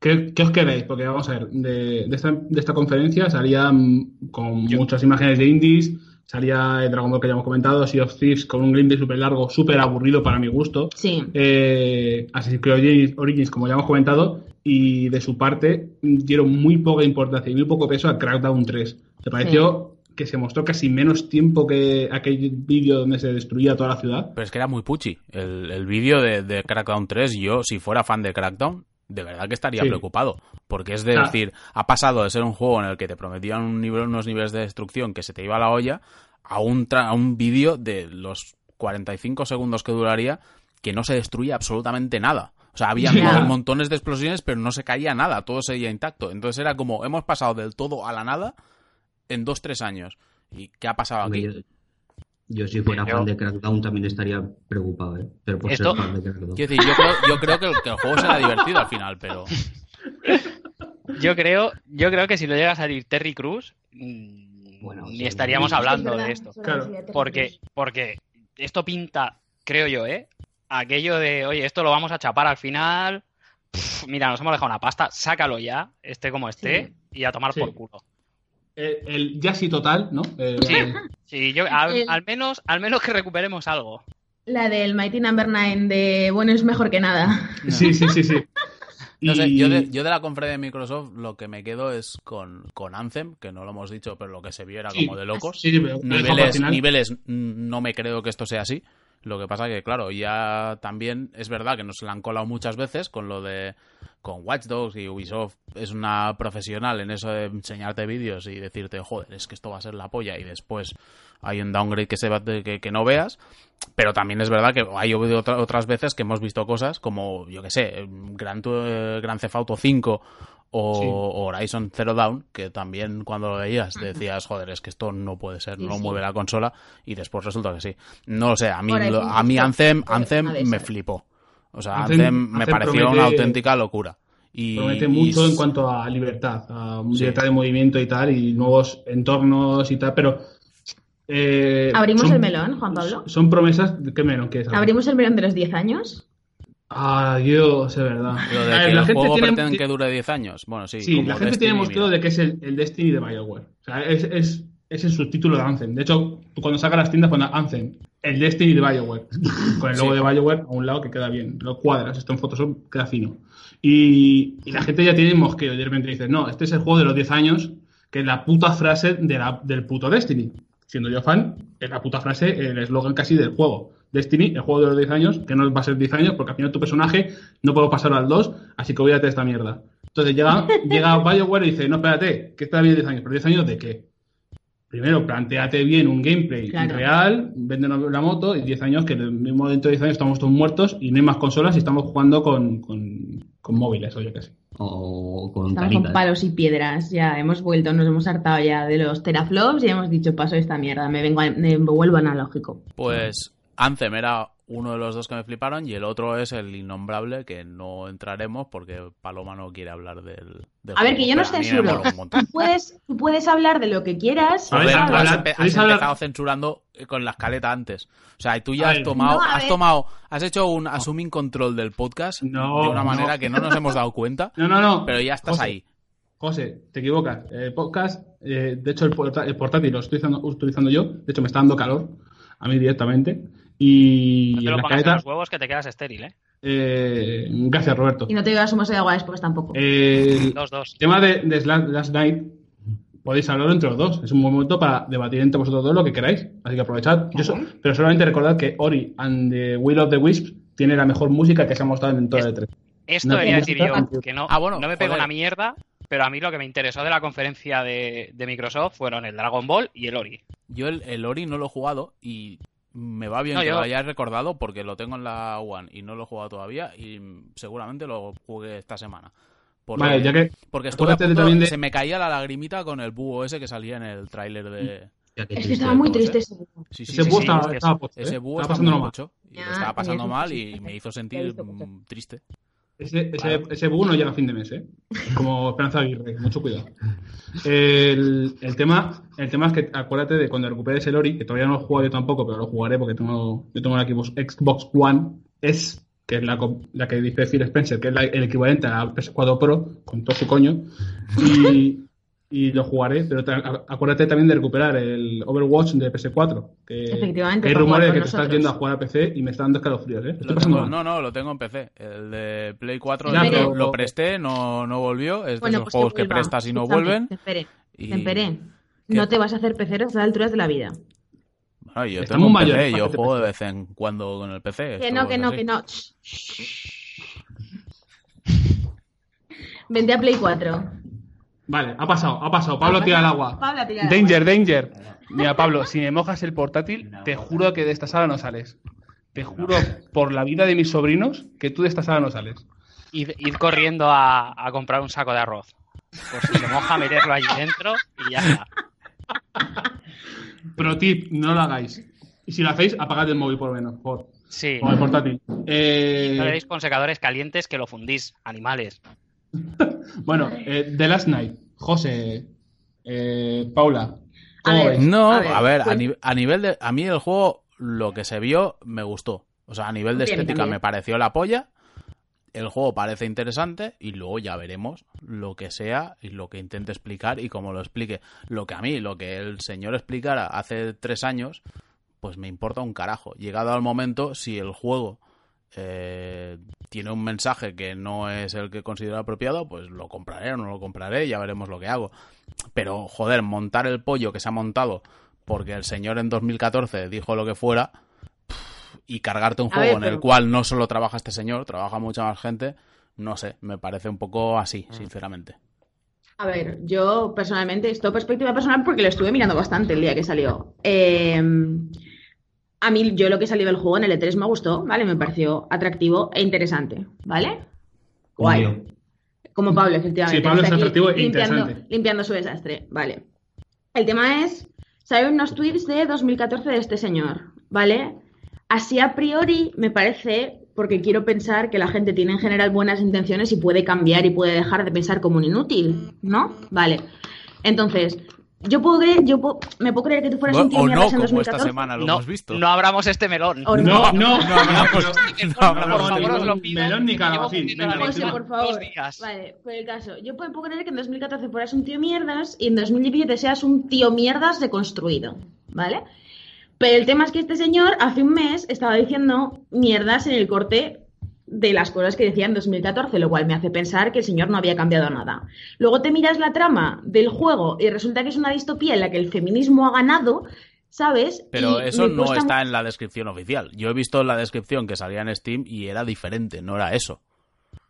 ¿Qué, qué os queréis? Porque vamos a ver, de, de esta, de esta conferencia salía mm, con muchas imágenes de indies, salía el Dragon Ball que ya hemos comentado, Sea of Thieves con un gameplay súper largo, súper aburrido para mi gusto, Sí. eh, Assassin's Creed Origins, Origins, como ya hemos comentado, y de su parte dieron muy poca importancia y muy poco peso a Crackdown 3. Se pareció que se mostró casi menos tiempo que aquel vídeo donde se destruía toda la ciudad. Pero es que era muy puchi. El, el vídeo de, de Crackdown 3, yo, si fuera fan de Crackdown, de verdad que estaría Sí. preocupado. Porque es de decir, ha pasado de ser un juego en el que te prometían un nivel, unos niveles de destrucción que se te iba a la olla a un, tra- a un vídeo de los 45 segundos que duraría que no se destruía absolutamente nada. O sea, había montones de explosiones, pero no se caía nada, todo seguía intacto. Entonces era como, hemos pasado del todo a la nada en dos, tres años. ¿Y qué ha pasado aquí? Yo, si fuera Yo- fan de Crackdown también estaría preocupado, ¿eh? Pero por Esto- ser fan de Crackdown. Quiero decir, yo creo, yo creo que, el, que el juego será [LAUGHS] divertido al final, pero... Yo creo, yo creo que si lo llega a salir Terry Cruz, mm, Bueno, ni sí. estaríamos es hablando verdad, de esto. Claro. Porque, porque esto pinta, creo yo, ¿eh? Aquello de, oye, esto lo vamos a chapar al final. Pff, mira, nos hemos dejado una pasta, sácalo ya, esté como esté, y a tomar Sí. por culo. El, el Yassi total, ¿no? Eh, Sí, sí, yo, al, El- al menos, al menos que recuperemos algo. La del Mighty Number 9 de bueno es mejor que nada. [LAUGHS] sí, sí, sí, sí. No sé, Y- yo de, yo de la conferencia de Microsoft lo que me quedo es con, con Anthem, que no lo hemos dicho, pero lo que se vio era Sí, como de locos. Sí, sí, niveles, niveles, no me creo que esto sea así. Lo que pasa que, claro, ya también es verdad que nos la han colado muchas veces con lo de con Watch Dogs y Ubisoft es una profesional en eso de enseñarte vídeos y decirte, joder, es que esto va a ser la polla y después hay un downgrade que, se va, que, que no veas. Pero también es verdad que hay otra- otras veces que hemos visto cosas como, yo que sé, Gran, eh, Gran Theft Auto 5 o Sí. Horizon Zero Dawn, que también cuando lo veías decías, joder, es que esto no puede ser, Sí, no sí. mueve la consola, y después resulta que sí. No lo sé, a mí, lo- a mí Anthem, Anthem me flipó. O sea, Anthem- Anthem, me Anthem pareció promete- una auténtica locura. Y, Promete mucho en cuanto a libertad, a Sí. libertad de movimiento y tal, y nuevos entornos y tal, pero... eh, ¿Abrimos son- el melón, Juan Pablo? Son promesas... ¿Qué melón quieres abrir? ¿Abrimos el melón de los 10 años? Ah, Dios, es verdad. Lo de ver, la el gente juego tiene- que dure 10 años. Bueno, sí. Sí, como la gente Destiny, tiene mosqueo mira. de que es el, el Destiny de Bioware. O sea, es, es, es el subtítulo de Anthem. De hecho, cuando sacas las tiendas, cuando Anthem, el Destiny de Bioware, [LAUGHS] con el logo Sí. de Bioware a un lado que queda bien. Lo cuadras, esto en Photoshop queda fino. Y, y la gente ya tiene mosqueo y de repente dice, no, este es el juego de los 10 años, que es la puta frase de la- del puto Destiny. Siendo yo fan, es la puta frase, el eslogan casi del juego. Destiny, el juego de los 10 años, que no va a ser 10 años, porque al final tu personaje no puedo pasarlo al 2, así que olvídate de esta mierda. Entonces llega, [LAUGHS] llega BioWare y dice, no, espérate, que está bien 10 años, pero 10 años de qué? Primero, planteate bien un gameplay Claro. real, véndenos la moto, y 10 años, que el mismo dentro de 10 años estamos todos muertos y no hay más consolas y estamos jugando con, con, con móviles, o yo qué sé. O con Estamos con palos y piedras. Ya hemos vuelto, nos hemos hartado ya de los teraflops y hemos dicho, paso esta mierda, me, vengo a- me vuelvo analógico. Pues Anthem era uno de los dos que me fliparon y el otro es el innombrable que no entraremos porque Paloma no quiere hablar del, del A ver, que yo no censuro. mola un montón. Tú puedes, tú puedes hablar de lo que quieras. A ver, has, hablar- empe- has empezado censurando eh, con la escaleta antes. O sea, y tú ya has tomado, No, has tomado, has hecho un assuming control del podcast No, de una manera no. que no nos hemos dado cuenta, No, no, no. pero ya estás José, ahí. José, te equivocas. El podcast, eh, de hecho, el portátil lo estoy utilizando, utilizando yo. De hecho, me está dando calor a mí directamente. Y No te en lo la pongas en los huevos que te quedas estéril, ¿eh? eh, gracias, Roberto. Y no te digas un vaso de agua después tampoco. El Dos, dos. tema de, de Last, Night, podéis hablarlo entre los dos. Es un buen momento para debatir entre vosotros dos lo que queráis. Así que aprovechad. Yo so- pero solamente recordad que Ori and the Will of the Wisps tiene la mejor música que se ha mostrado en toda la E3. Esto No, debería decir yo, que no, Ah, bueno, no me pego una mierda, pero a mí lo que me interesó de la conferencia de, de Microsoft fueron el Dragon Ball y el Ori. Yo el, el Ori no lo he jugado y me va bien No, que yo- lo hayas recordado porque lo tengo en la One y no lo he jugado todavía y seguramente lo jugué esta semana. Porque, Vale, ya que porque estuve a punto- también de- se me caía la lagrimita con el búho ese que salía en el tráiler de... Qué es que estaba muy triste ese grupo. Sí, sí, ese sí, búho sí, estaba, es que estaba pocho, Ese ¿eh? búho Estaba mal. mucho y Ya, lo estaba pasando mal y me hizo sentir mm, triste. Ese, ese, ese búho no llega a fin de mes, ¿eh? Como Esperanza Aguirre, mucho cuidado. El, el tema, el tema es que acuérdate de cuando recuperes el Ori, que todavía no lo he jugado yo tampoco, pero lo jugaré porque tengo, yo tengo la Xbox, Xbox One S, que es la, la que dice Phil Spencer, que es la- el equivalente a la PS4 Pro, con todo su coño, y, y lo jugaré, pero acuérdate también de recuperar el Overwatch de PS4, que, Efectivamente, hay rumores de que te estás yendo a jugar a PC y me está dando escalofríos, ¿eh? Estoy pasando tengo- no, no, lo tengo en PC. El de Play 4 Ya, lo, pero- lo presté, no, no volvió. Es de Bueno, esos pues juegos que vuelva. prestas y no vuelven. Te esperé, Y... te. No te vas a hacer pecero a estas alturas de la vida. Bueno, yo Estamos tengo un PC, yo juego de vez en cuando con el PC. Que no, que no, así. que no. Vente a Play 4. Vale, ha pasado, ha pasado. Pablo tira al agua. Pablo tira al Danger, danger. Mira, Pablo, si me mojas el portátil, te juro que de esta sala no sales. Te juro por la vida de mis sobrinos que tú de esta sala no sales. Id, id corriendo a, a compar un saco de arroz. Por si se moja, meterlo allí dentro y ya está. Pro tip, no lo hagáis. Y si lo hacéis, apagad el móvil por lo menos, por, Sí. o el portátil. Eh, No le deis con secadores calientes que lo fundís, animales. [LAUGHS] bueno, eh, The Last Night. José, eh, Paula, A ¿cómo ver. veis? No, A ver, a ver, a, pues- ni- a nivel de. A mí el juego, lo que se vio, me gustó. O sea, a nivel de a estética también. me pareció la polla. El juego parece interesante y luego ya veremos lo que sea y lo que intente explicar y cómo lo explique. Lo que a mí, lo que el señor explicara hace tres años, pues me importa un carajo. Llegado al momento, si el juego eh, tiene un mensaje que no es el que considero apropiado, pues lo compraré o no lo compraré ya veremos lo que hago. Pero, joder, montar el pollo que se ha montado porque el señor en 2014 dijo lo que fuera y cargarte un juego ver, en el cual no solo trabaja este señor, trabaja mucha más gente, no sé, me parece un poco así, Mm. sinceramente. A ver, yo personalmente, esto perspectiva personal porque lo estuve mirando bastante el día que salió. Eh, a mí, yo lo que salió del juego en el E3 me gustó, ¿vale? Me pareció atractivo e interesante, ¿vale? Guay. Como Pablo, efectivamente. Sí, Pablo Está es atractivo e interesante. limpiando su desastre, vale. El tema es, salen unos tweets de 2014 de este señor, ¿vale? Así a priori me parece, porque quiero pensar que la gente tiene en general buenas intenciones y puede cambiar y puede dejar de pensar como un inútil, ¿no? Vale. Entonces, yo puedo creer, yo puedo, me puedo creer que tú fueras un tío o no, como 2014. esta semana lo no, hemos visto. No abramos este melón. No, no, no, no, melón ni calabacín. José, por favor. Vale, por el caso. Yo puedo creer que en 2014 fueras un tío mierdas y en 2017 seas un tío mierdas deconstruido, ¿vale? Pero el tema es que este señor hace un mes estaba diciendo mierdas en el corte de las cosas que decía en 2014, lo cual me hace pensar que el señor no había cambiado nada. Luego te miras la trama del juego y resulta que es una distopía en la que el feminismo ha ganado, ¿sabes? Pero Y eso no cuesta está en la descripción oficial. Yo he visto la descripción que salía en Steam y era diferente, no era eso.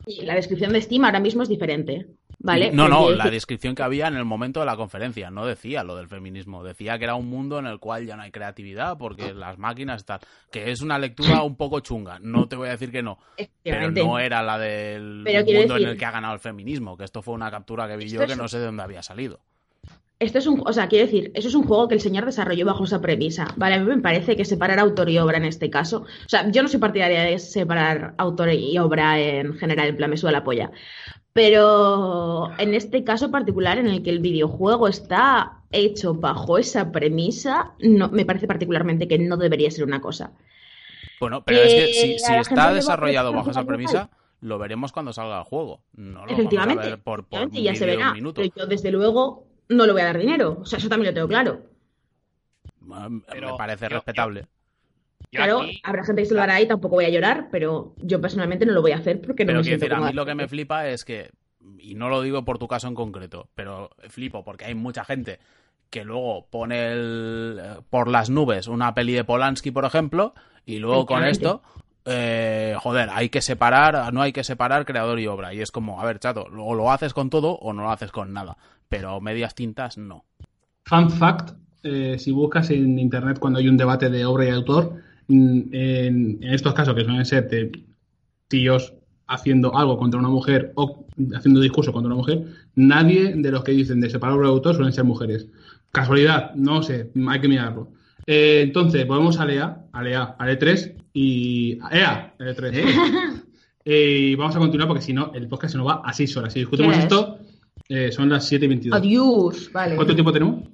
Y la descripción de Steam ahora mismo es diferente, ¿vale? No, no, la descripción que había en el momento de la conferencia no decía lo del feminismo, decía que era un mundo en el cual ya no hay creatividad porque las máquinas están, que es una lectura [LAUGHS] un poco chunga, no te voy a decir que no, pero no era la del Pero mundo en el que ha ganado el feminismo, que esto fue una captura que vi Esto yo es- que no sé de dónde había salido. Esto es un, o sea, quiero decir, eso es un juego que el señor desarrolló bajo esa premisa. Vale, a mí me parece que separar autor y obra en este caso, o sea, yo no soy partidaria de separar autor y obra en general, en plan me suda la polla. Pero en este caso particular, en el que el videojuego está hecho bajo esa premisa, no, me parece particularmente que no debería ser una cosa. Bueno, pero es que Eh, si, gente está desarrollado bajo esa premisa, lo veremos cuando salga el juego. No lo Efectivamente, vamos a ver por, por efectivamente, ya se verá. un. Pero yo, desde luego, no le voy a dar dinero. O sea, eso también lo tengo claro. Me parece yo- respetable. Yo Claro, aquí- habrá gente que se lo hará y tampoco voy a llorar, pero yo personalmente no lo voy a hacer porque no Pero me quiero siento decir, a mí lo que me flipa es que, y no lo digo por tu caso en concreto, pero flipo porque hay mucha gente que luego pone el- por las nubes una peli de Polanski, por ejemplo, y luego con esto, eh, joder, hay que separar, no hay que separar creador y obra. Y es como, a ver, chato, o lo haces con todo o no lo haces con nada. Pero medias tintas, no. Fun fact, eh, si buscas en internet cuando hay un debate de obra y autor, en, en estos casos que suelen ser de tíos haciendo algo contra una mujer o haciendo discurso contra una mujer, nadie de los que dicen de separar y autor suelen ser mujeres. Casualidad, no sé, hay que mirarlo. Eh, entonces, volvemos a Lea, a Lea, a E3 y a EA, a E3. [LAUGHS] Eh, y vamos a continuar porque si no, el podcast se nos va a 6 horas. Si discutimos esto, eh, son las 7 y 22. Adiós, vale. ¿Cuánto tiempo tenemos?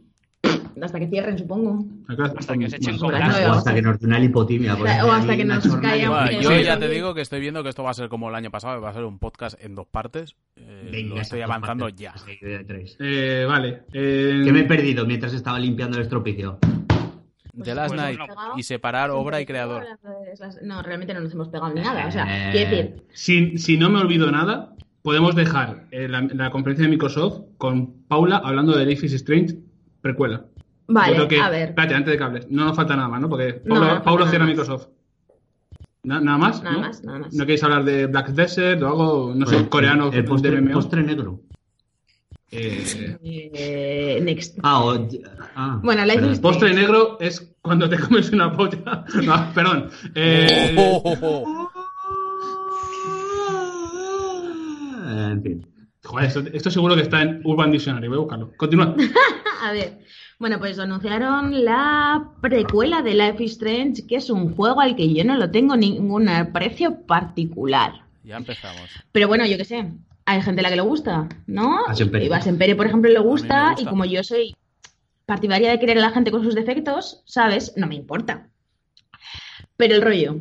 Hasta que cierren, supongo. Hasta que os echen O hasta que nos dé una lipotimia. O hasta que nos caiga yo ya te digo que estoy viendo que esto va a ser como el año pasado, va a ser un podcast en dos partes. Eh, Venga, lo estoy avanzando partes. ya. De. Eh, vale. eh, Que me he perdido mientras estaba limpiando el estropicio. The Last pues Night y separar obra y creador. No, realmente no nos hemos pegado ni nada. O sea, Eh. quiero decir, si, si no me olvido nada, podemos dejar eh, la, la conferencia de Microsoft con Paula hablando de Life is Strange precuela. Yo vale, creo que- a ver. Espérate, antes de que hables. No nos falta nada más, ¿no? Porque No, Paula, no nada cierra más. Microsoft. Na- nada más, Nada ¿no? más, nada más. ¿No queréis hablar de Black Desert o algo, no sé, Pues, coreano El postre, de postre negro. Eh, Eh, next. Ah, o- ah, Bueno, perdón. is postre negro es cuando te comes una polla. [LAUGHS] No, perdón. Eh, Oh, oh, oh, oh. Eh, En fin. Joder, esto, esto seguro que está en Urban Dictionary. Voy a buscarlo. Continúa. [LAUGHS] A ver, bueno, pues anunciaron la precuela de Life is Strange, que es un juego al que yo no lo tengo ningún aprecio particular. Ya empezamos. Pero bueno, yo qué sé, hay gente a la que le gusta, ¿no? A Sempere. Y a Sempere, por ejemplo, le gusta, gusta. y como yo soy partidaria de querer a la gente con sus defectos, ¿sabes? No me importa. Pero el rollo.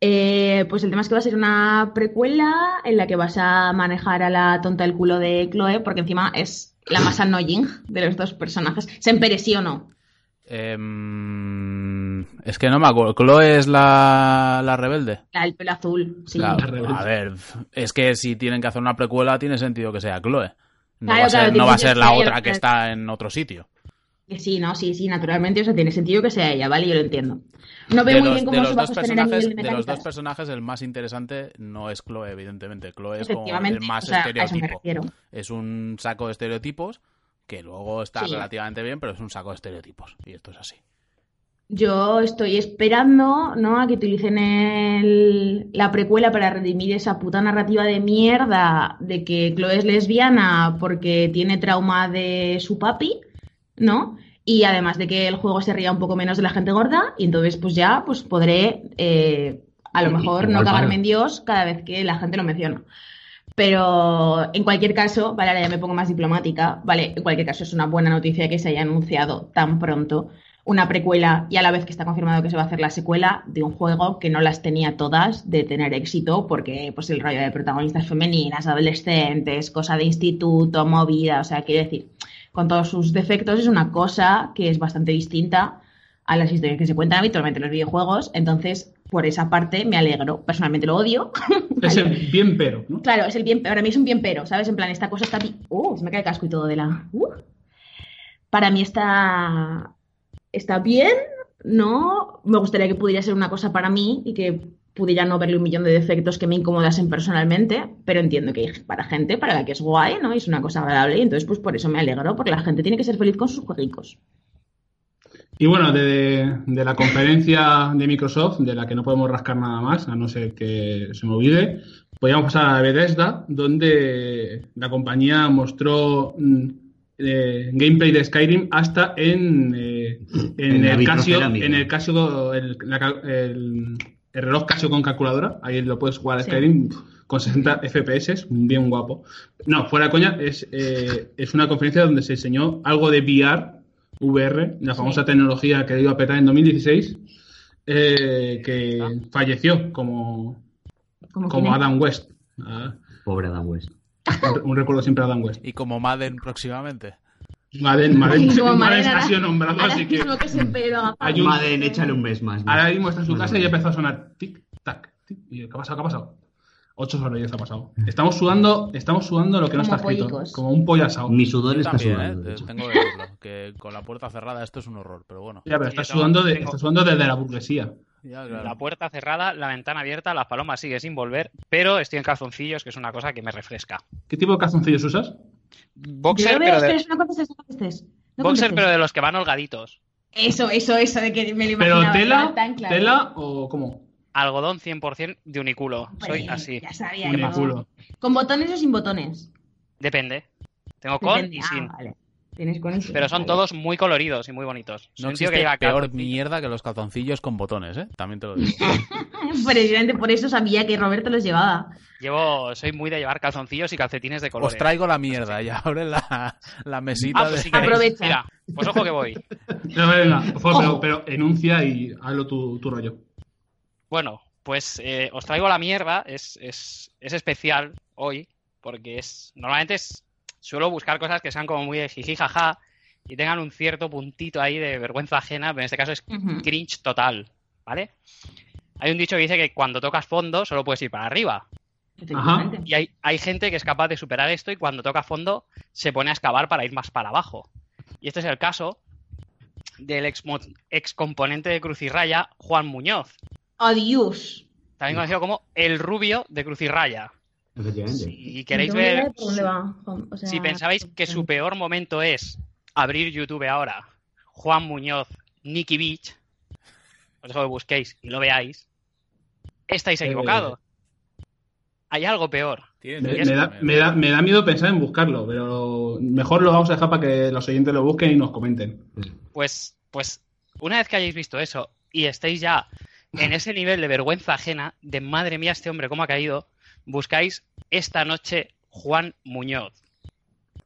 eh, pues el tema es que va a ser una precuela en la que vas a manejar a la tonta del culo de Chloe, porque encima es la más annoying de los dos personajes. Sempere, sí o no. Em, es que no me acuerdo. ¿Chloe es la, la rebelde? La del pelo azul, sí. La rebelde. a ver, es que si tienen que hacer una precuela, tiene sentido que sea Chloe. No Claro, va a ser, claro, no va a ser la otra que está en otro sitio. Que sí, no, sí, sí, naturalmente, o sea, tiene sentido que sea ella, ¿vale? Yo lo entiendo. No veo de muy los, bien cómo los se va a dos sostener a personajes, nivel de de los dos personajes, el más interesante no es Chloe, evidentemente. Chloe es como el más o sea, eso estereotipo. Es un saco de estereotipos que luego está Sí. relativamente bien, pero es un saco de estereotipos. Y esto es así. Yo estoy esperando, ¿no? A que utilicen el- la precuela para redimir esa puta narrativa de mierda de que Chloe es lesbiana porque tiene trauma de su papi, ¿no? Y además de que el juego se ría un poco menos de la gente gorda, y entonces pues ya pues podré eh, a lo mejor no cagarme en Dios cada vez que la gente lo menciona. Pero en cualquier caso, vale, ahora ya me pongo más diplomática, vale, en cualquier caso es una buena noticia que se haya anunciado tan pronto una precuela y a la vez que está confirmado que se va a hacer la secuela de un juego que no las tenía todas de tener éxito porque pues el rollo de protagonistas femeninas, adolescentes, cosa de instituto, movida, o sea, quiero decir, con todos sus defectos es una cosa que es bastante distinta a las historias que se cuentan habitualmente en los videojuegos, entonces por esa parte me alegro, personalmente lo odio, [LAUGHS] Es el bien pero, ¿no? Claro, es el bien, para mí es un bien pero, ¿sabes? En plan, esta cosa está... Uh, se me cae el casco y todo de la... Uh. Para mí está... Está bien, ¿no? Me gustaría que pudiera ser una cosa para mí y que pudiera no verle un millón de defectos que me incomodasen personalmente, pero entiendo que hay para gente para la que es guay, ¿no? Y es una cosa agradable y entonces pues por eso me alegro, porque la gente tiene que ser feliz con sus jueguicos. Y bueno, de, de la conferencia de Microsoft, de la que no podemos rascar nada más, a no ser que se me olvide, podríamos pasar a Bethesda, donde la compañía mostró mm, eh, gameplay de Skyrim hasta en, eh, en, el Casio, en el Casio, el, la cal- el- el reloj Casio con calculadora, ahí lo puedes jugar a Sí. Skyrim con 60 FPS, bien guapo. No, fuera de coña, es, eh, es una conferencia donde se enseñó algo de VR, VR, la famosa Sí. tecnología que dio a petar en 2016, eh, que Ah. falleció como, Como, Adam West. Ah, Pobre Adam West. un, un recuerdo siempre a Adam West. Y como Madden próximamente. Madden, [LAUGHS] Madden, Como Madden Madden ha sido nombrado, así que mismo que se pedo a Hay un- Madden, échale un mes más. ¿no? ahora mismo está en su casa y bueno. empezó a sonar tic, tac, tic. ¿Y qué ha pasado? ¿Qué ha pasado? Ocho horas ya se ha pasado. Estamos sudando, estamos sudando lo que no está escrito. pollicos. Como un pollo asado. Mi sudor está también, sudando. ¿eh? Tengo que decirlo, que con la puerta cerrada esto es un horror, pero bueno. Ya, pero Sí, tengo- sudando, de, estás sudando desde la burguesía. Ya, claro. La puerta cerrada, la ventana abierta, las palomas sigue sin volver, pero estoy en calzoncillos, que es una cosa que me refresca. ¿Qué tipo de calzoncillos usas? Boxer, pero de, no contestes, no contestes. No boxer, contestes. pero de los que van holgaditos. Eso, eso, eso, de que me lo ¿Pero imaginaba. tela? tan claro. ¿Tela o cómo? Algodón 100% de uniculo. Soy así. Ya sabía Un yo. culo. ¿Con botones o sin botones? Depende. Tengo con Depende. y Ah, sin. vale. Tienes con Pero son vale. todos muy coloridos y muy bonitos. No que existe lleva peor mierda que los calzoncillos con botones, ¿eh? También te lo digo. [LAUGHS] Precisamente por eso sabía que Roberto los llevaba. Llevo, soy muy de llevar calzoncillos y calcetines de colores. Os traigo la mierda y abre la, la mesita Ah, pues de... si queréis. Aprovecha. Mira, pues ojo que voy. [LAUGHS] No, venga, por favor, pero, enuncia y hazlo tu, tu rollo. Bueno, pues eh, os traigo la mierda. Es, es, es especial hoy porque es normalmente es, suelo buscar cosas que sean como muy de jiji jaja y tengan un cierto puntito ahí de vergüenza ajena, pero en este caso es cringe total, ¿vale? Hay un dicho que dice que cuando tocas fondo solo puedes ir para arriba. Y hay, hay gente que es capaz de superar esto y cuando toca fondo se pone a excavar para ir más para abajo. Y este es el caso del ex, ex componente de Cruz y Raya, Juan Muñoz. Adiós. también conocido como el rubio de Cruz y Raya. Efectivamente. Si queréis ¿Dónde ver, si pensáis que su peor momento es abrir YouTube ahora, Juan Muñoz, Nicky Beach, os dejo que busquéis y lo veáis, estáis Eh, equivocados. Hay algo peor. Me, me da, me da- me da miedo pensar en buscarlo, pero mejor lo vamos a dejar para que los oyentes lo busquen y nos comenten. Pues, pues, una vez que hayáis visto eso y estéis ya en ese nivel de vergüenza ajena, de madre mía, este hombre, cómo ha caído, buscáis esta noche Juan Muñoz.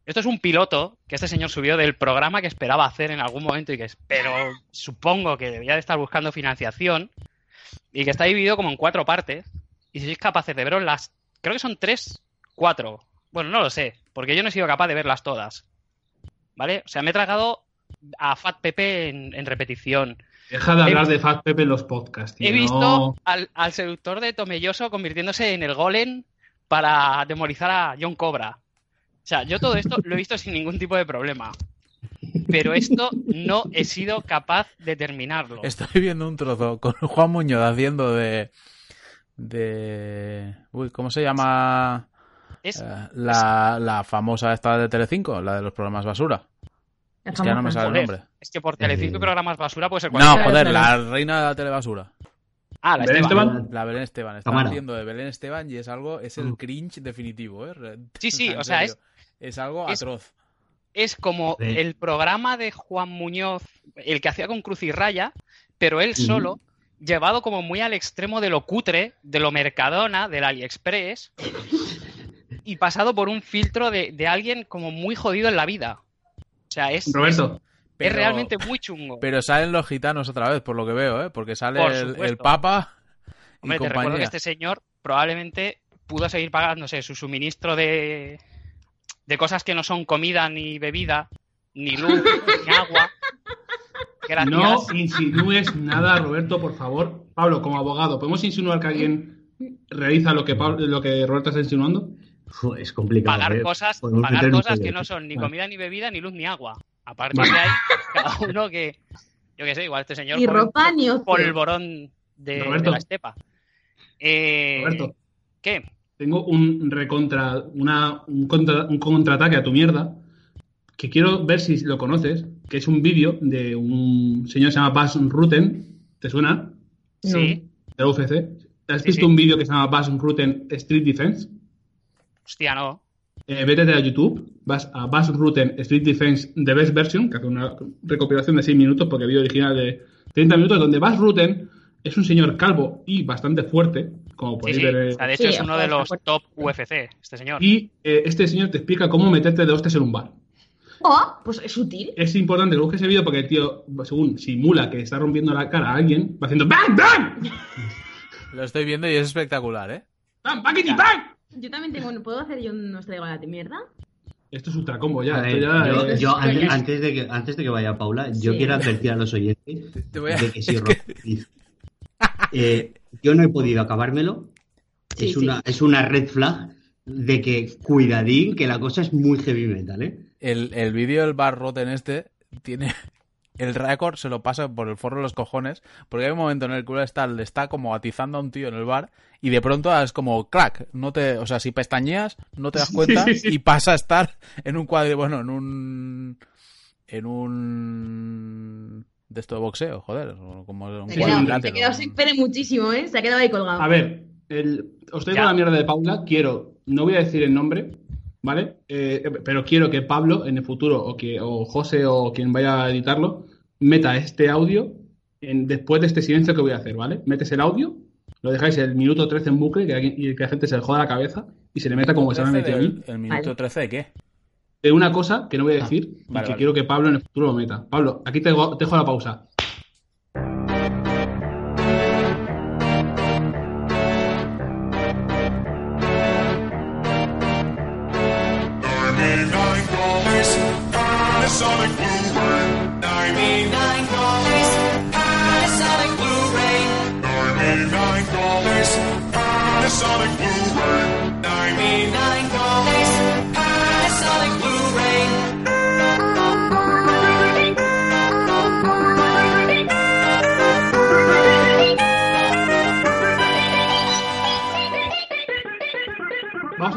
Esto es un piloto que este señor subió del programa que esperaba hacer en algún momento y que espero, supongo que debía de estar buscando financiación y que está dividido como en cuatro partes. Y si sois capaces de veros las, creo que son tres, cuatro. Bueno, no lo sé, porque yo no he sido capaz de verlas todas. ¿Vale? O sea, me he tragado a Fat Pepe en repetición. Deja de He hablar de Fat Pepe en los podcasts. tío, He visto no- al, al seductor de Tomelloso convirtiéndose en el golem para demonizar a John Cobra. O sea, yo todo esto lo he visto sin ningún tipo de problema. Pero esto no he sido capaz de terminarlo. Estoy viendo un trozo con [LAUGHS] Juan Muñoz haciendo de. de. Uy, ¿cómo se llama? Es- Eh, la, la famosa esta de Telecinco, la de los programas basura. Es que ya no me sale el nombre. es que por Telecinco y Eh, programas basura puede ser No, cualquiera. joder, la reina de la telebasura. Ah, la ¿Belén Esteban. Esteban? La Belén Esteban. Está haciendo de Belén Esteban y es algo, es el Mm. cringe definitivo, ¿eh? Sí, sí, [LAUGHS] o sea, serio. es algo es- atroz. Es como Sí. el programa de Juan Muñoz, el que hacía con Cruz y Raya, pero él solo, llevado como muy al extremo de lo cutre, de lo Mercadona, del AliExpress, y pasado por un filtro de, de alguien como muy jodido en la vida. O sea, es, Roberto, es Pero- realmente muy chungo. Pero salen los gitanos otra vez, por lo que veo, ¿eh? Porque sale Por el, Papa y Hombre, te recuerdo que este señor probablemente pudo seguir pagándose su suministro de, de cosas que no son comida ni bebida, ni luz, ni agua. Gracias. no insinúes nada, Roberto, por favor. Pablo, como abogado, ¿podemos insinuar que alguien realiza lo que, Pablo- lo que Roberto está insinuando? Es complicado. pagar ¿eh? cosas, pagar cosas que no son ni comida, ni bebida, ni luz, ni agua. A partir de ahí, cada uno que, yo qué sé, igual este señor Ni ropa ni polvorón de, de la estepa. Eh, Roberto, ¿Qué? tengo un recontra, una, un, contra- un contraataque a tu mierda que quiero ver si lo conoces, que es un vídeo de un señor que se llama Bas Rutten, ¿te suena? Sí. De la UFC. ¿Has Sí, visto sí. un vídeo que se llama Bas Rutten Street Defense? Hostia, no. Eh, vete a YouTube, vas a Bas Rutten Street Defense The Best Version, que hace una recopilación de 6 minutos, porque el vídeo original de 30 minutos, donde Bas Rutten es un señor calvo y bastante fuerte, como Sí, podéis sí. ver. eh, O sea, de hecho, Sí, es uno de los fuerte. top UFC, este señor. y eh, este señor te explica cómo meterte de hostias en un bar. Oh, pues es útil. Es importante que busques ese vídeo porque el tío, según simula que está rompiendo la cara a alguien, va haciendo ¡Bang! ¡Bang! Lo estoy viendo y es espectacular, ¿eh? ¡Bang! ¡Bang! ¡Bang! Yo también tengo. ¿Puedo hacer yo un nos traigo la mierda? Esto es ultra combo ya. Ver, yo, es- yo Esto antes, de que, antes de que vaya Paula, yo quiero advertir a los oyentes [LAUGHS] Te- te voy a- de que si [LAUGHS] es que- eh, yo no he podido acabármelo. Sí, es, sí. una, es una red flag de que cuidadín, que la cosa es muy heavy metal, ¿eh? El, el vídeo del bar roten este tiene. El récord se lo pasa por el forro de los cojones. Porque hay un momento en el que está, le está como atizando a un tío en el bar. Y de pronto es como crack. No te, o sea, si pestañeas, no te das cuenta. Y pasa a estar en un cuadro. Bueno, en un. En un. De esto de boxeo, joder. o Como un Se ha quedado, se ha cuadrilátero, quedado, un- se espere muchísimo, ¿eh? Se ha quedado ahí colgado. A ver, el- os traigo la mierda de Paula. Quiero, no voy a decir el nombre, ¿vale? Eh, pero quiero que Pablo en el futuro, o que o José o quien vaya a editarlo, meta este audio en- después de este silencio que voy a hacer, ¿vale? Metes el audio, lo dejáis el minuto 13 en bucle que alguien- y que la gente se le joda la cabeza y se le meta como se me ha metido a mí. el minuto Vale. 13 de qué? De una cosa que no voy a decir y Ah, vale, que vale. quiero que Pablo en el futuro lo meta. Pablo, aquí te dejo, te dejo la pausa.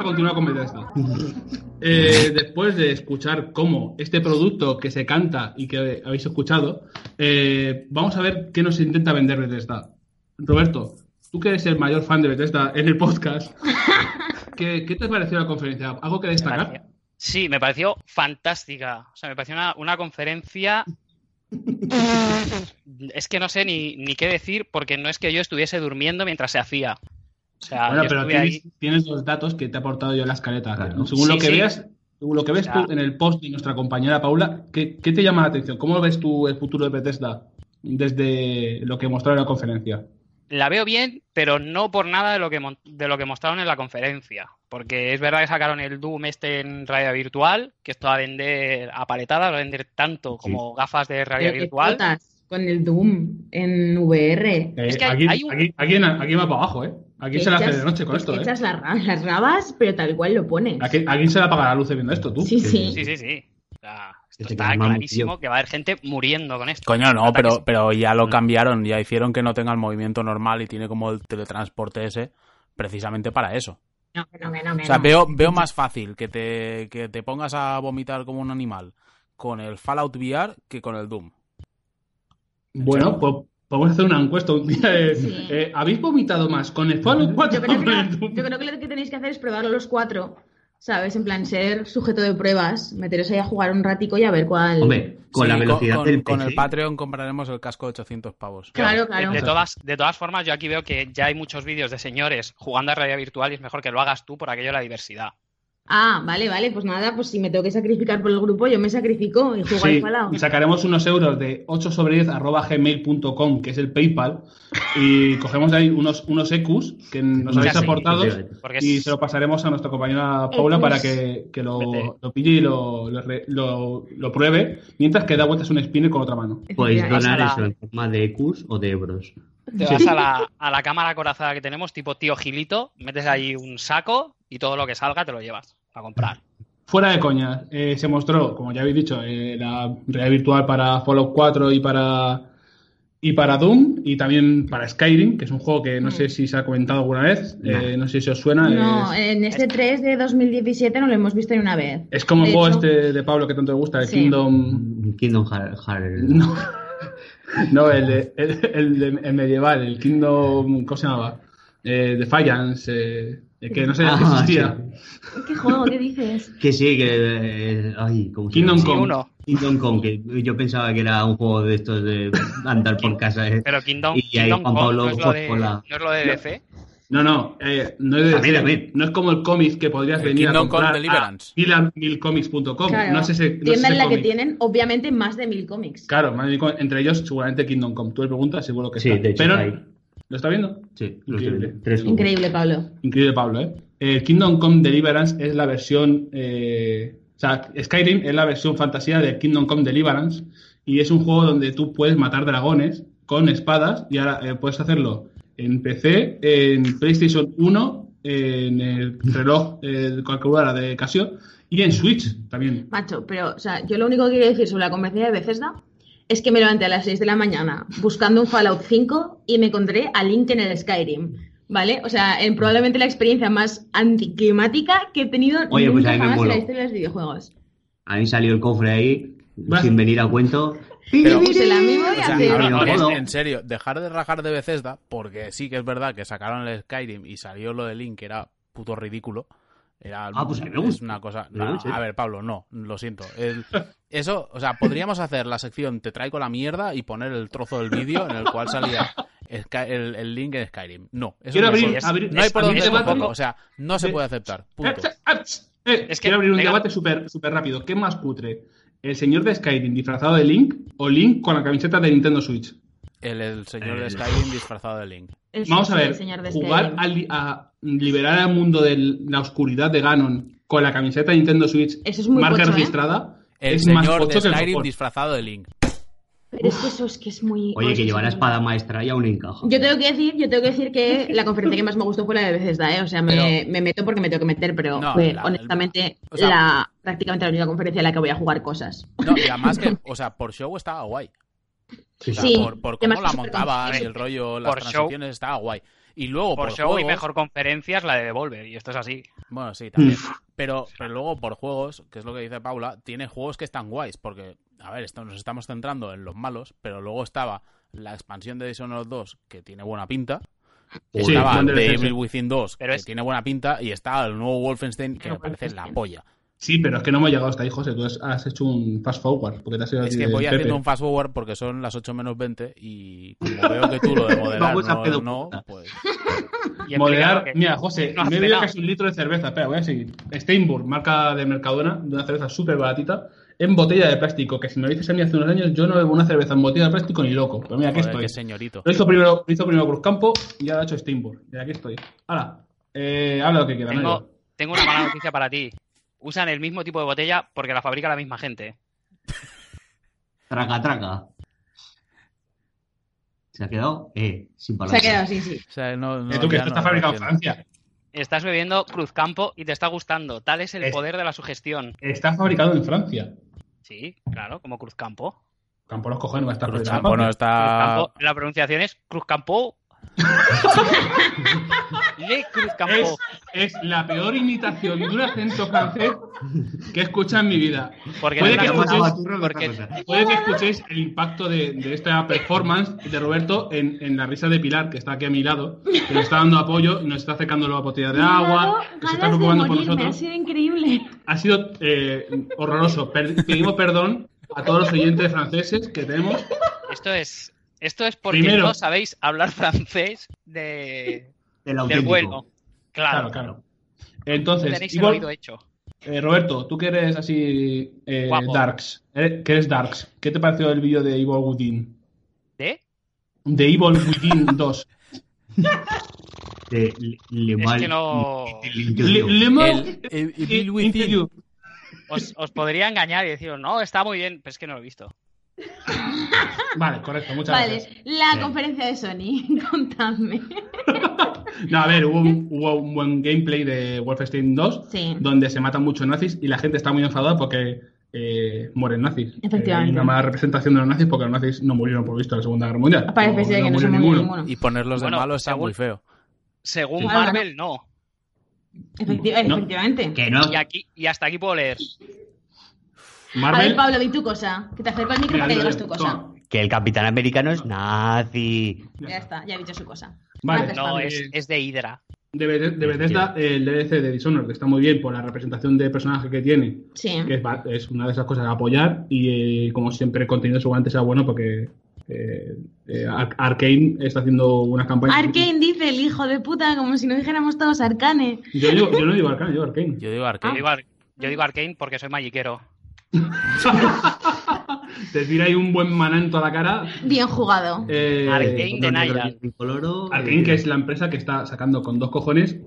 A continuar con Bethesda. Eh, después de escuchar cómo este producto que se canta y que habéis escuchado, eh, vamos a ver qué nos intenta vender Bethesda. Roberto, tú que eres el mayor fan de Bethesda en el podcast, [LAUGHS] ¿qué, qué te pareció la conferencia? ¿Algo que destacar? Sí, me pareció fantástica. O sea, me pareció una, una conferencia. [LAUGHS] Es que no sé ni, ni qué decir porque no es que yo estuviese durmiendo mientras se hacía. O sea, Bueno, pero tienes, ahí. tienes los datos que te he aportado yo en la escaleta. Claro. Según lo que sí. veas, según lo que ves Ya. tú en el post de nuestra compañera Paula, ¿qué, qué te llama la atención? ¿Cómo ves tú el futuro de Bethesda desde lo que mostraron en la conferencia? La veo bien, pero no por nada de lo que de lo que mostraron en la conferencia. Porque es verdad que sacaron el Doom este en realidad virtual, que esto va a vender a paletadas, va a vender tanto como gafas de realidad Pero qué virtual. Con el Doom en VR. Eh, Es que aquí, hay un- aquí, aquí, en- aquí va para abajo, ¿eh? Aquí se la hace de noche con esto, ¿eh? Echas las, ra- las rabas, pero tal cual lo pones. Aquí, aquí se le apaga la luz viendo esto, tú. Sí, sí. Sí, sí, sí. Esto Este está clarísimo que va a haber gente muriendo con esto. Coño, no, pero, pero ya lo cambiaron, ya hicieron que no tenga el movimiento normal y tiene como el teletransporte ese precisamente para eso. No, que no, que no, que O sea, veo, veo más fácil que te, que te pongas a vomitar como un animal con el Fallout VR que con el Doom. Bueno, pues podemos hacer una encuesta un día. de, Sí. eh, ¿Habéis vomitado más con el Fallout 4 Yo creo, o que, con yo creo que lo que tenéis que hacer es probarlo los cuatro, ¿sabes? En plan, ser sujeto de pruebas, meteros ahí a jugar un ratico y a ver cuál... Hombre, con Sí, la velocidad con, del con PC, el Patreon compraremos el casco de 800 pavos. Claro, De, claro. de todas, de todas formas, yo aquí veo que ya hay muchos vídeos de señores jugando a realidad virtual y es mejor que lo hagas tú por aquello de la diversidad. Ah, vale, vale, pues nada, pues si me tengo que sacrificar por el grupo, yo me sacrifico y juego al Sí, Fallout. y sacaremos unos euros de 8 sobre 10 arroba gmail.com, que es el PayPal, y cogemos de ahí unos, unos EQs que nos Ya habéis sé, aportado y es- se lo pasaremos a nuestra compañera Paula EQs. para que, que lo, lo pille y lo, lo, lo- lo pruebe, mientras que da vueltas un spinner con otra mano. Podéis donar eso en forma de EQs o de euros. te vas a la, a la cámara corazada que tenemos, tipo tío Gilito, metes ahí un saco y todo lo que salga te lo llevas a comprar. Fuera de coña, eh, se mostró, como ya habéis dicho, eh, la realidad virtual para Fallout 4 y para y para Doom y también para Skyrim, que es un juego que no Mm. sé si se ha comentado alguna vez, eh, no sé si os suena. No, es, en este 3 de 2017 no lo hemos visto ni una vez. es como el de juego hecho- este de Pablo que tanto te gusta, el Sí. Kingdom. Kingdom Hearts. Hearts. [LAUGHS] No, no el, de- el, el de- el medieval, el Kingdom. ¿Cómo se llamaba? Eh, Defiance, eh, que no sé Ah, que existía. ¿Qué juego? ¿Qué dices? Que sí, que. eh, ay, ¿cómo se Kingdom llama? Sí, Come. uno. Kingdom Come, que yo pensaba que era un juego de estos de andar por [LAUGHS] casa. eh. Pero Kingdom, Y ahí Kingdom Juan Come Pablo no, es lo de, con la- no es lo de DC. No, no, eh, no, es de- También, también. no es como el cómic que podrías El venir Kingdom a comprar Come Deliverance. a milcomics.com. Claro, No es ese, no es tienda ese en la que cómic. tienen, obviamente, más de mil cómics. Claro, más bien, entre ellos seguramente Kingdom Come. Tú le preguntas, seguro que Sí, está. de hecho Pero, ahí. ¿Lo está viendo? Sí, lo Increíble. Tres. Increíble, Pablo. Increíble, Pablo, ¿eh? El Kingdom Come Deliverance es la versión. eh, o sea, Skyrim es la versión fantasía de Kingdom Come Deliverance. Y es un juego donde tú puedes matar dragones con espadas. Y ahora eh, puedes hacerlo en PC, en PlayStation 1, en el reloj eh, calculadora de Casio y en Switch también. Macho, pero, o sea, yo lo único que quiero decir sobre la conferencia de Bethesda es que me levanté a las 6 de la mañana buscando un Fallout 5 y me encontré a Link en el Skyrim. ¿Vale? O sea, en probablemente la experiencia más anticlimática que he tenido Oye, pues nunca a mí me jamás en la historia de los videojuegos. A mí salió el cofre ahí, sin venir a cuento. [LAUGHS] Pero- Pues O sea, no, no. en serio, dejar de rajar de Bethesda, porque sí que es verdad que sacaron el Skyrim y salió lo de Link, que era puto ridículo. Era, Ah, pues a mí me es gusta. una cosa. No, a ver, Pablo, no, lo siento. El- eso, o sea, podríamos hacer la sección Te traigo la mierda y poner el trozo del vídeo en el cual salía Sky- el, el link en Skyrim. No, eso Quiero no, abrir- es- abrir- no hay por dónde O sea, no se De- puede aceptar. Punto. Eh, Es que- quiero abrir un venga. debate súper súper rápido. ¿Qué es más cutre? ¿El señor de Skyrim disfrazado de Link o Link con la camiseta de Nintendo Switch? El, el señor de Eh. Skyrim disfrazado de Link. Vamos a ver, el señor de jugar a liberar al mundo de la oscuridad de Ganon con la camiseta de Nintendo Switch Eso es muy marca pocho, ¿eh? registrada El es más señor pocho de Skyrim disfrazado de Link. Pero es que eso es que es muy... Oye, que lleva la espada maestra y aún encaja. Yo tengo que decir, yo tengo que decir que la conferencia que más me gustó fue la de Bethesda, ¿eh? O sea, me, Pero- me meto porque me tengo que meter, pero No, fue la- honestamente o sea- la prácticamente la única conferencia en la que voy a jugar cosas. No, y además que, [LAUGHS] o sea, por show estaba guay. O sea, Sí, por, cómo la montaban y el rollo, las Por show. transiciones, estaba guay. Y luego Por por, show y juegos- mejor conferencia es la de Devolver, y esto es así. Bueno, sí, también. Pero, pero luego por juegos, que es lo que dice Paula, tiene juegos que están guays, porque, a ver, esto, nos estamos centrando en los malos, pero luego estaba la expansión de Dishonored 2, que tiene buena pinta, Sí, estaba The Evil. Within 2, Pero que es- tiene buena pinta, y está el nuevo Wolfenstein, que me parece la polla. Sí, pero es que no hemos llegado hasta ahí, José. Tú has, hecho un fast forward, porque te has ido Es que voy Pepe. haciendo un fast forward porque son las 8 menos 20 y como veo que tú lo de [LAUGHS] a no, pedo no, puta. pues... Y Moderar, que- mira, José, no me he bebido casi un litro de cerveza. Espera, voy a seguir. Steinburg, marca de Mercadona, de una cerveza súper baratita, en botella de plástico. Que si me lo dices a mí hace unos años, yo no bebo una cerveza en botella de plástico ni loco. Pero mira, aquí Joder, estoy. qué señorito. Lo hizo primero, lo hizo primero Cruzcampo y ahora ha hecho Steinburg. Y aquí estoy. Ahora, eh, habla lo que quieras. no Tengo, tengo una mala noticia para ti. Usan el mismo tipo de botella porque la fabrica la misma gente. [LAUGHS] Traca, traca. Se ha quedado, eh, sin Se palabras. ha quedado, sí, sí. O sea, no, no, Eh, tú, que esto no está fabricado en. Francia. Estás bebiendo Cruzcampo y te está gustando. Tal es el Es- poder de la sugestión. Está fabricado en Francia. Sí, claro, como Cruzcampo. Campo los cojones, va a estar Cruzcampo no está... Cruzcampo, la pronunciación es Cruzcampo. Le. Es, es la peor imitación de un acento francés que he escuchado en mi vida. Porque Puede no que escuchéis- porque-. Puede que el impacto de, de esta performance de Roberto en, en la risa de Pilar, que está aquí a mi lado, que nos está dando apoyo y nos está acercando la botella de agua, que se está preocupando por morirme, ha nosotros. sido increíble. Ha sido eh, horroroso. Per- pedimos perdón a todos los oyentes franceses que tenemos. Esto es, esto es porque Primero- no sabéis hablar [LAUGHS] francés de, El del auténtico. vuelo. Claro, Claro, claro. Entonces, tenéis el igual- oído hecho. eh, Roberto, tú que eres así eh. Darks, eh, que eres Darks, ¿qué te pareció el vídeo de Evil Within? ¿De? De Evil Within [LAUGHS] 2. De Le- Le Es Mal- que no. Le, Le Mans El- el- el i- Evil Within. Os, os podría engañar y deciros, no, está muy bien, pero es que no lo he visto. [LAUGHS] Vale, correcto, muchas Vale, gracias. la Bien. conferencia de Sony, [LAUGHS] contadme. No, a ver, hubo un, hubo un buen gameplay de Wolfenstein 2 Sí. donde se matan muchos nazis y la gente está muy enfadada porque eh, mueren nazis. Efectivamente. Eh, hay una mala representación de los nazis porque los nazis no murieron por visto en la Segunda Guerra Mundial. Parece no, ser que no murió se murió ninguno. Y ponerlos de Bueno, malo está según- muy feo. Según Sí. Marvel, no. Efecti- No. Efectivamente. Que no. Y aquí y hasta aquí puedo leer. A Marvel. ver, Pablo, di tu cosa. Que te acerco al micro para que digas tu cosa. toma. Que el capitán americano es nazi. Ya está, ya ha dicho su cosa. Vale, No, es, es de Hydra. de, Beth- de Bethesda, el DLC de Dishonored, que está muy bien por la representación de personaje que tiene, Sí. que es, una de esas cosas a apoyar y eh, como siempre el contenido seguramente sea bueno porque eh, eh, Ar- Arkane está haciendo unas campañas... Arkane dice el hijo de puta, como si no dijéramos todos Arcane. Yo, digo- yo no digo Arkane, yo digo Arkane. Yo digo Yo Arcane. digo, Ar- yo digo Arkane porque soy magiquero. [LAUGHS] Te tira ahí un buen mananto a la cara. Bien jugado. Eh, Arkane de. Tricoloro, Arkane, eh, que es la empresa que está sacando con dos cojones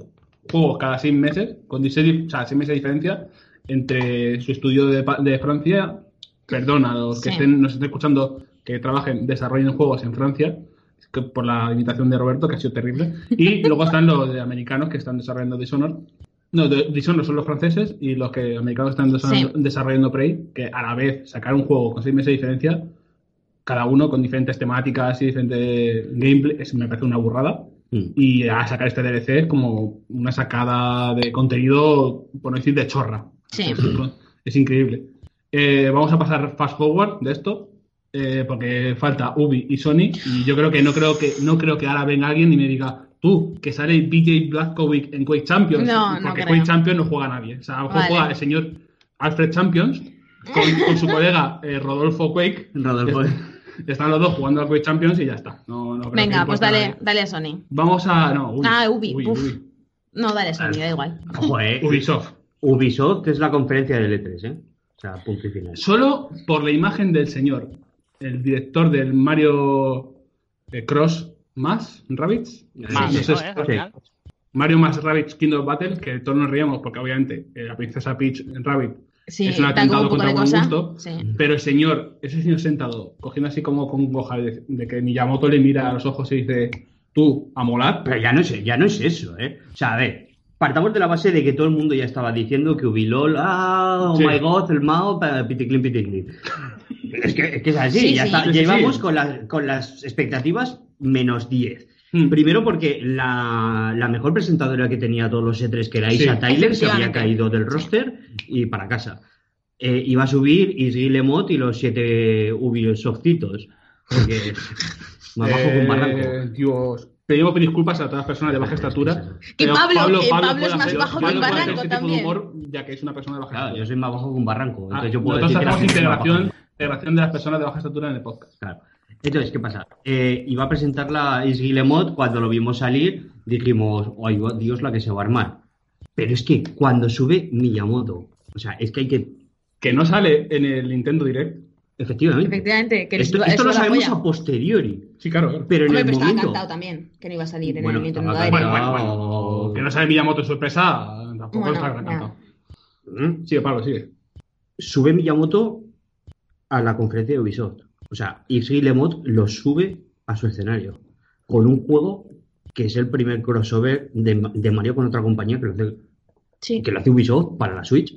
juegos cada seis meses, con o sea, seis meses de diferencia entre su estudio de, de Francia, perdón a los que Sí. estén, nos estén escuchando que trabajen, desarrollen juegos en Francia, que por la imitación de Roberto, que ha sido terrible, y luego están los de americanos que están desarrollando Dishonored. No, de- Dishonored son los franceses y los que americanos están desarrollando, Sí. desarrollando Prey, que a la vez sacar un juego con seis meses de diferencia, cada uno con diferentes temáticas y diferentes gameplay, es, me parece una burrada. mm. Y a sacar este DLC es como una sacada de contenido, por no decir de chorra. Sí. Es increíble. Eh, vamos a pasar fast forward de esto, eh, porque falta Ubi y Sony. Y yo creo que no creo que no creo que ahora venga alguien y me diga, tú, que sale BJ Blazkowicz en Quake Champions. No, no porque creo. Quake Champions no juega nadie. O sea, a lo mejor Vale. juega el señor Alfred Champions con, con su colega eh, Rodolfo Quake. Rodolfo. Están los dos jugando al Quake Champions y ya está. No, no Venga, pues dale, nadie. dale a Sony. Vamos a. No, Ubi. Ah, Ubi, Ubi, uf. Ubi. No, dale a Sony, da igual. Ojo, eh. Ubisoft. Ubisoft es la conferencia del E3, ¿eh? O sea, punto y final. Solo por la imagen del señor, el director del Mario eh, Cross más Rabbits. Más, No sé ¿no? si- ¿Eh? Mario más Rabbits Kingdom Battle, que todos nos reíamos porque obviamente eh, la princesa Peach en Rabbit Sí, es un atentado contra buen gusto. Sí. Pero el señor, ese señor sentado, cogiendo así como con goja de, de que Miyamoto le mira a los ojos y dice, tú, a molar. Pero ya no es, ya no es eso, ¿eh? O sea, a ver, partamos de la base de que todo el mundo ya estaba diciendo que Ubilol, ah, oh Sí. my god, el Mao, piticlin, piticlin. [LAUGHS] Es que, es que es así, Sí, ya sí. está. Sí, sí, Llevamos sí. Con, la- con las expectativas menos 10. Hmm. Primero porque la, la mejor presentadora que tenía todos los E3, que era Isa Sí. Tyler, se había caído del roster y para casa. Eh, iba a subir Isgi Lemot y los siete Ubisoftitos. Porque [LAUGHS] más bajo que un barranco. Eh, Dios. Pedimos disculpas a todas las personas de baja estatura. Que Pablo- que Pablo puede es más hacer- bajo que Pablo un barranco ese tipo de también. humor, ya que es una persona de baja Claro, estatura. yo soy más bajo que un barranco. Ah, Entonces yo puedo nosotros decir hacemos integración, integración de las personas de baja estatura en el podcast. Claro. Entonces, ¿qué pasa? Eh, iba a presentarla Isgi Lemot, cuando lo vimos salir, dijimos, ¡ay, Dios, la que se va a armar! Pero es que cuando sube Miyamoto, o sea, es que hay que, Que no sale en el Nintendo Direct. efectivamente, Efectivamente, que esto, lo sabemos polla. a posteriori, Sí, claro. claro. pero en Hombre, el pero estaba momento... cantado también, que no iba a salir en Bueno, el Nintendo estaba Direct. Bueno, bueno, bueno. Que no sale Miyamoto en sorpresa, tampoco Bueno, está cantado. ¿Mm? Sigue, Pablo, sigue. Sube Miyamoto a la conferencia de Ubisoft. O sea, Isgi Lemot lo sube a su escenario con un juego que es el primer crossover de, de Mario con otra compañía que lo hace Sí. que lo hace Ubisoft para la Switch.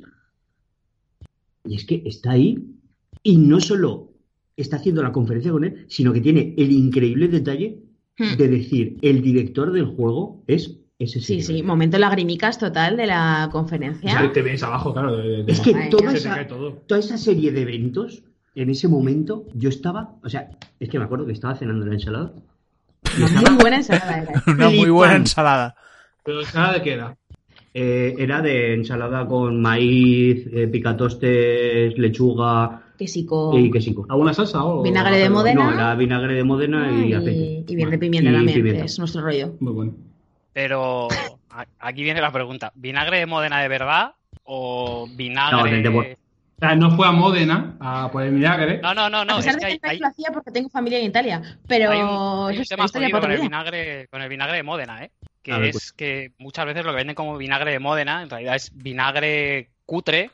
Y es que está ahí y no solo está haciendo la conferencia con él, sino que tiene el increíble detalle Hmm. de decir el director del juego es ese Sí, sí, momento lagrimicas total de la conferencia. Sí, Te ves abajo, claro. de- de- Es que toda esa, toda esa serie de eventos, en ese momento, yo estaba, o sea, es que me acuerdo que estaba cenando la ensalada. Una muy buena ensalada era. Una muy buena ensalada. Pero ¿ensalada de qué era? eh, era de ensalada con maíz, eh, picatostes, lechuga Quesico. y quesico. ¿Alguna salsa o...? Vinagre de Modena. No, era vinagre de Modena y, y, aceite. y bien de pimienta Y también, pimienta. es nuestro rollo. Muy bueno. Pero aquí viene la pregunta. ¿Vinagre de Modena de verdad o vinagre...? No, de O sea, no fue a Módena a por el vinagre. No, no, no, no, a pesar es de que que hay, lo hacía porque tengo familia en Italia. Pero hay un, hay un tema jodido con el vinagre, con el vinagre de Módena, ¿eh? Que ver, es pues. que muchas veces lo que venden como vinagre de Módena, en realidad es vinagre cutre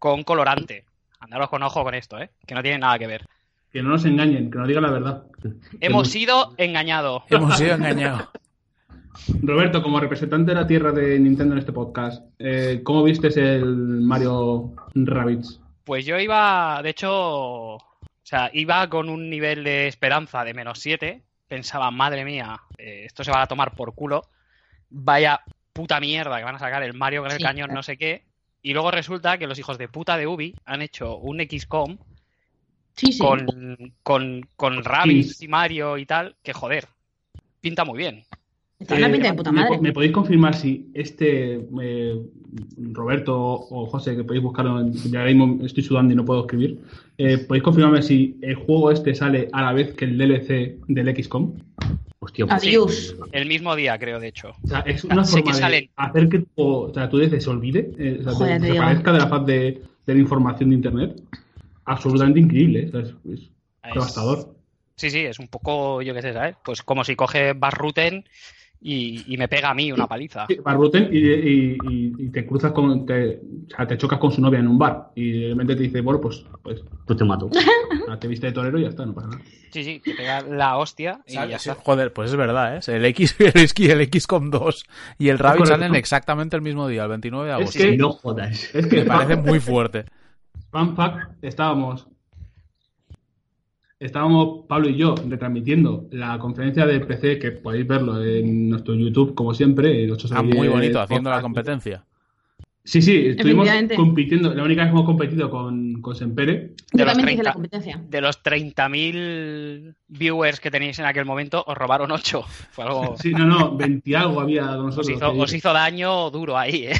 con colorante. Andaros con ojo con esto, ¿eh? Que no tiene nada que ver. Que no nos engañen, que nos digan la verdad. Hemos sido engañados. Hemos sido engañados. Roberto, como representante de la tierra de Nintendo en este podcast, eh, ¿cómo vistes el Mario Rabbids? Pues yo iba, de hecho, o sea, iba con un nivel de esperanza de menos 7. Pensaba, madre mía, eh, esto se va a tomar por culo. Vaya puta mierda que van a sacar el Mario con el Sí. cañón, no sé qué. Y luego resulta que los hijos de puta de Ubi han hecho un XCOM Sí, sí. con, con, con Rabbids y Mario y tal, que joder, pinta muy bien. Eh, pinta de puta ¿me, madre. po- me podéis confirmar si este eh, Roberto o José, que podéis buscarlo, en- ya ahora mismo estoy sudando y no puedo escribir, eh, podéis confirmarme si el juego este sale a la vez que el DLC del XCOM? Hostia, pues, Adiós. El mismo día, creo, de hecho. O sea, es una Sé que forma de hacer que tu, o sea, tu se olvide, eh, o sea, Joder, te- desaparezca de la faz de, de la información de Internet. Absolutamente increíble, ¿eh? O sea, es, es Es- devastador. Sí, sí, es un poco, yo qué sé, ¿sabes? Pues como si coge Barruten y, y me pega a mí una paliza. Barbuten y, y- y- y te cruzas con, te, o sea, te chocas con su novia en un bar y de repente te dice, bueno, pues, pues pues te mato. [LAUGHS] ah, te viste de torero y ya está, no pasa nada. Sí, sí, te pega la hostia y Sale- ya sí, está. Joder, pues es verdad, ¿eh? El X, [LAUGHS] el X, el XCOM 2 y el Rabbit salen exactamente el mismo día, el 29 de Es agosto. que- no jodas. Es que Me parece muy fuerte. Fun fact, estábamos, estábamos Pablo y yo retransmitiendo la conferencia de PC, que podéis verlo en nuestro YouTube, como siempre. 8 Ah, muy bonito, haciendo la competencia. Sí, sí, estuvimos compitiendo. La única vez que hemos competido con, con Sempere. Yo de los también hice 30. la competencia. De los 30.000 viewers que tenéis en aquel momento, os robaron 8. Fue algo... Sí, no, no, 20 algo había con Os nosotros. hizo, que- os hizo daño duro ahí, ¿eh?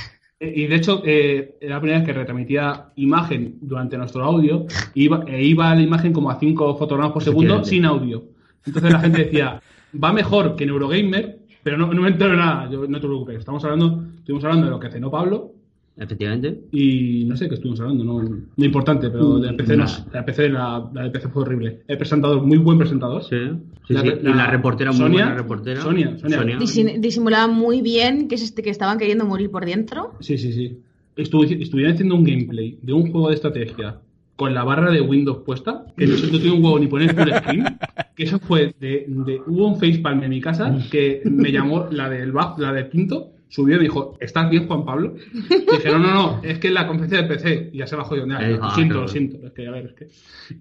Y de hecho, eh, era la primera vez que retransmitía imagen durante nuestro audio iba, e iba la imagen como a 5 fotogramas por segundo sin audio. Entonces la gente decía, va mejor que Neurogamer, pero no, no me entero nada. Yo, no te preocupes, estamos hablando, estuvimos hablando de lo que cenó Pablo Efectivamente. y no sé qué estuvimos hablando, no, no importante, pero de PC, no, la, PC la, la de PC fue horrible. El presentador, muy buen presentador. Sí, sí, La- sí. la- y la reportera, muy Sonia- buena reportera. Sonia, Sonia. Disi- Disimulaba muy bien que, es este, que estaban queriendo morir por dentro. Sí, sí, sí. Estuvi- estuvieran haciendo un gameplay de un juego de estrategia con la barra de Windows puesta, que no, no tiene un huevo ni poner full screen, que eso fue de, de- Hubo un facepalm en mi casa que me llamó la del, la del quinto, subió y dijo, ¿estás bien, Juan Pablo? Y dijeron, no, no, es que en la conferencia de PC y ya se bajó de onda. Lo ah, siento, lo siento. Es que, a ver, es que...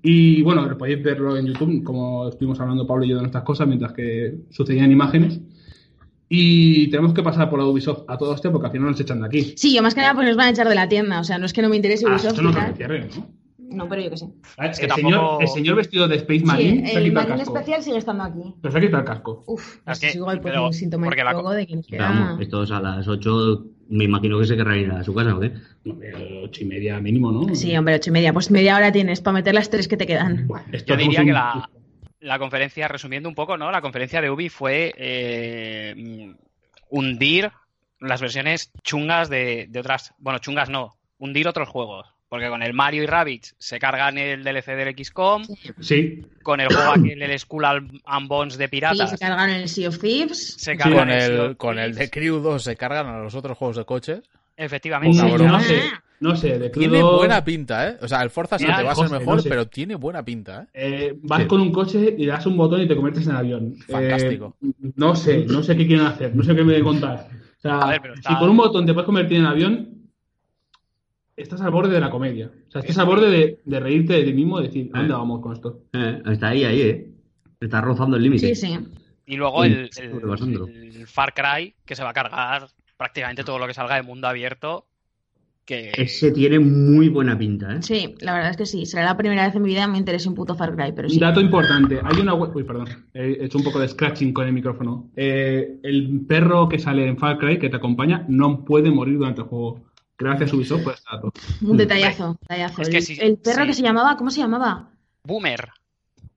Y bueno, podéis verlo en YouTube, como estuvimos hablando Pablo y yo de nuestras cosas, mientras que sucedían imágenes. Y tenemos que pasar por la Ubisoft a todo este porque al final nos echan de aquí. Sí, yo más que nada pues nos van a echar de la tienda. O sea, no es que no me interese Ah, Ubisoft esto no que cierre, ¿no? No, pero yo qué sé. A ver, que el, tampoco- señor, el señor vestido de Space Marine Sí, el Marine especial sigue estando aquí. Pero se ha quitado el casco. Uf, Es eso es que- igual porque pero- un síntoma porque la de quien Vamos, estos a las 8 me imagino que se querrán ir a su casa, ¿o qué? Ocho y media mínimo, ¿no? Sí, hombre, ocho y media. Pues media hora tienes para meter las tres que te quedan. Buah, esto Yo diría un- que la, la conferencia, resumiendo un poco, ¿no? La conferencia de Ubi fue eh, hundir las versiones chungas de, de otras. Bueno, chungas no, hundir otros juegos. Porque con el Mario y Rabbids se cargan el DLC del XCOM, Sí, con el juego aquel, el Skull and Bones de Sí, piratas, se cargaron el Sea of Thieves. se Sí, cargan con, el, of con el de. Crew 2 se cargan a los otros juegos de coches. Efectivamente. Una broma. No sé, no sé, de Tiene buena pinta, ¿eh? O sea, el Forza se Mira, te va a ser mejor, no sé. pero tiene buena pinta, ¿eh? eh, vas Sí. con un coche y le das un botón y te conviertes en avión. Fantástico. Eh, no sé, no sé qué quieren hacer, no sé qué me deben contar. O sea, A ver, pero está- si con un botón te puedes convertir en avión, estás al borde de la comedia. O sea, estás al borde de, de reírte de ti mismo y decir, ¿a dónde Eh. vamos con esto? Eh, está ahí, ahí, ¿eh? Está rozando el límite. Sí, sí. Y luego el, Far Cry, que se va a cargar prácticamente todo lo que salga de mundo abierto. Que Ese tiene muy buena pinta, ¿eh? Sí, la verdad es que sí. Será la primera vez en mi vida que me interese un puto Far Cry, pero sí. dato importante, hay una web... Uy, perdón, he hecho un poco de scratching con el micrófono. Eh, el perro que sale en Far Cry, que te acompaña, no puede morir durante el juego. Gracias Ubisoft por dato. Un detallazo, detallazo. Es que el, sí, el perro sí. que se llamaba, ¿cómo se llamaba? Boomer,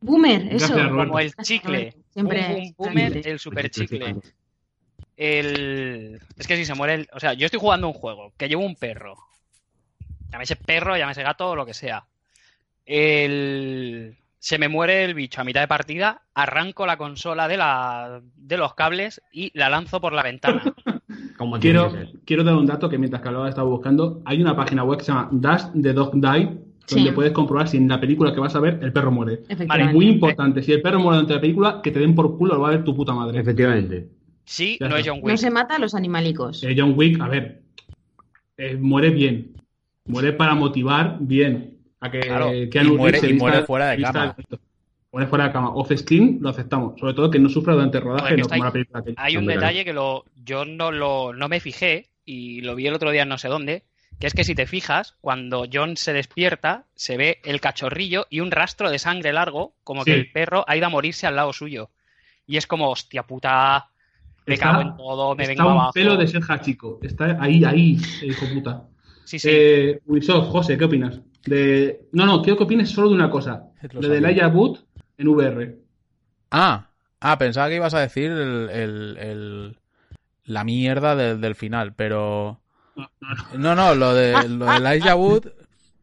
Boomer, eso. Gracias, como el chicle. Siempre. Boom, boom, boomer, el super chicle. El... Es que si se muere el... O sea, yo estoy jugando un juego que llevo un perro. Llámese perro, llámese gato o lo que sea. El... Se me muere el bicho a mitad de partida, arranco la consola de, la... de los cables y la lanzo por la ventana. [LAUGHS] Como Quiero, que quiero dar un dato que mientras que hablaba estaba buscando. Hay una página web que se llama Dash the Dog Die, Sí. donde puedes comprobar si en la película que vas a ver el perro muere. Es muy importante. Si el perro muere durante la película, que te den por culo, lo va a ver tu puta madre. Efectivamente. Sí, Ya no es. John Wick. No se mata a los animalicos. Eh, John Wick, a ver, eh, muere bien. Muere para motivar bien. A que Claro, y muere- y vista- muere fuera de cama. Muere fuera de cama. Off screen lo aceptamos. Sobre todo que no sufra durante el rodaje, no como la que Hay un detalle que lo, yo no, lo, no me fijé y lo vi el otro día en no sé dónde, que es que si te fijas, cuando John se despierta, se ve el cachorrillo y un rastro de sangre largo, como Sí. que el perro ha ido a morirse al lado suyo. Y es como, hostia puta, me Está- cago en todo, me Está vengo un abajo. pelo de ser chico. Está ahí, ahí, hijo puta. Sí, sí. Eh, Ubisoft, José, ¿qué opinas? De... No, no, quiero que opines solo de una cosa. Lo de. Laia Boot en VR. Ah, ah, pensaba que ibas a decir el, el- el- la mierda del, del final, pero... No, no, no. No, no, lo de lo del Elijah Wood,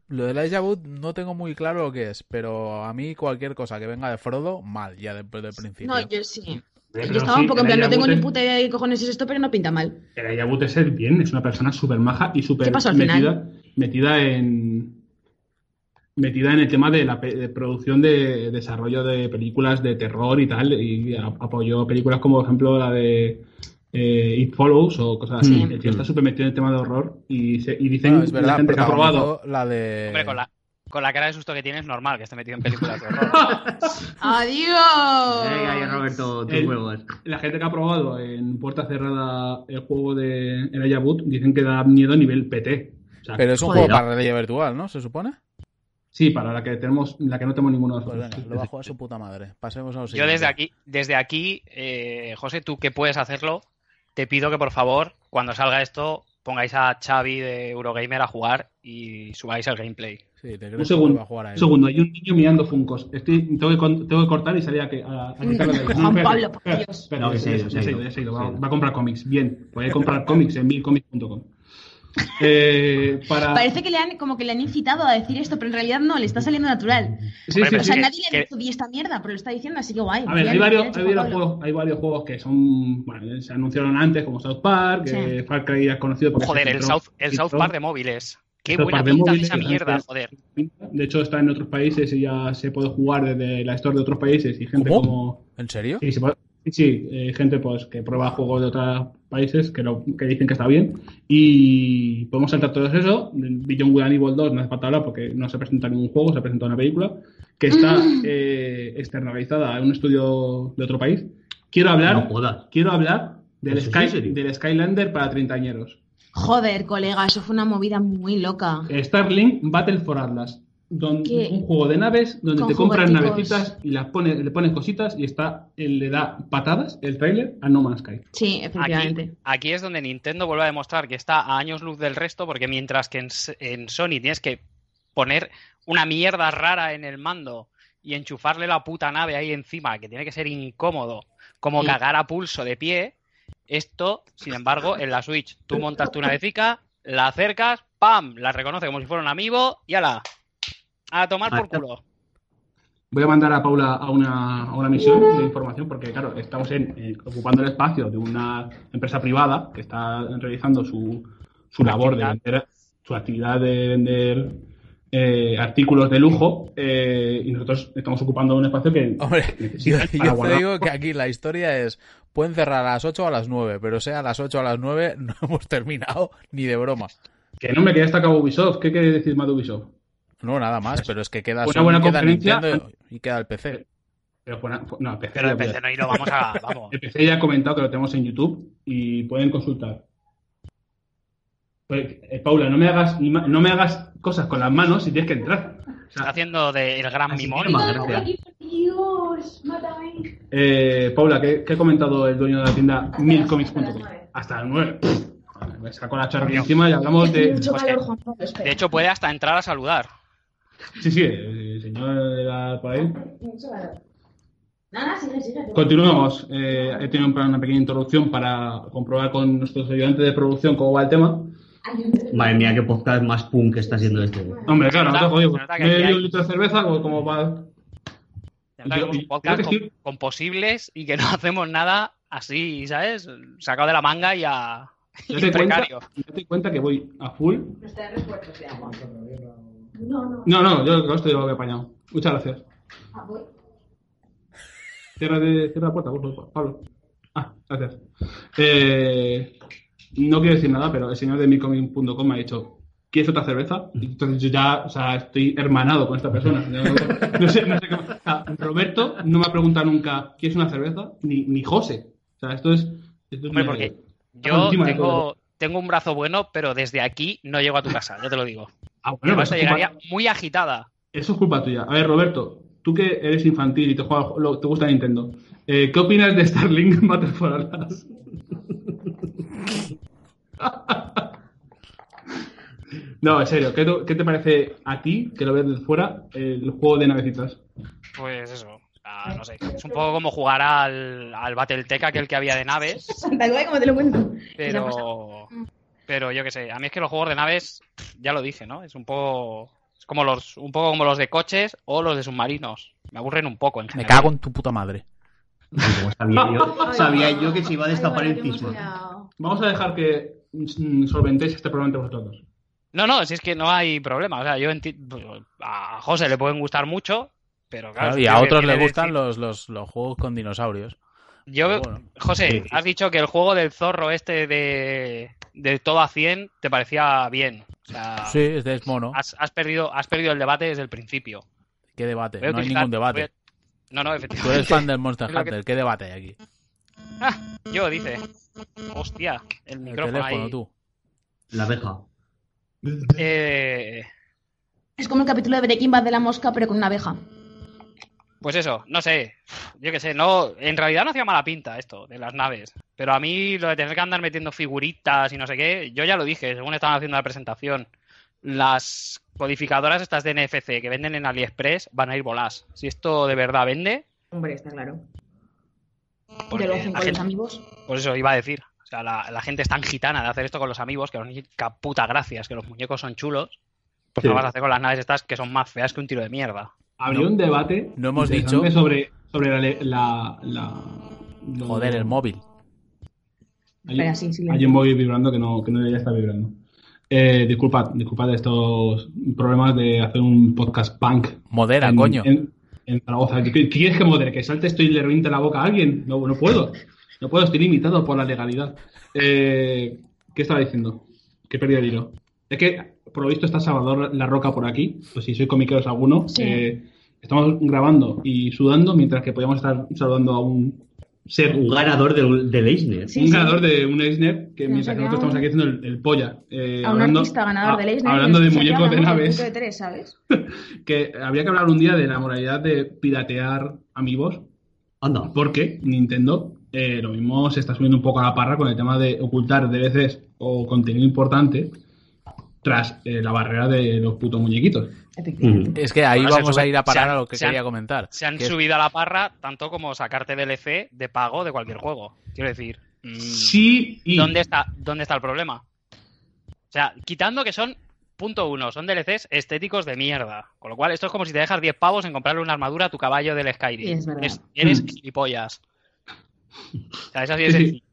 lo del Elijah Wood no tengo muy claro lo que es, pero a mí cualquier cosa que venga de Frodo, mal, ya después del principio. No, yo sí. Pero Yo estaba un poco en plan, no tengo ni puta idea de qué cojones es esto, pero no pinta mal. El Elijah Wood es el bien, es una persona súper maja y súper ¿Qué pasó al metida, metida en metida en el tema de la pe- de producción de desarrollo de películas de terror y tal y apoyó películas como por ejemplo la de eh, It Follows o cosas así. Sí. El tío está súper metido en el tema de horror y, se- y dicen Bueno, es verdad, la gente que ha probado la de... Hombre, con la, con la cara de susto que tienes, normal que esté metido en películas de horror. [LAUGHS] ¡Adiós! Venga, ahí, Roberto, tus El- juegos. la gente que ha probado en puerta cerrada el juego de Elijah Wood dicen que da miedo a nivel PT. O sea, Pero es un Joder. juego para realidad virtual, ¿no? ¿Se supone? Sí, para la que tenemos, la que no tenemos ninguno de Pues nosotros. venga, lo va a jugar su puta madre. Pasemos a lo Yo desde aquí, desde aquí, eh, José, tú que puedes hacerlo, te pido que por favor, cuando salga esto, pongáis a Xavi de Eurogamer a jugar y subáis el gameplay. Sí, te crees Un que segundo, va a jugar a un él. segundo, hay un niño mirando Funcos. Estoy, tengo, que, tengo que cortar y salir a, que, a, a. Juan Pablo, por Dios. espera, ya se ha ido, ya se ha ido. va a comprar cómics. Bien, puede comprar cómics en milcomics.com. Eh, para... Parece que le han, como que le han incitado a decir esto, pero en realidad no, le está saliendo natural. Sí, sí, O sea, sí. que- nadie le ha dicho di esta mierda, pero lo está diciendo, así que guay. A ver, hay varios, hay, juegos, hay varios juegos que son. Bueno, se anunciaron antes, como South Park, Sí. que Far Cry es conocido porque Joder, el South, el. South Park de móviles. Qué South buena pinta de móviles, esa mierda, joder. De hecho, está en otros países y ya se puede jugar desde la Store de otros países y gente ¿Cómo? como. ¿En serio? Sí, se puede, Sí, sí, eh, gente pues que prueba juegos de otros países que, lo, que dicen que está bien. Y podemos saltar todo eso. Beyond Good and Evil 2 no hace falta hablar porque no se presenta ningún juego, se presenta una película que está eh, externalizada en un estudio de otro país. Quiero hablar, No quiero hablar del, ¿Eso sí, Sky, del Skylander para treintañeros. Joder, colega, eso fue una movida muy loca. Starlink Battle for Atlas. Un juego de naves donde te compras navecitas y las pones, le pones cositas y está, él le da patadas el trailer a No Man's Sky. Sí, efectivamente. aquí es donde Nintendo vuelve a demostrar que está a años luz del resto, porque mientras que en, Sony tienes que poner una mierda rara en el mando y enchufarle la puta nave ahí encima, que tiene que ser incómodo, como Sí. cagar a pulso de pie, esto, sin embargo, en la Switch, tú montas tu navecica, la acercas, ¡pam! La reconoce como si fuera un amiibo y ala, a tomar por culo. Voy a mandar a Paula a una, a una misión de información porque, claro, estamos en, eh, ocupando el espacio de una empresa privada que está realizando su, su labor de vender, su actividad de vender eh, artículos de lujo eh, y nosotros estamos ocupando un espacio que [LAUGHS] Hombre, yo, necesitan yo para te guardar. digo que aquí la historia es, pueden cerrar a las 8 o a las 9, pero sea a las 8 o a las 9 [LAUGHS] no hemos terminado ni de broma. Que no me queda esta acabó Ubisoft. ¿Qué quiere decir más de Ubisoft? No, nada más, pero es que queda Una buena queda conferencia. Nintendo y queda el PC. Pero, fue una- fue- no, PC Pero ya- el PC no y lo vamos a... [LAUGHS] Vamos. El PC ya ha comentado que lo tenemos en YouTube y pueden consultar. Pues, eh, Paula, no me hagas no me hagas cosas con las manos si tienes que entrar. O sea, Está haciendo de el gran mimón. Dios, mátame. eh, Paula, ¿qué, qué ha comentado el dueño de la tienda milcomics.com? Hasta las 9. Me saco la charla encima y hablamos de. Pues calor, que-. De hecho, puede hasta entrar a saludar. Sí, sí, el señor de la- por ahí. Mucho calor. Nada, sigue, sigue. Continuamos. Eh, he tenido una pequeña introducción para comprobar con nuestros ayudantes de producción cómo va el tema. Madre mía, qué podcast más punk está siendo este. Hombre, claro, no te jodido. se nota que Me he aquí bebido hay- un litro de cerveza, como va. Un podcast y- con, con posibles y que no [LAUGHS] hacemos nada así, ¿sabes? Sacado de la manga y a y Date cuenta, precario. date cuenta que voy a full. No está de agua. No, no. No, no, yo con esto llevo que apañado. Muchas gracias. Ah, voy. Cierra, de- cierra la puerta, por favor, Pablo. Ah, gracias. Eh, no quiero decir nada, pero el señor de micomin.com me ha dicho, ¿quieres otra cerveza? Entonces yo ya, o sea, estoy hermanado con esta persona. No, no sé, no sé cómo- o sea, Roberto no me ha preguntado nunca, ¿quieres una cerveza? Ni, ni José. O sea, esto es... Esto es Hombre, porque yo tengo, tengo un brazo bueno, pero desde aquí no llego a tu casa, ya te lo digo. Ah, bueno, culpa- llegaría muy agitada. Eso es culpa tuya. A ver, Roberto, tú que eres infantil y te, juega, lo- te gusta Nintendo, eh, ¿qué opinas de Starlink Battle for Atlas? [LAUGHS] no, en serio, ¿qué, te- qué te parece a ti, que lo ves desde fuera, el juego de navecitas? Pues eso. o sea, no sé. Es un poco como jugar al, al Battletech, aquel que había de naves, [LAUGHS] Santa Luego, ¿cómo te lo cuento? Pero. Pero yo qué sé, a mí es que los juegos de naves, ya lo dije, ¿no? Es un poco. Es como los, un poco como los de coches o los de submarinos. Me aburren un poco en Me general. cago en tu puta madre. Como sabía yo, sabía yo que se iba a destapar el cisma. Vamos a dejar que mm, solventéis este problema entre vosotros. No, no, si es que no hay problema. O sea, yo enti- a José le pueden gustar mucho, pero claro. Y a otros les gustan decir- los, los, los juegos con dinosaurios. Yo, bueno. José, Sí. has dicho que el juego del zorro este de, de todo a 100 te parecía bien. O sea, Sí, es, es mono. has, has perdido, has perdido el debate desde el principio. ¿Qué debate? Voy No hay ningún debate. a- No, no, Tú efectivamente. eres fan del Monster [LAUGHS] que- Hunter. ¿Qué debate hay aquí? Yo, dice. Hostia, el El micrófono teléfono, ahí. tú. La abeja. Eh, Es como el capítulo de Breaking Bad de la mosca, pero con una abeja. pues eso, no sé. Yo qué sé, no. En realidad no hacía mala pinta esto de las naves. Pero a mí lo de tener que andar metiendo figuritas y no sé qué, yo ya lo dije, según estaban haciendo la presentación. Las codificadoras estas de NFC que venden en AliExpress van a ir volás. Si esto de verdad vende, Hombre, está claro. Porque lo hacen con gente- los amigos. Pues eso iba a decir. O sea, la, la gente es tan gitana de hacer esto con los amigos que única puta gracia es que los muñecos son chulos. Pues Sí. lo vas a hacer con las naves estas que son más feas que un tiro de mierda. Habría un debate No hemos dicho- sobre, sobre la, la, la- Joder, el móvil. Hay, Espera, sí, silencio. hay un móvil vibrando que no, que no debería estar vibrando. Eh, disculpad, disculpad de estos problemas de hacer un podcast punk. Modera, en, coño. En, en Zaragoza. ¿Qué, qué quieres que modere? ¿Que salte esto y le reviente la boca a alguien? No, no puedo. No puedo, estoy limitado por la legalidad. Eh, ¿Qué estaba diciendo? ¿Qué pérdida de hilo? Es que, por lo visto, está Salvador La Roca por aquí. Pues si soy comiqueros alguno. Sí. eh, estamos grabando y sudando mientras que podíamos estar saludando a un ser Un ganador del, del Eisner. Sí, un sí. ganador de un Eisner que mientras que nosotros estamos aquí haciendo el, el polla. eh, A un hablando- artista ganador a- del Eisner. Hablando de muñecos de naves, de tres, ¿sabes? [LAUGHS] que habría que hablar un día de la moralidad de piratear amigos, Anda. porque Nintendo eh, lo mismo se está subiendo un poco a la parra con el tema de ocultar DLCs o contenido importante tras eh, la barrera de los putos muñequitos. Efectivamente. Es que ahí Bueno, vamos sube- a ir a parar han- a lo que han- quería comentar. Se han es- subido a la parra tanto como sacarte DLC de pago de cualquier juego. Quiero decir, mm, Sí y... ¿dónde, está, ¿dónde está el problema? O sea, quitando que son, punto uno, son DLCs estéticos de mierda. Con lo cual, esto es como si te dejas 10 pavos en comprarle una armadura a tu caballo del Skyrim. Sí, es verdad. eres Mm. gilipollas. O sea, es así de sencillo.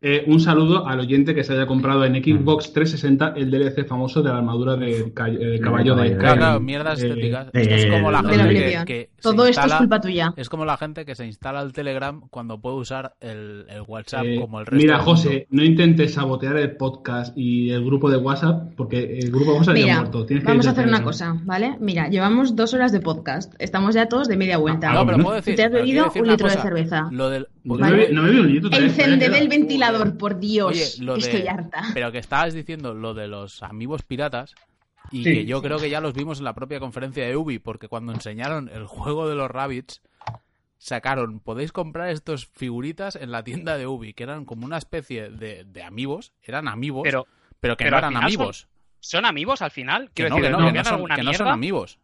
Eh, un saludo al oyente que se haya comprado en Xbox 360 el DLC famoso de la armadura del eh, caballo de. Claro, claro, mierdas Eh, estéticas. eh, Esto es como la de gente que, que se Todo esto es instala- culpa tuya. Es como la gente que se instala el Telegram cuando puede usar el, el WhatsApp Eh, como el resto mira. José, no intentes sabotear el podcast y el grupo de WhatsApp porque el grupo de WhatsApp ya ha Mira, muerto. Tienes que vamos a hacer una cosa, ¿vale? Mira, llevamos dos horas de podcast. Estamos ya todos de media vuelta. Ah, No, pero puedo decir. Te has bebido un litro de cerveza. Lo del. No Vale. me, no me un litro Encended el queda. Por Dios. Oye, lo que de- estoy harta. Pero que estabas diciendo lo de los amigos piratas. Y Sí. que yo creo que ya los vimos en la propia conferencia de Ubi, porque cuando enseñaron el juego de los Rabbits, sacaron, podéis comprar estos figuritas en la tienda de Ubi, que eran como una especie de, de amigos, eran amigos, pero, Pero, que pero no eran son- amigos. ¿son amigos al final? Que Quiero no, decir, que no, ¿le que no son, alguna que no son mierda? amigos.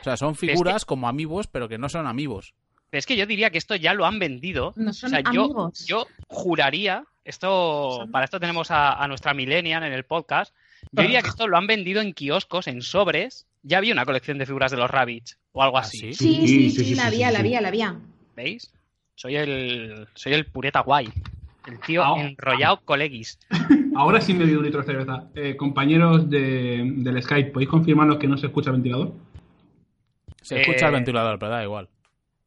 O sea, son figuras como amigos, pero que no son amigos. Pero es que yo diría que esto ya lo han vendido. No son o sea, yo, amigos. yo juraría, esto, para esto tenemos a, a nuestra Millennial en el podcast, yo diría que esto lo han vendido en kioscos, en sobres. Ya había una colección de figuras de los Rabbits o algo ¿Ah, así. sí? Sí, sí, Sí, sí, sí, sí, la había, sí, la sí. había, la había. ¿Veis? Soy el, soy el pureta guay. El tío Ah. enrollado colegis. [LAUGHS] Ahora sí me he bebido un litro de cerveza. Eh, compañeros de, del Skype, ¿podéis confirmarnos que no se escucha el ventilador? Se escucha el ventilador, pero da igual.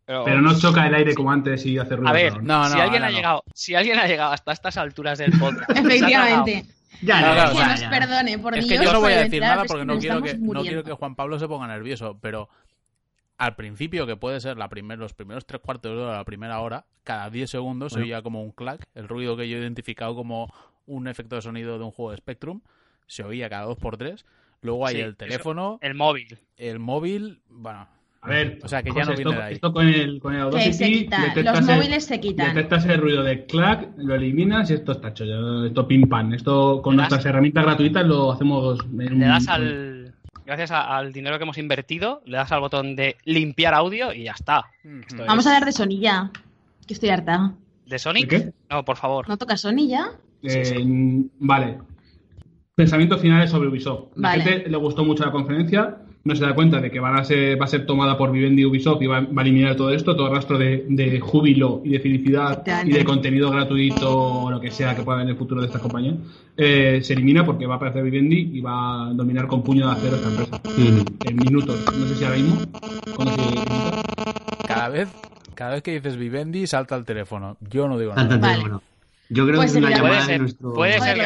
Pero, Pero no choca el aire como antes y hace ruido. a ver, raro, No, si, no, alguien ha no. llegado, si alguien ha llegado hasta estas alturas del podcast, Efectivamente. Ya, ya, claro, que ya, nos ya. perdone, por Es Dios. que yo no voy a decir nada porque no quiero, que, no quiero que Juan Pablo se ponga nervioso, pero al principio, que puede ser la primer, los primeros tres cuartos de hora, la primera hora, cada 10 segundos se oía como un clac, el ruido que yo he identificado como un efecto de sonido de un juego de Spectrum, se oía cada 2 por 3 Luego hay Sí, el eso- teléfono, el móvil. el móvil, bueno, A ver, O sea, que ya José, no viene esto, de ahí. esto con el, con el Que Audacity se quita. detectas Los el- móviles se quitan. Detectas el ruido de clac, lo eliminas y esto está hecho. Esto pim pam. Esto con das- nuestras herramientas gratuitas lo hacemos. en un- Le das al. Gracias a- al dinero que hemos invertido, le das al botón de limpiar audio y ya está. Es- Vamos a hablar de Sony ya. Que estoy harta. ¿De Sonic? ¿De qué? No, por favor. ¿No toca Sony ya? Eh, Vale. Pensamientos finales sobre Ubisoft. La Vale. gente le gustó mucho la conferencia, no se da cuenta de que van a ser, va a ser tomada por Vivendi Ubisoft y va, va a eliminar todo esto, todo rastro de, de júbilo y de felicidad y de contenido gratuito o lo que sea que pueda haber en el futuro de esta compañía. eh, se elimina porque va a aparecer Vivendi y va a dominar con puño de acero esta empresa. Mm. En minutos. No sé si ahora mismo. Cada vez, cada vez que dices Vivendi, salta el teléfono. Yo no digo nada. Vale. Yo creo Pues que es una llamada de ser- nuestro... puede ser.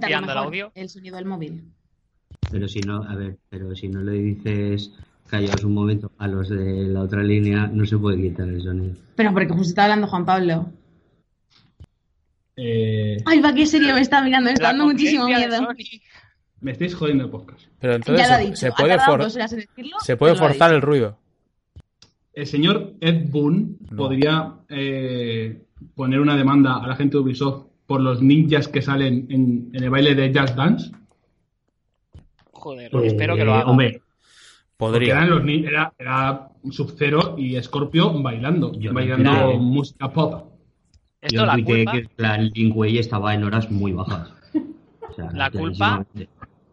Que el audio. el sonido del móvil. Pero si no, a ver, pero si no le dices callaos un momento a los de la otra línea, no se puede quitar el sonido. Pero porque justo está hablando Juan Pablo. Eh, Ay, va, qué serio me está mirando, me está dando muchísimo miedo. Me estáis jodiendo el podcast. Pero entonces Ya lo ha se, dicho. se ha puede, tardado for- dos horas en decirlo, se puede pero lo ha forzar el ruido. El señor Ed Boon No. podría eh, poner una demanda a la gente de Ubisoft por los ninjas que salen en, en el baile de Just Dance. Joder, Eh, espero que lo haga. Hombre, Podría. eran los ni- era, era Sub-Zero y Scorpio bailando, Yo bailando música pop. Esto yo la culpa, que la Linkway estaba en horas muy bajas. O sea, La culpa-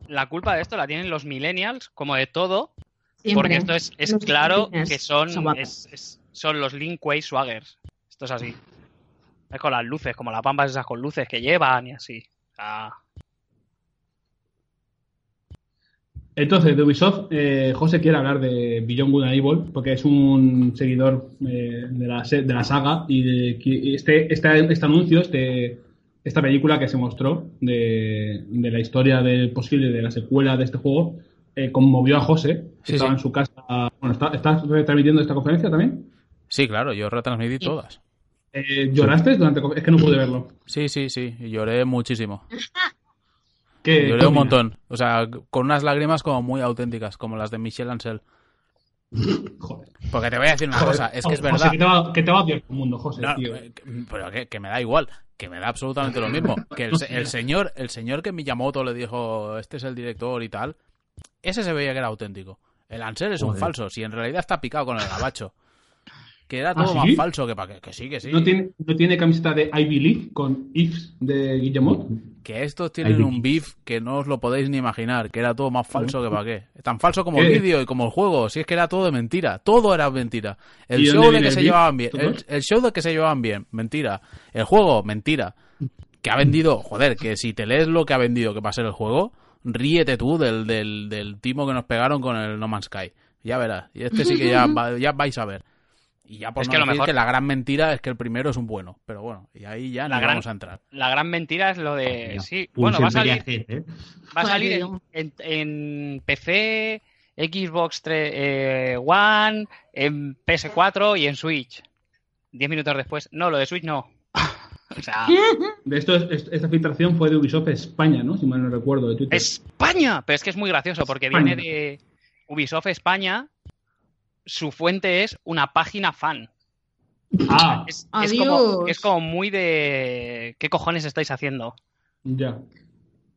la culpa de esto la tienen los millennials, como de todo, Siempre. porque esto es, es claro que son, son es- es- son los Linkway Swaggers. Esto es así. Es con las luces, como las pampas esas con luces que llevan y así. O sea, Entonces, de Ubisoft, eh, José quiere hablar de Beyond Good and Evil, porque es un seguidor eh, de, la, de la saga y de que este, este, este anuncio, este, esta película que se mostró de, de la historia de, posible de la secuela de este juego, eh, conmovió a José, que Sí, estaba sí. en su casa. Bueno, ¿está- ¿estás transmitiendo esta conferencia también? Sí, claro, yo retransmití Sí. todas. Eh, ¿Lloraste durante.? Es que no pude verlo. Sí, sí, sí, y lloré muchísimo. [LAUGHS] ¿Qué, Lloré qué un montón. O sea, con unas lágrimas como muy auténticas, como las de Michel. [LAUGHS] Joder. Porque te voy a decir una Joder, cosa, es que es José, verdad. que te va, que te va a odiar el mundo, José, No, tío. eh, que- pero que, que me da igual, que me da absolutamente lo mismo. Que el, se- el señor, el señor que Miyamoto le dijo, este es el director y tal, ese se veía que era auténtico. El Ansel es un falso, si en realidad está picado con el gabacho. Que era ¿Ah, todo sí? más falso que para que, que sí, que sí. ¿No, tiene, ¿No tiene camiseta de I Believe con Ifs de Guillemot? Que estos tienen un beef que no os lo podéis ni imaginar, que era todo más falso que para qué. Tan falso como ¿Qué? el vídeo y como el juego, si es que era todo de mentira, todo era mentira. El ¿Y show de que se beef? llevaban bien, el, el show de que se llevaban bien, mentira. El juego, mentira. Que ha vendido, joder, que si te lees lo que ha vendido que va a ser el juego, ríete tú del, del, del timo que nos pegaron con el No Man's Sky. Ya verás. Y este sí que ya, [LAUGHS] va- ya vais a ver. Y ya por Es no que lo decir mejor- que la gran mentira es que el primero es un bueno. Pero bueno, y ahí ya La no gran- vamos a entrar. La gran mentira es lo de. Sí, bueno, va a salir, ¿eh? va a salir en, en- en PC, Xbox 3, eh, One, en PS4 y en Switch. Diez minutos después. No, lo de Switch no. [LAUGHS] o sea, [LAUGHS] De esto, es- esta filtración fue de Ubisoft España, ¿no? Si mal no recuerdo, de Twitter. España. Pero es que es muy gracioso porque España. viene de Ubisoft España. Su fuente es una página fan. Ah, Es, como, es como muy de. ¿Qué cojones estáis haciendo? ya.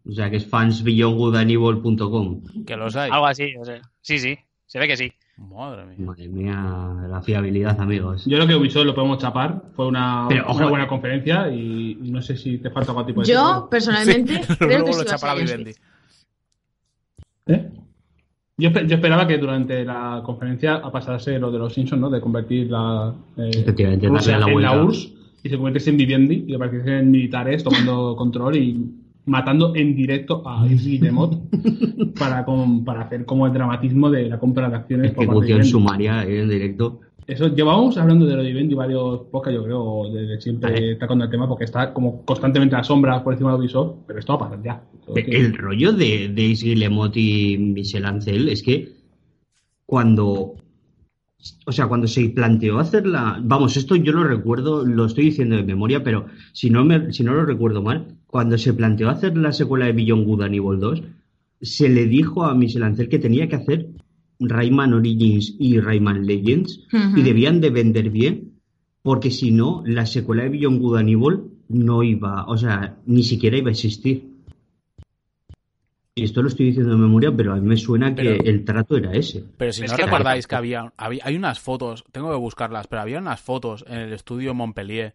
O sea, que es fansbeyondgoodandevil.com. Que los hay. Algo así. o sea, sí, sí. Se ve que sí. Madre mía. Madre mía, la fiabilidad, amigos. Yo creo que Ubisoft lo podemos chapar. Fue una, Pero, una ojo. buena conferencia y, no sé si te falta algún tipo de... Yo, personalmente, [LAUGHS] creo Luego que lo sí a chapará este. ¿Eh? Yo, espe- yo esperaba que durante la conferencia pasase lo de los Simpsons, ¿no? De convertir la eh, Rusia la en la. URSS y se convirtiese en Vivendi y apareciesen militares tomando [LAUGHS] control y matando en directo a [LAUGHS] Yves Guillemot para, con- para hacer como el dramatismo de la compra de acciones Ejecución sumaria en directo. Eso, llevamos hablando de lo de Vivendi varios podcasts, yo creo, desde siempre Vale. está con el tema, porque está como constantemente a la sombra por encima de Ubisoft, pero esto va a pasar ya. Que- El rollo de, de Is Guillemot y Michel Ancel es que cuando. O sea, cuando se planteó hacerla. Vamos, esto yo lo recuerdo, lo estoy diciendo de memoria, pero si no, me, si no lo recuerdo mal, cuando se planteó hacer la secuela de Beyond Good and Evil 2, se le dijo a Michel Ancel que tenía que hacer Rayman Origins y Rayman Legends y debían de vender bien, porque si no, la secuela de Beyond Good and Evil no iba, o sea, ni siquiera iba a existir. Y esto lo estoy diciendo de memoria, pero a mí me suena que el trato era ese. Pero si Es no que recordáis que había, había- hay unas fotos, tengo que buscarlas, pero había unas fotos en el estudio Montpellier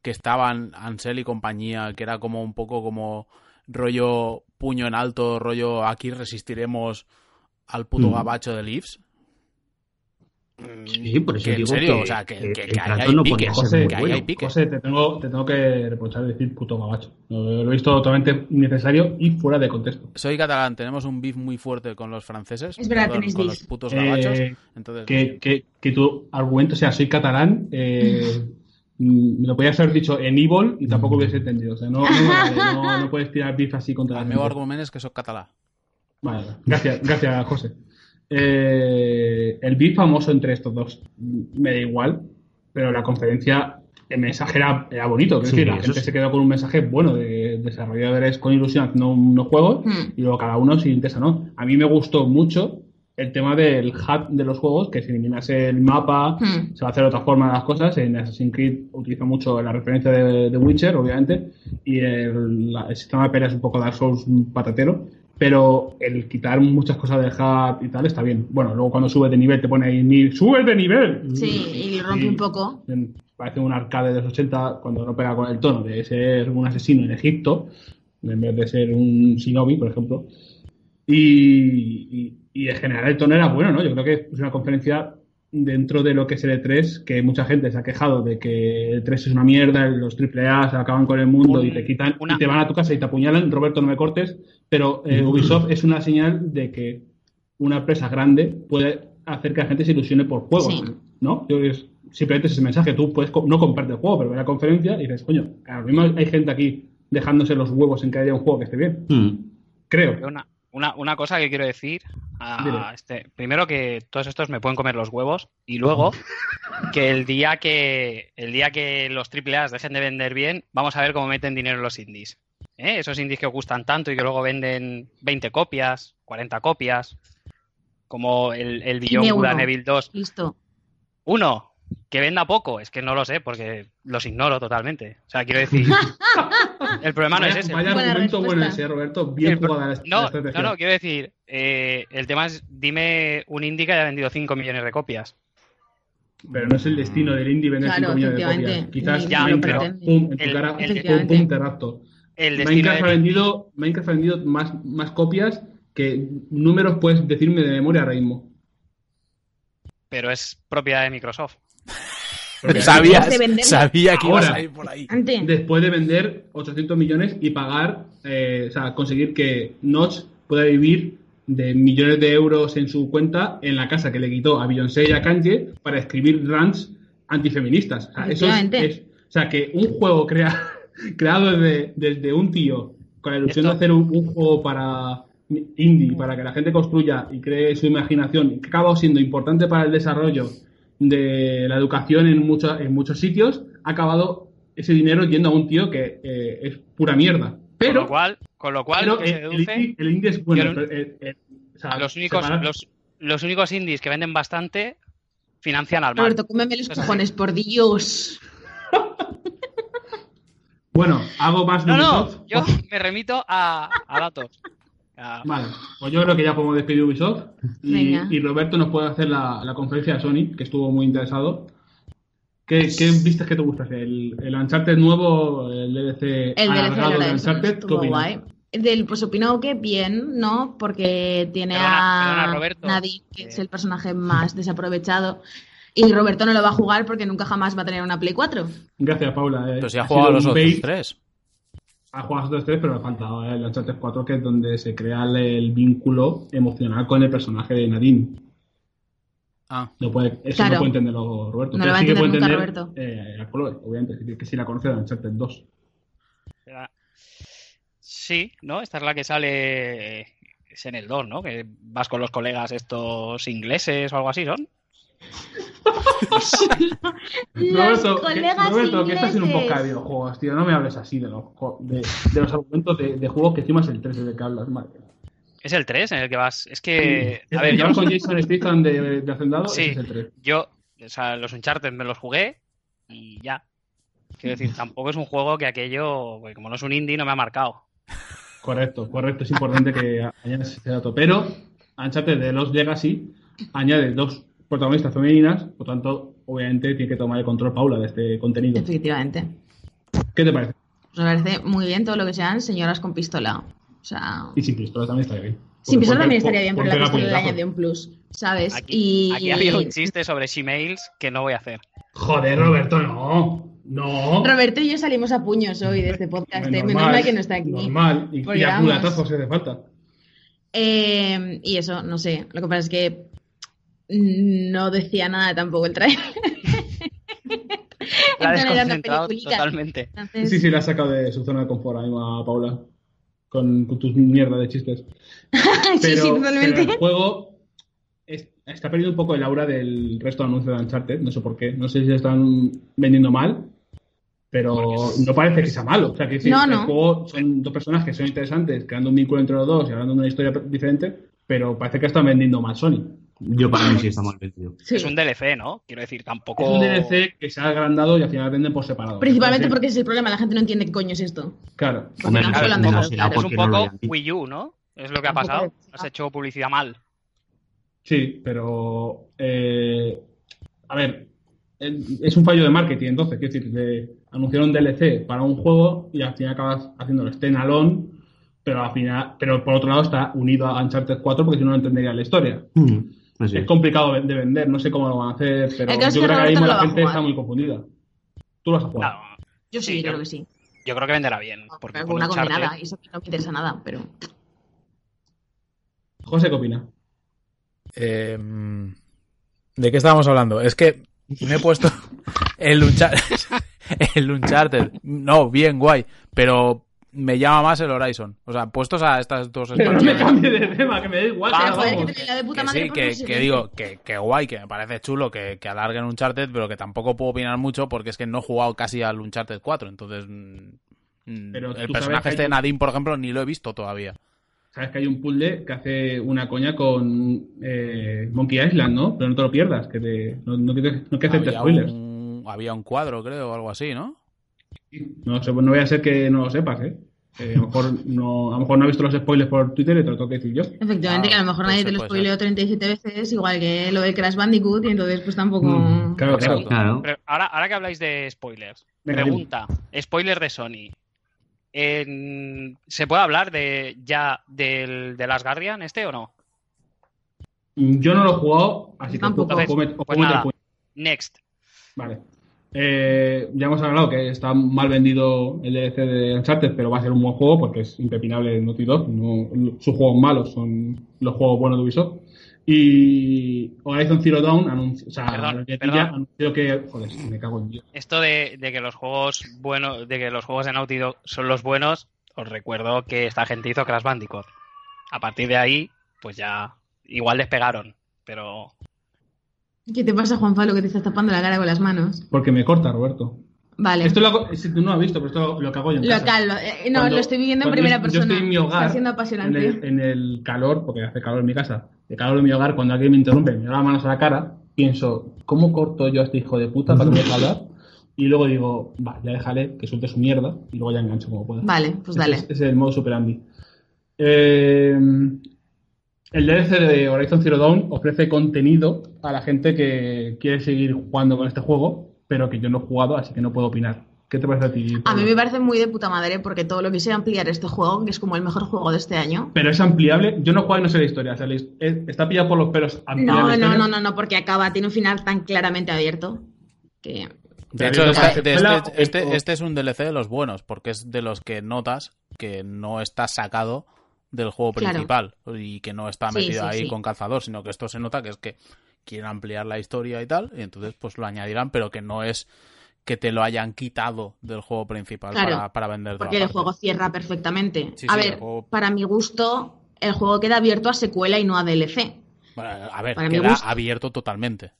que estaban Ansel y compañía, que era como un poco como rollo puño en alto, rollo aquí resistiremos al puto Mm. gabacho de Leaves. Sí, por eso que en digo serio, que- o sea, que, que que- el que ahí trato hay no pique, podía ser José, muy que bueno. hay. José, te tengo, te tengo que reprochar decir puto gabacho. Lo, lo he visto totalmente innecesario y fuera de contexto. Soy catalán, tenemos un beef muy fuerte con los franceses, Es verdad, perdón, tenéis con beef. los putos gabachos. Eh, entonces, que, que, que tu argumento sea soy catalán, eh, mm, me lo podías haber dicho en Evil y tampoco hubiese entendido. O sea, no, no, puedes tirar beef así contra la el gente. argumento es que soy catalán. Vale, gracias, gracias, José. Eh, el beef famoso entre estos dos me da igual, pero la conferencia, el mensaje era, era bonito. Es Sí, decir, la gente sí. se quedó con un mensaje bueno de desarrolladores con ilusión haciendo unos juegos Hmm. y luego cada uno se interesa, ¿no? A mí me gustó mucho el tema del hub de los juegos, que se eliminase el mapa, Hmm. se va a hacer de otra forma las cosas. En Assassin's Creed utiliza mucho la referencia de, de Witcher, obviamente, y el, la- el sistema de pelea es un poco Dark Souls un patatero, pero el quitar muchas cosas del hub y tal está bien. Bueno, luego cuando subes de nivel te pone ahí, ¡sube de nivel! Sí, y rompe un poco. Parece un arcade de los 80 cuando no pega con el tono de ser un asesino en Egipto, en vez de ser un shinobi, por ejemplo. Y, y- y en general el tono era bueno, ¿no? Yo creo que es una conferencia dentro de lo que es el E3, que mucha gente se ha quejado de que el 3 es una mierda, los AAA se acaban con el mundo Un- y te quitan una- y te van a tu casa y te apuñalan. Roberto, no me cortes, pero eh, Ubisoft es una señal de que una empresa grande puede hacer que la gente se ilusione por juegos, Sí. ¿no? Yo es- simplemente es ese mensaje. Tú puedes co- no comprarte el juego, pero ver la conferencia y dices, coño, ahora mismo hay gente aquí dejándose los huevos en que haya un juego que esté bien. Mm. Creo. Una, una, una cosa que quiero decir. Este, primero que todos estos me pueden comer los huevos. Y luego [LAUGHS] que el día que el día que los AAA dejen de vender bien, vamos a ver cómo meten dinero en los indies. ¿Eh? Esos indies que os gustan tanto y que luego venden 20 copias, 40 copias. Como el, el Beyond Good and uno. Evil 2. Listo. Uno, que venda poco. Es que no lo sé porque los ignoro totalmente. O sea, quiero decir. [LAUGHS] el problema no es ese. vaya Buena argumento bueno respuesta. ese, Roberto. Bien El pro- jugada la, la No, no, no, quiero decir, eh, el tema es, dime un indie que haya vendido 5 millones de copias. Pero no es el destino del indie vender Claro, 5 millones de copias. Quizás Ya, Minecraft, pum, en tu el- cara, el- pum, pum, te rapto. El Minecraft ha de... vendido, Minecraft ha vendido más, más copias que números puedes decirme de memoria ahora mismo. Pero es propiedad de Microsoft. Porque Sabía, de venderlo. sabía que ibas Ahora. a ir por ahí. Antes. Después de vender 800 millones y pagar, eh, o sea, conseguir que Notch pueda vivir de millones de euros en su cuenta en la casa que le quitó a Beyoncé y a Kanye para escribir rants antifeministas. O sea, eso es, es- o sea, que un juego crea- [LAUGHS] creado desde, desde un tío con la ilusión Esto- de hacer un, un juego para indie, para que la gente construya y cree su imaginación, y que acaba siendo importante para el desarrollo de la educación en, muchos en muchos sitios, ha acabado ese dinero yendo a un tío que eh, es pura mierda. con Pero, lo cual, con lo cual pero que se el, indie, el indie es bueno. que lo- pero, o sea, los únicos, separar- los, los únicos indies que venden bastante financian al. Roberto, cómeme los cojones, por Dios. [LAUGHS] Bueno, hago más No, no, yo me remito a, a datos. A- Vale, pues yo creo que ya podemos despedir Ubisoft. Y, Roberto nos puede hacer la, la conferencia de Sony, que estuvo muy interesado. ¿Qué, qué vistes que te gusta? ¿El, el Uncharted nuevo, el DLC El DLC alargado de de Uncharted? ¿Qué opinas? guay. Del, pues opino que bien, ¿no? Porque tiene Perdona, a perdona, Roberto. Nadine, que Eh. es el personaje más desaprovechado. Y Roberto no lo va a jugar porque nunca jamás va a tener una Play 4. Gracias, Paula. eh. Pero si ha Ha jugado a los otros tres. Ha jugado a los otros tres, pero me ha faltado eh, el Uncharted 4, que es donde se crea el, el vínculo emocional con el personaje de Nadine. Ah, No puede, eso Claro. no puede entenderlo Roberto. No pero lo va a sí que puede entender entender nunca eh, a Chloe, obviamente, que, que sí la conoce de Uncharted 2. Sí, ¿no? Esta es la que sale. Es en el 2, ¿no? Que vas con los colegas estos ingleses o algo así, ¿son? Roberto, que, Roberto, que estás en un podcast de videojuegos, tío. No me hables así de los, de, de los argumentos de, de juegos que encima es el 3 de que hablas. Madre. Es el 3 en el que vas. Es que. Sí. A ver, El yo, con Jason Statham de, de Hacendado, Sí. ese es el 3. yo. O sea, los Uncharted me los jugué y ya. Quiero decir, tampoco es un juego que aquello. pues, como no es un indie, no me ha marcado. Correcto, correcto. Es importante que añades ese dato. Pero Uncharted de los Legacy añade dos protagonistas femeninas, por tanto, obviamente tiene que tomar el control Paula de este contenido. Efectivamente. ¿Qué te parece? Pues me parece muy bien todo lo que sean señoras con pistola. O sea, Y sin pistola también estaría bien. sin pistola también estaría bien, pero la pistola le añade un plus, ¿sabes? Aquí, y aquí había un chiste sobre Gmails que no voy a hacer. Joder, Roberto, no. No. Roberto y yo salimos a puños hoy de este podcast. ¿eh? Menos mal que no está aquí. Normal. Y, y a culatazos si hace falta. Eh, y eso, no sé. Lo que pasa es que no decía nada tampoco el trailer. [LAUGHS] La una desconcentrado totalmente. Entonces, Sí, sí, la has sacado de su zona de confort ahí a Paula. Con, con tus mierdas de chistes. [LAUGHS] sí, Pero, sí, totalmente. pero el juego es- está perdiendo un poco el aura del resto de anuncios de Uncharted. No sé por qué. No sé si se están vendiendo mal. Pero no parece que sea malo. O sea, que decir, No, el no. juego son dos personajes que son interesantes, creando un vínculo entre los dos y hablando de una historia diferente. Pero parece que están vendiendo mal Sony. Yo para mí sí está mal vendido. Sí. Es un DLC, ¿no? Quiero decir, tampoco. Es un DLC que se ha agrandado y al final venden por separado. Principalmente porque es el problema, la gente no entiende qué coño es esto. Claro. Hombre, no. Es un poco. Wii U, ¿no? Es lo que ha pasado. Has hecho publicidad mal. Sí, pero. eh, a ver, es un fallo de marketing, entonces. Quiero decir, de, anunciaron DLC para un juego y al final acabas haciéndolo standalone, pero al final. Pero por otro lado está unido a Uncharted 4 porque si no, no entendería la historia. Mm, así Es es. complicado de vender, no sé cómo lo van a hacer, pero yo creo que ahora mismo la gente está muy confundida. Tú lo jugar. Claro, Yo sí, Sí, creo yo- que sí. yo creo que venderá bien. Porque Alguna condenada, y eso no me interesa nada, pero. José, ¿qué opina? Eh, ¿De qué estábamos hablando? Es que me he puesto [LAUGHS] el Uncharted. [LAUGHS] el Uncharted. No, bien, guay. Pero me llama más el Horizon. O sea, puestos a estas dos Pero no me cambie de tema, que me da igual. Pero que joder, que hagamos. te la de puta Que madre sí, que, digo que, que guay, que me parece chulo que, que alarguen Uncharted, pero que tampoco puedo opinar mucho porque es que no he jugado casi al Uncharted 4. Entonces, mm, Pero el personaje este de Nadine, por ejemplo, ni lo he visto todavía. Sabes que hay un puzzle que hace una coña con eh, Monkey Island, ¿no? Pero no te lo pierdas, que te, no, no, que- no que aceptes Había spoilers. un, había un cuadro, creo, o algo así, ¿no? No, sé, no voy a ser que no lo sepas, ¿eh? Eh, a, lo mejor no, a lo mejor no has visto los spoilers por Twitter y te lo tengo que decir yo. Efectivamente, que a lo mejor nadie te lo spoileó 37 veces, igual que lo del Crash Bandicoot, y entonces pues tampoco... Mm, claro, claro. Claro. Pero ahora, ahora que habláis de spoilers, Venga, pregunta, spoiler de Sony. En- ¿Se puede hablar de ya del de Last Guardian este o no? Yo no lo he jugado, así que Tampoco. os Pues nada. Next. Vale. Eh, ya hemos hablado que está mal vendido el DLC de Uncharted, pero va a ser un buen juego porque es impepinable de Naughty Dog. No, sus juegos malos son los juegos buenos de Ubisoft. Y Horizon Zero Dawn anunció, o sea, Perdón, la perdón. ya anunció que. Joder, me cago en Dios. Esto de, de que los juegos buenos, de que los juegos de Naughty Dog son los buenos, os recuerdo que esta gente hizo Crash Bandicoot. A partir de ahí, pues ya igual despegaron, pero ¿Qué te pasa, Juan Pablo, que te estás tapando la cara con las manos? Porque me corta, Roberto. Vale. Esto lo hago, si tú no lo has visto, pero esto lo, que hago yo en casa. Lo- eh, no, Cuando- lo estoy viviendo en primera yo- persona. Yo estoy en mi hogar. Está siendo En apasionante. el, en el calor, porque hace calor en mi casa. El calor de mi hogar, cuando alguien me interrumpe, me da las manos a la cara, pienso, ¿cómo corto yo a este hijo de puta para que me deje hablar? Y luego digo, va, ya déjale que suelte su mierda y luego ya engancho como pueda. Vale, pues Ese dale. es- Ese es el modo superandi. Eh, el DLC de Horizon Zero Dawn ofrece contenido a la gente que quiere seguir jugando con este juego, pero que yo no he jugado, así que no puedo opinar. ¿Qué te parece a ti? A mí me parece muy de puta madre porque todo lo que sea ampliar este juego, que es como el mejor juego de este año. Pero es ampliable. Yo no juego y no sé la historia. O sea, la his- es- está pillado por los pelos No, no, no, no, no, porque acaba, tiene un final tan claramente abierto que... De hecho, este, de este, este- este es un DLC de los buenos, porque es de los que notas que no está sacado del juego Claro. principal y que no está metido sí, ahí sí. con calzador, sino que esto se nota que es que quieren ampliar la historia y tal, y entonces pues lo añadirán, pero que no es que te lo hayan quitado del juego principal Claro, para, para vender Porque el juego cierra perfectamente. A ver, juego- para mi gusto, el juego queda abierto a secuela y no a DLC. a ver, para queda abierto totalmente.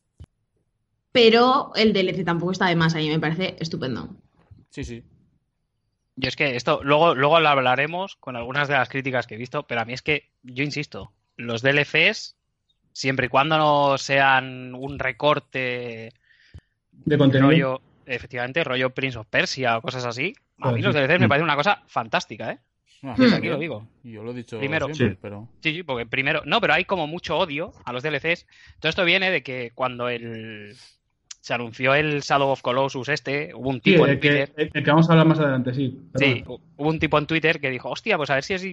Pero el DLC tampoco está de más, a mí me parece estupendo. Sí, sí. Yo es que esto luego luego lo hablaremos con algunas de las críticas que he visto, pero a mí es que yo insisto, los DLCs siempre y cuando no sean un recorte De contenido. rollo efectivamente rollo Prince of Persia o cosas así, a Joder, mí sí. los DLCs me parece una cosa fantástica, ¿eh? No. Aquí lo digo. Yo lo he dicho Primero. siempre, Sí. pero... Sí, sí, porque primero, no, pero hay como mucho odio a los DLCs. Todo esto viene de que cuando el se anunció el Shadow of Colossus este, hubo un Sí, tipo en el que, Twitter, el que vamos a hablar más adelante, sí. sí, hubo un tipo en Twitter que dijo, hostia, pues a ver si es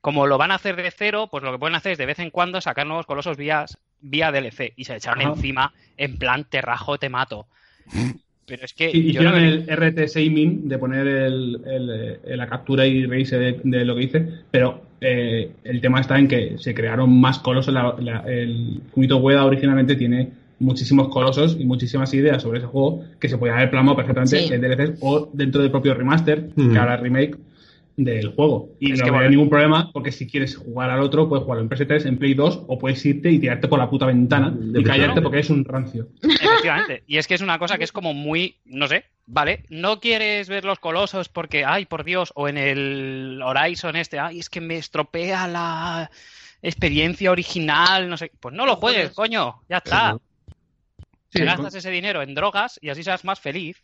como lo van a hacer de cero, pues lo que pueden hacer es de vez en cuando sacar nuevos colosos vía, vía DLC y se echaron Ajá. encima en plan te rajo, te mato. [LAUGHS] Pero es que Sí, no hicieron el RT Shaming de poner el, el- eh, la captura y reírse de, de lo que hice, pero eh, el tema está en que se crearon más colosos. La- la- el Kumito Ueda originalmente tiene muchísimos colosos y muchísimas ideas sobre ese juego que se podía haber plasmado perfectamente Sí. en DLCs o dentro del propio remaster, Ujú. que ahora remake del juego. Y Es no habría ningún problema porque si quieres jugar al otro, puedes jugarlo en PS3, en Play 2 o puedes irte y tirarte por la puta ventana De y callarte porque es un rancio. Efectivamente. Y es que es una cosa que es como muy, no sé, vale, no quieres ver los colosos porque, ay, por Dios, o en el Horizon este, ay, es que me estropea la experiencia original, no sé. Pues no lo juegues, coño, ya está. Sí, Te gastas ese dinero en drogas y así seas más feliz.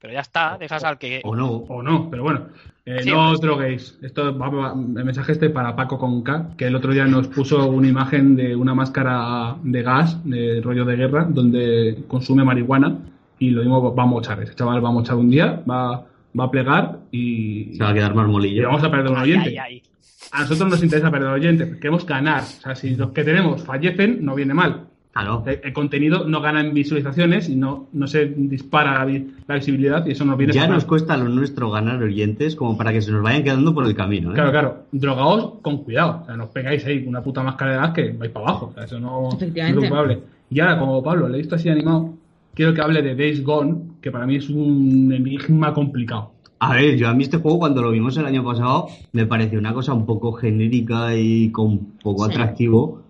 Pero ya está, dejas al que... O no. O no, pero bueno, eh, Sí, no os droguéis. Esto va, va- el mensaje este para Paco con K, que el otro día nos puso una imagen de una máscara de gas, de rollo de guerra, donde consume marihuana y lo mismo va a mochar. Ese chaval va a mochar un día, va, va a plegar y, Se va a quedar y marmolillo. vamos a perder un oyente. ay, ay. A nosotros nos interesa perder oyente, queremos ganar. O sea, si los que tenemos fallecen, no viene mal. Claro. El, el contenido no gana en visualizaciones y no, no se dispara la, vi- la visibilidad y eso nos viene Ya nos cuesta lo nuestro ganar oyentes como para que se nos vayan quedando por el camino. ¿eh? Claro, claro. Drogaos con cuidado. O sea, no os pegáis ahí una puta máscara de gas que vais para abajo. O sea, eso no, no es culpable. Y ahora, como Pablo le he visto así animado, quiero que hable de Days Gone, que para mí es un enigma complicado. A ver, yo a mí este juego cuando lo vimos el año pasado me pareció una cosa un poco genérica y con poco Sí. atractivo,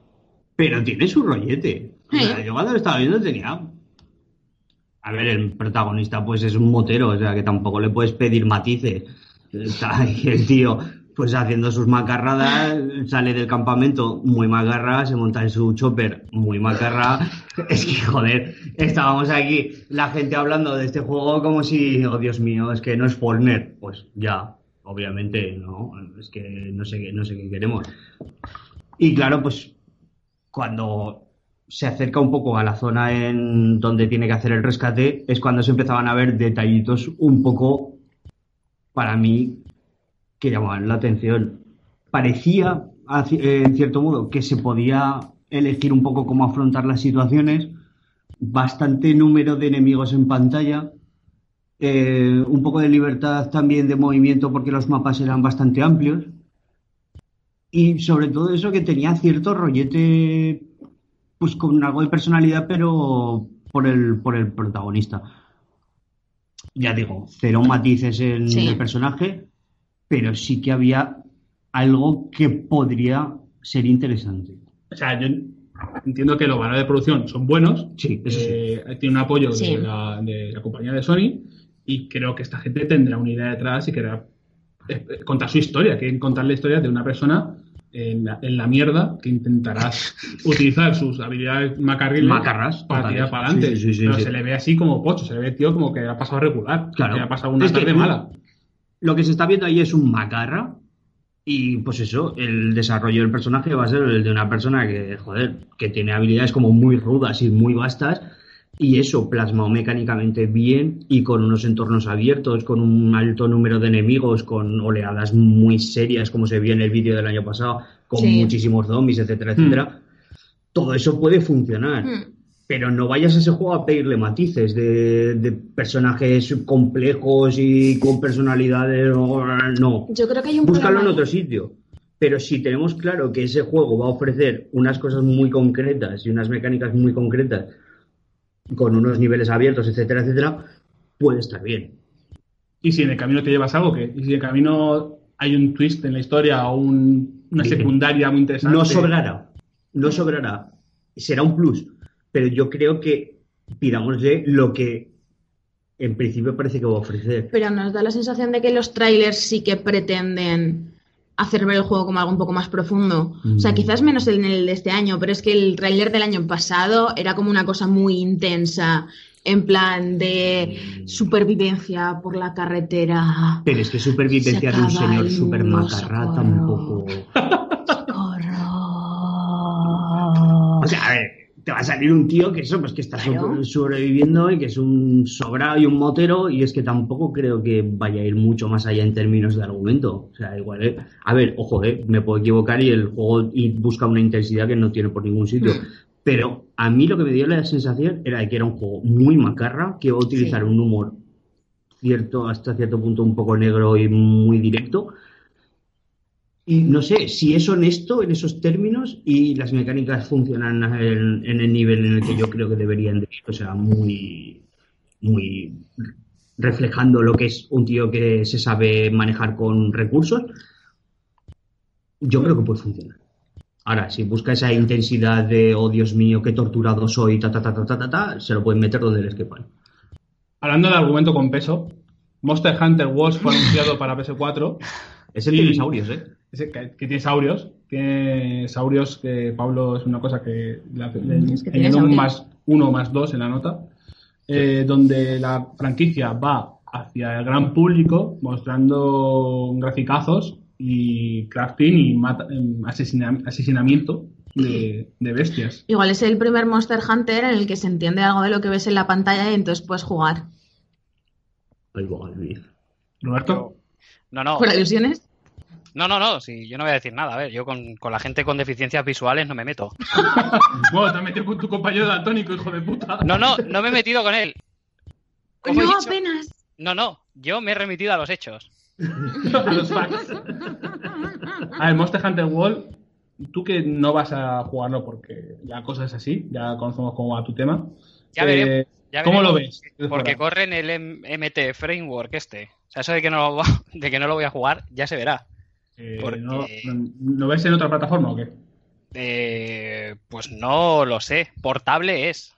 pero tiene su rollete. Yo cuando lo estaba viendo tenía... A ver, el protagonista pues es un motero, o sea que tampoco le puedes pedir matices. Está ahí el tío pues haciendo sus macarradas, sale del campamento muy macarra, se monta en su chopper muy macarra. Es que, joder, estábamos aquí, la gente hablando de este juego como si, oh Dios mío, es que no es Fortnite. Pues ya, obviamente, no, es que no sé, no sé qué queremos. Y claro, pues cuando se acerca un poco a la zona en donde tiene que hacer el rescate, es cuando se empezaban a ver detallitos un poco, para mí, que llamaban la atención. Parecía, en cierto modo, que se podía elegir un poco cómo afrontar las situaciones, bastante número de enemigos en pantalla, eh, un poco de libertad también de movimiento porque los mapas eran bastante amplios. Y sobre todo eso que tenía cierto rollete, pues con algo de personalidad, pero por el, por el protagonista. Ya digo, cero matices en Sí. el personaje, pero sí que había algo que podría ser interesante. O sea, yo entiendo que los valores de producción son buenos. Sí, eso sí. eh, tiene un apoyo Sí. de, la, de la compañía de Sony y creo que esta gente tendrá una idea detrás y querrá eh, contar su historia, quieren contar la historia de una persona en la, en la mierda que intentará [LAUGHS] utilizar sus habilidades macarriles Macarras, para tirar para adelante. Sí, sí, sí, Pero se le ve así como pocho, se le ve tío como que ha pasado regular, Claro. que ha pasado una Es que- tarde mala. Lo que se está viendo ahí es un macarra. Y pues eso, el desarrollo del personaje va a ser el de una persona que, joder, que tiene habilidades como muy rudas y muy vastas. Y eso plasmado mecánicamente bien y con unos entornos abiertos, con un alto número de enemigos, con oleadas muy serias, como se vio en el vídeo del año pasado, con Sí. muchísimos zombies, etcétera, etcétera. Todo eso puede funcionar. Hmm. Pero no vayas a ese juego a pedirle matices de, de personajes complejos y con personalidades. No. Yo creo que hay un Búscalo en otro sitio. Pero si tenemos claro que ese juego va a ofrecer unas cosas muy concretas y unas mecánicas muy concretas, con unos niveles abiertos, etcétera, etcétera, puede estar bien. Y si en el camino te llevas algo, que y si en el camino hay un twist en la historia o un- una secundaria muy interesante. No sobrará, no sobrará. Será un plus. Pero yo creo que pidámosle lo que en principio parece que va a ofrecer. Pero nos da la sensación de que los trailers sí que pretenden hacer ver el juego como algo un poco más profundo. O sea, Mm. quizás menos en el de este año, pero es que el trailer del año pasado era como una cosa muy intensa, en plan de supervivencia por la carretera. Pero es que supervivencia Se de un señor super macarra tampoco. [LAUGHS] O sea, a ver, te va a salir un tío que eso, pues que está Claro. sobreviviendo y que es un sobrado y un motero, y es que tampoco creo que vaya a ir mucho más allá en términos de argumento. O sea, igual, eh, a ver, ojo, eh, me puedo equivocar y el juego y busca una intensidad que no tiene por ningún sitio. Hmm. Pero a mí lo que me dio la sensación era de que era un juego muy macarra, que iba a utilizar Sí. un humor cierto, hasta cierto punto un poco negro y muy directo. Y no sé, si es honesto en esos términos y las mecánicas funcionan en, en el nivel en el que yo creo que deberían de ir, o sea, muy, muy reflejando lo que es un tío que se sabe manejar con recursos, yo creo que puede funcionar. Ahora, si busca esa intensidad de, oh Dios mío, qué torturado soy, ta, ta, ta, ta, ta, ta, ta, se lo pueden meter donde les quepan. Hablando de argumento con peso, Monster Hunter Wars fue anunciado para PS4. Es el Y- dinosaurios, ¿eh? Ese que, que tiene saurios. Tiene saurios que Pablo es una cosa que le, le- Es que tiene añade un más uno o más dos en la nota. eh, donde la franquicia va hacia el gran público mostrando graficazos y crafting y mata- em, asesina- asesinamiento de, de bestias. Igual es el primer Monster Hunter en el que se entiende algo de lo que ves en la pantalla y entonces puedes jugar. Roberto, No, no. ¿Por alusiones? No, no, no, sí, yo no voy a decir nada. A ver, yo con, con la gente con deficiencias visuales no me meto. [LAUGHS] Bueno, te has metido con tu compañero daltónico, hijo de puta. No, no, no me he metido con él. Como he No, dicho- apenas. No, no, yo me he remitido a los hechos. [LAUGHS] A los facts. A ver, Monster Hunter World, tú que no vas a jugarlo porque la cosa es así, ya conocemos cómo va tu tema. Ya Eh, veremos, ya ¿Cómo lo ves? Porque corre en el MT Framework este. O sea, eso de que no lo, va- [LAUGHS] de que no lo voy a jugar, ya se verá. Eh, porque- ¿no, no- ¿Lo ves en otra plataforma o qué? Eh, pues no lo sé. Portable es.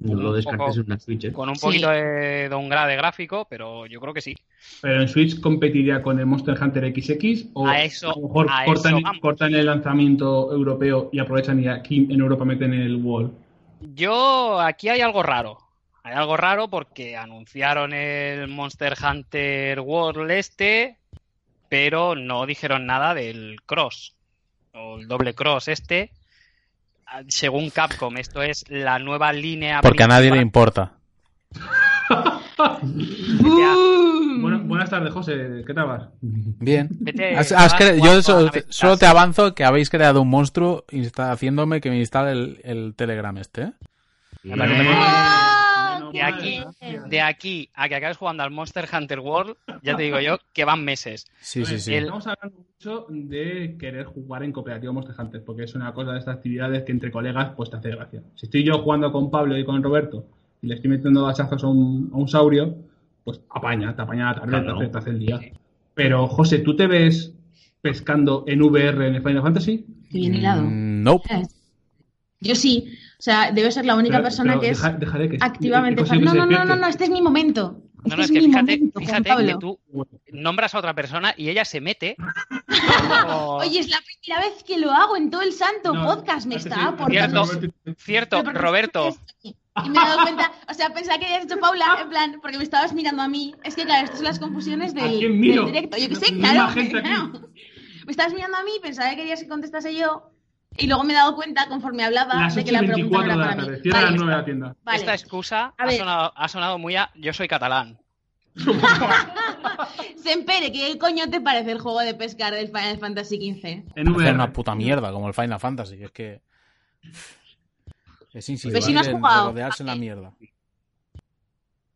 No lo Un descartes poco- en una Switch, ¿eh? Con un Sí. poquito de downgrade gráfico, pero yo creo que sí. ¿Pero en Switch competiría con el Monster Hunter XX? ¿O A eso- a lo mejor a cortan, eso vamos. cortan el lanzamiento europeo y aprovechan y aquí en Europa meten el World? Yo, aquí hay algo raro. Hay algo raro porque anunciaron el Monster Hunter World este, pero no dijeron nada del Cross o el doble Cross este. Ah, Según Capcom, esto es la nueva línea. Porque a nadie le importa. [LAUGHS] Buenas tardes, José. ¿Qué tal vas? Bien. Vete, Has- te has vas cre- jugando yo so- solo te avanzo que habéis creado un monstruo haciéndome que me instale el, el Telegram este. ¿eh? No, De aquí, de aquí a que acabes jugando al Monster Hunter World, ya te digo yo que van meses. Sí, sí, sí. El- Estamos hablando mucho de querer jugar en cooperativo Monster Hunter, porque es una cosa de estas actividades que entre colegas pues te hace gracia. Si estoy yo jugando con Pablo y con Roberto y le estoy metiendo hachazos a un, a un saurio, pues apaña, te apaña la tableta, Claro. te- te hace el día. Pero, José, ¿tú te ves pescando en VR en el Final Fantasy? Qué bien hilado. Mm, nope. [LAUGHS] Yo sí. O sea, debe ser la única Pero- persona pero que es deja- dejaré que- activamente que No, no, no, no, no, este es mi momento. Este No, no, es, es que fíjate, momento, fíjate que tú nombras a otra persona y ella se mete. [LAUGHS] Oye, es la primera vez que lo hago en todo el santo No, podcast. Me está aportando. Cierto. Cierto, Roberto. Y me he dado cuenta, o sea, pensaba que habías dicho Paula, en plan, porque me estabas mirando a mí. Es que, claro, estas son las confusiones ¿A del, del directo. Yo que sé, No- no claro, claro. [LAUGHS] Me estabas mirando a mí, pensaba que querías que contestase yo. Y luego me he dado cuenta, conforme hablaba, Las de 8 que la pregunta 24 no de era la para tarde. mí. Cierra a las Vale, 9 la tienda. vale. Esta excusa ha sonado, ha sonado muy a yo soy catalán. [LAUGHS] Sempere, ¿qué coño te parece el juego de pescar del Final Fantasy XV? VR. una puta mierda como el Final Fantasy. Es que. Es insistente Pero si no has en jugado. rodearse en la mierda.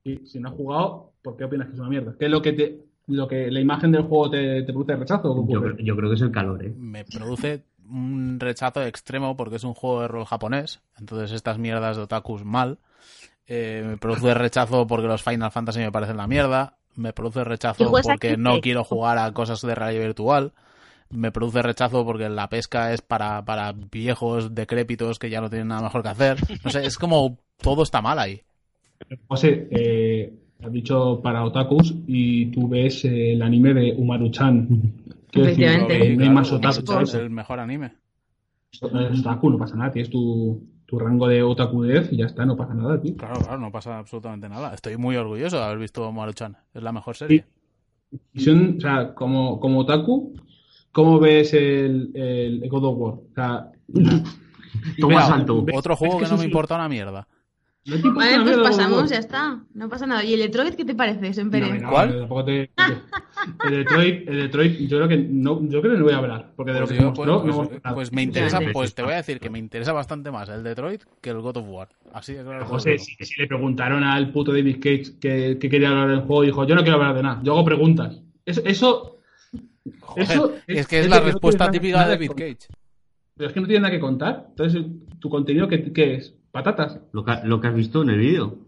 Si no has jugado, ¿por qué opinas que es una mierda? ¿Qué es lo que te, lo que la imagen del juego te, te produce rechazo? ¿O qué Yo, yo creo que es el calor, ¿eh? Me produce un rechazo extremo porque es un juego de rol japonés. Entonces, estas mierdas de otakus mal. Eh, me produce rechazo porque los Final Fantasy me parecen la mierda. Me produce ¿Qué rechazo porque no quiero jugar a cosas de realidad virtual. Me produce rechazo porque la pesca es para, para viejos decrépitos que ya no tienen nada mejor que hacer. No sé, es como todo está mal ahí. José, eh, has dicho para otakus y tú ves eh, el anime de Umaru-chan. Efectivamente. no hay más otaku, es ¿sabes? el mejor anime. Es otaku, no pasa nada, tienes tu, tu rango de otakudez y ya está, no pasa nada, tío. Claro, claro, no pasa absolutamente nada. Estoy muy orgulloso de haber visto Maruchan. Es la mejor serie. Y son, o sea, como, como otaku, ¿cómo ves el, el God of War? O sea, Toma [LAUGHS] Mira, salto. Otro juego es que que no me importa una mierda. No Vale, pues pasamos, ya está. No pasa nada. ¿Y el Detroit qué te parece, Sempere? No, ¿Cuál? tampoco te- el Detroit, el Detroit, yo creo que no, yo creo que no voy a hablar, porque de Pues, lo que yo, mostró, pues- no pues- nada. pues me interesa, pues te voy a decir que me interesa bastante más el Detroit que el God of War. Así de claro. José, si, si le preguntaron al puto David Cage que, que quería hablar del juego, dijo, yo no quiero hablar de nada, yo hago preguntas. Eso, eso, Joder, eso es que es es la respuesta típica de David. Cage. pero es que no tiene nada que contar. Entonces, tu contenido, ¿qué, qué es? ¿Patatas? Lo que, lo que has visto en el vídeo.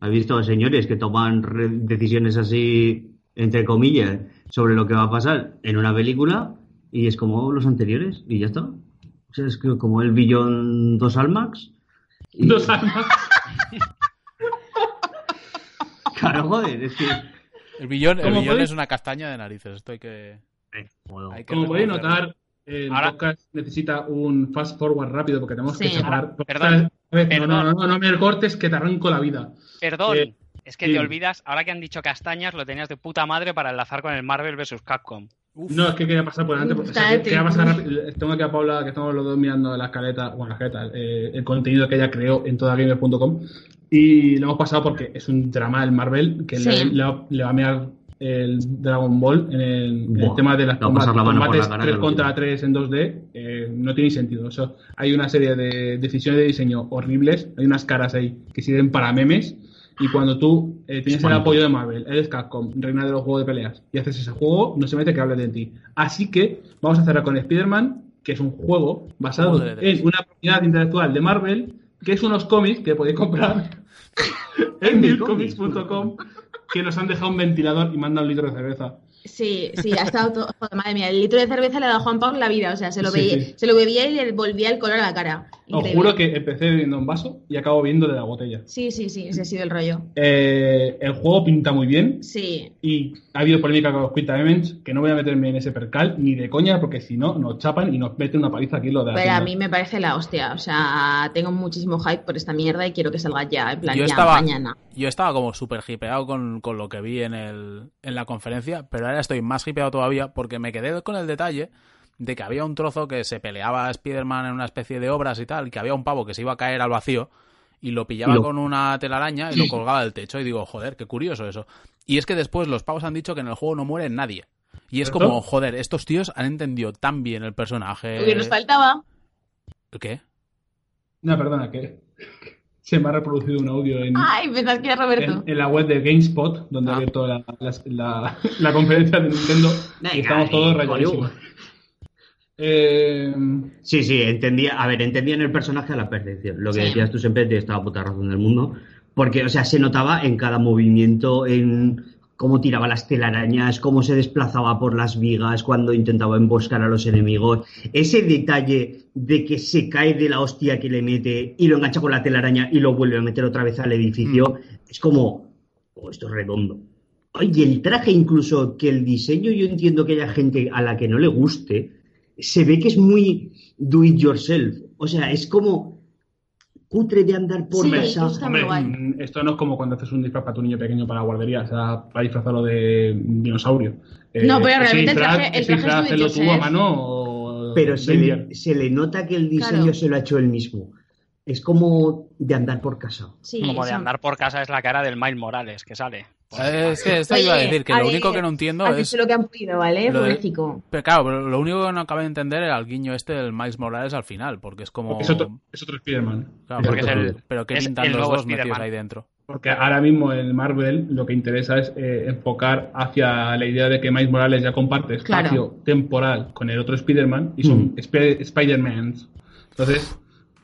Has visto a señores que toman decisiones así, entre comillas, sobre lo que va a pasar en una película y es como los anteriores y ya está. O sea, es que como el billón dos Almax. y- Dos almas. [LAUGHS] Claro, joder, es que. El billón, el ¿Cómo billón es una castaña de narices. Esto hay que. eh, hay que Como podéis notar, el Ahora- podcast necesita un fast forward rápido porque tenemos que Sí. separar. Perdón, No, no, perdón. no, no, no me cortes que te arranco la vida. Perdón, Eh, es que sí. te olvidas, ahora que han dicho castañas, lo tenías de puta madre para enlazar con el Marvel vs. Capcom. Uf, No, es que quería pasar por delante. porque- o sea, Cállate. quería pasar rápido. Tengo aquí a Paula, que estamos los dos mirando la escaleta, bueno, la escaleta, eh, el contenido que ella creó en todagamer.com. Y lo hemos pasado porque es un drama del Marvel que Sí. le, le va- le va a mirar el Dragon Ball en el, tema de las la la combates cara 3 que contra lo 3 en 2D, eh, no tiene sentido. Eso, hay una serie de decisiones de diseño horribles, hay unas caras ahí que sirven para memes. Y cuando tú eh, tienes el apoyo de Marvel, eres Capcom, reina de los juegos de peleas, y haces ese juego, no se mete que hable de ti. Así que vamos a cerrar con Spider-Man, que es un juego basado en una propiedad intelectual de Marvel, que es unos cómics que podéis comprar [LAUGHS] en milcomics.com, que nos han dejado un ventilador y mandan un litro de cerveza. Sí, sí, [LAUGHS] ha estado todo. Joder, madre mía, el litro de cerveza le ha dado a Juan Pablo la vida. O sea, se lo, Sí, veía, sí. se lo bebía y le volvía el color a la cara. Os Increíble. juro que empecé bebiendo un vaso y acabo viendo de la botella. Sí, sí, sí, ese ha sido el rollo. Eh, el juego pinta muy bien Sí, y ha habido polémica con los Time Events, que no voy a meterme en ese percal ni de coña, porque si no, nos chapan y nos meten una paliza aquí lo de la pero a mí me parece la hostia. O sea, tengo muchísimo hype por esta mierda y quiero que salga ya, en plan, Yo ya estaba, mañana. yo estaba como súper hipeado con, con lo que vi en, el, en la conferencia, pero ahora estoy más hipeado todavía porque me quedé con el detalle de que había un trozo que se peleaba a Spider-Man en una especie de obras y tal, y que había un pavo que se iba a caer al vacío y lo pillaba con una telaraña y lo colgaba del techo. Y digo, joder, qué curioso eso. Y es que después los pavos han dicho que en el juego no muere nadie. Y es como, joder, estos tíos han entendido tan bien el personaje. Lo que nos faltaba. ¿Qué? No, perdona, que se me ha reproducido un audio en, Ay, pensás que era Roberto. en, en la web de GameSpot, donde Ah. ha abierto la, la, la- la conferencia de Nintendo y estamos todos rayadísimos. Eh, Sí, sí, entendía, a ver, entendían el personaje a la perfección. Lo que Sí. decías tú siempre tienes toda la puta razón del mundo. Porque, o sea, se notaba en cada movimiento, en cómo tiraba las telarañas, cómo se desplazaba por las vigas cuando intentaba emboscar a los enemigos. Ese detalle de que se cae de la hostia que le mete y lo engancha con la telaraña y lo vuelve a meter otra vez al edificio, es como, oh, esto es redondo. Oye, el traje incluso, que el diseño yo entiendo que haya gente a la que no le guste, se ve que es muy do it yourself. O sea, es como cutre de andar por Sí, Hombre, mm, esto no es como cuando haces un disfraz para tu niño pequeño para la guardería, o sea, para disfrazarlo de dinosaurio. Eh, No, pero ese realmente el disfraz- traje- el ese traje es disfraz hazlo tú a mano o Pero se le, se le nota que el diseño Claro. se lo ha hecho él mismo. Es como de andar por casa. Sí, Como de andar por casa es la cara del Miles Morales que sale. Es que esto iba a decir que a lo ver, único que no entiendo es. dicho lo que han podido, ¿vale? Lo de- Pobrecito. Pero claro, pero lo único que no acabo de entender era el guiño este del Miles Morales al final, porque es como. Es otro, es otro Spider-Man. Claro, Porque es el- pero que es pintan el los dos metidos Spider-Man. ahí dentro. Porque ahora mismo en Marvel lo que interesa es eh, enfocar hacia la idea de que Miles Morales ya comparte espacio Claro. temporal con el otro Spider-Man y son Mm. Sp- Spider-Mans. Entonces.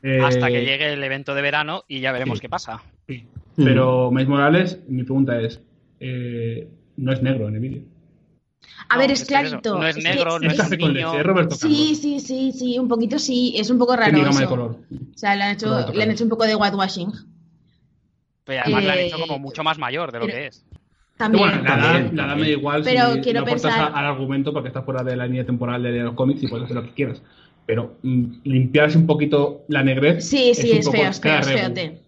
Eh, Hasta que llegue el evento de verano y ya veremos sí. qué pasa. sí. Pero Miles Morales, mi pregunta es: eh, no es negro en el vídeo. A No, ver, es eso, clarito. no es que- negro, no Es es café con niño. leche, Roberto Sí, sí, sí, sí, un poquito sí. Es un poco raro gama de eso. color. O sea, le han hecho, Roberto le han hecho un poco de whitewashing. Pero además lo han Eh, hecho como mucho más mayor de lo pero- que es. También. Bueno, la edad, También, la edad me da igual Pero si quiero no pensar- al argumento porque estás fuera de la línea temporal de los cómics y puedes hacer lo que quieras. Pero mm, limpiarse un poquito la negrez. Sí, sí, es feo, es feo, es feote.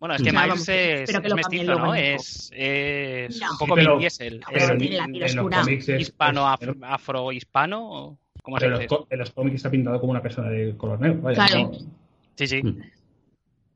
Bueno, es que O sea, Miles vamos, es, es lo mestizo, ¿no? Es, es No. un poco Sí, pero- Vin Diesel. pero Es tiene in- la piel en los oscura. cómics es- hispano, es- af- afro-hispano. o ¿Cómo se dice? en los cómics está pintado como una persona de color negro. Vaya, Claro. no- Sí, sí.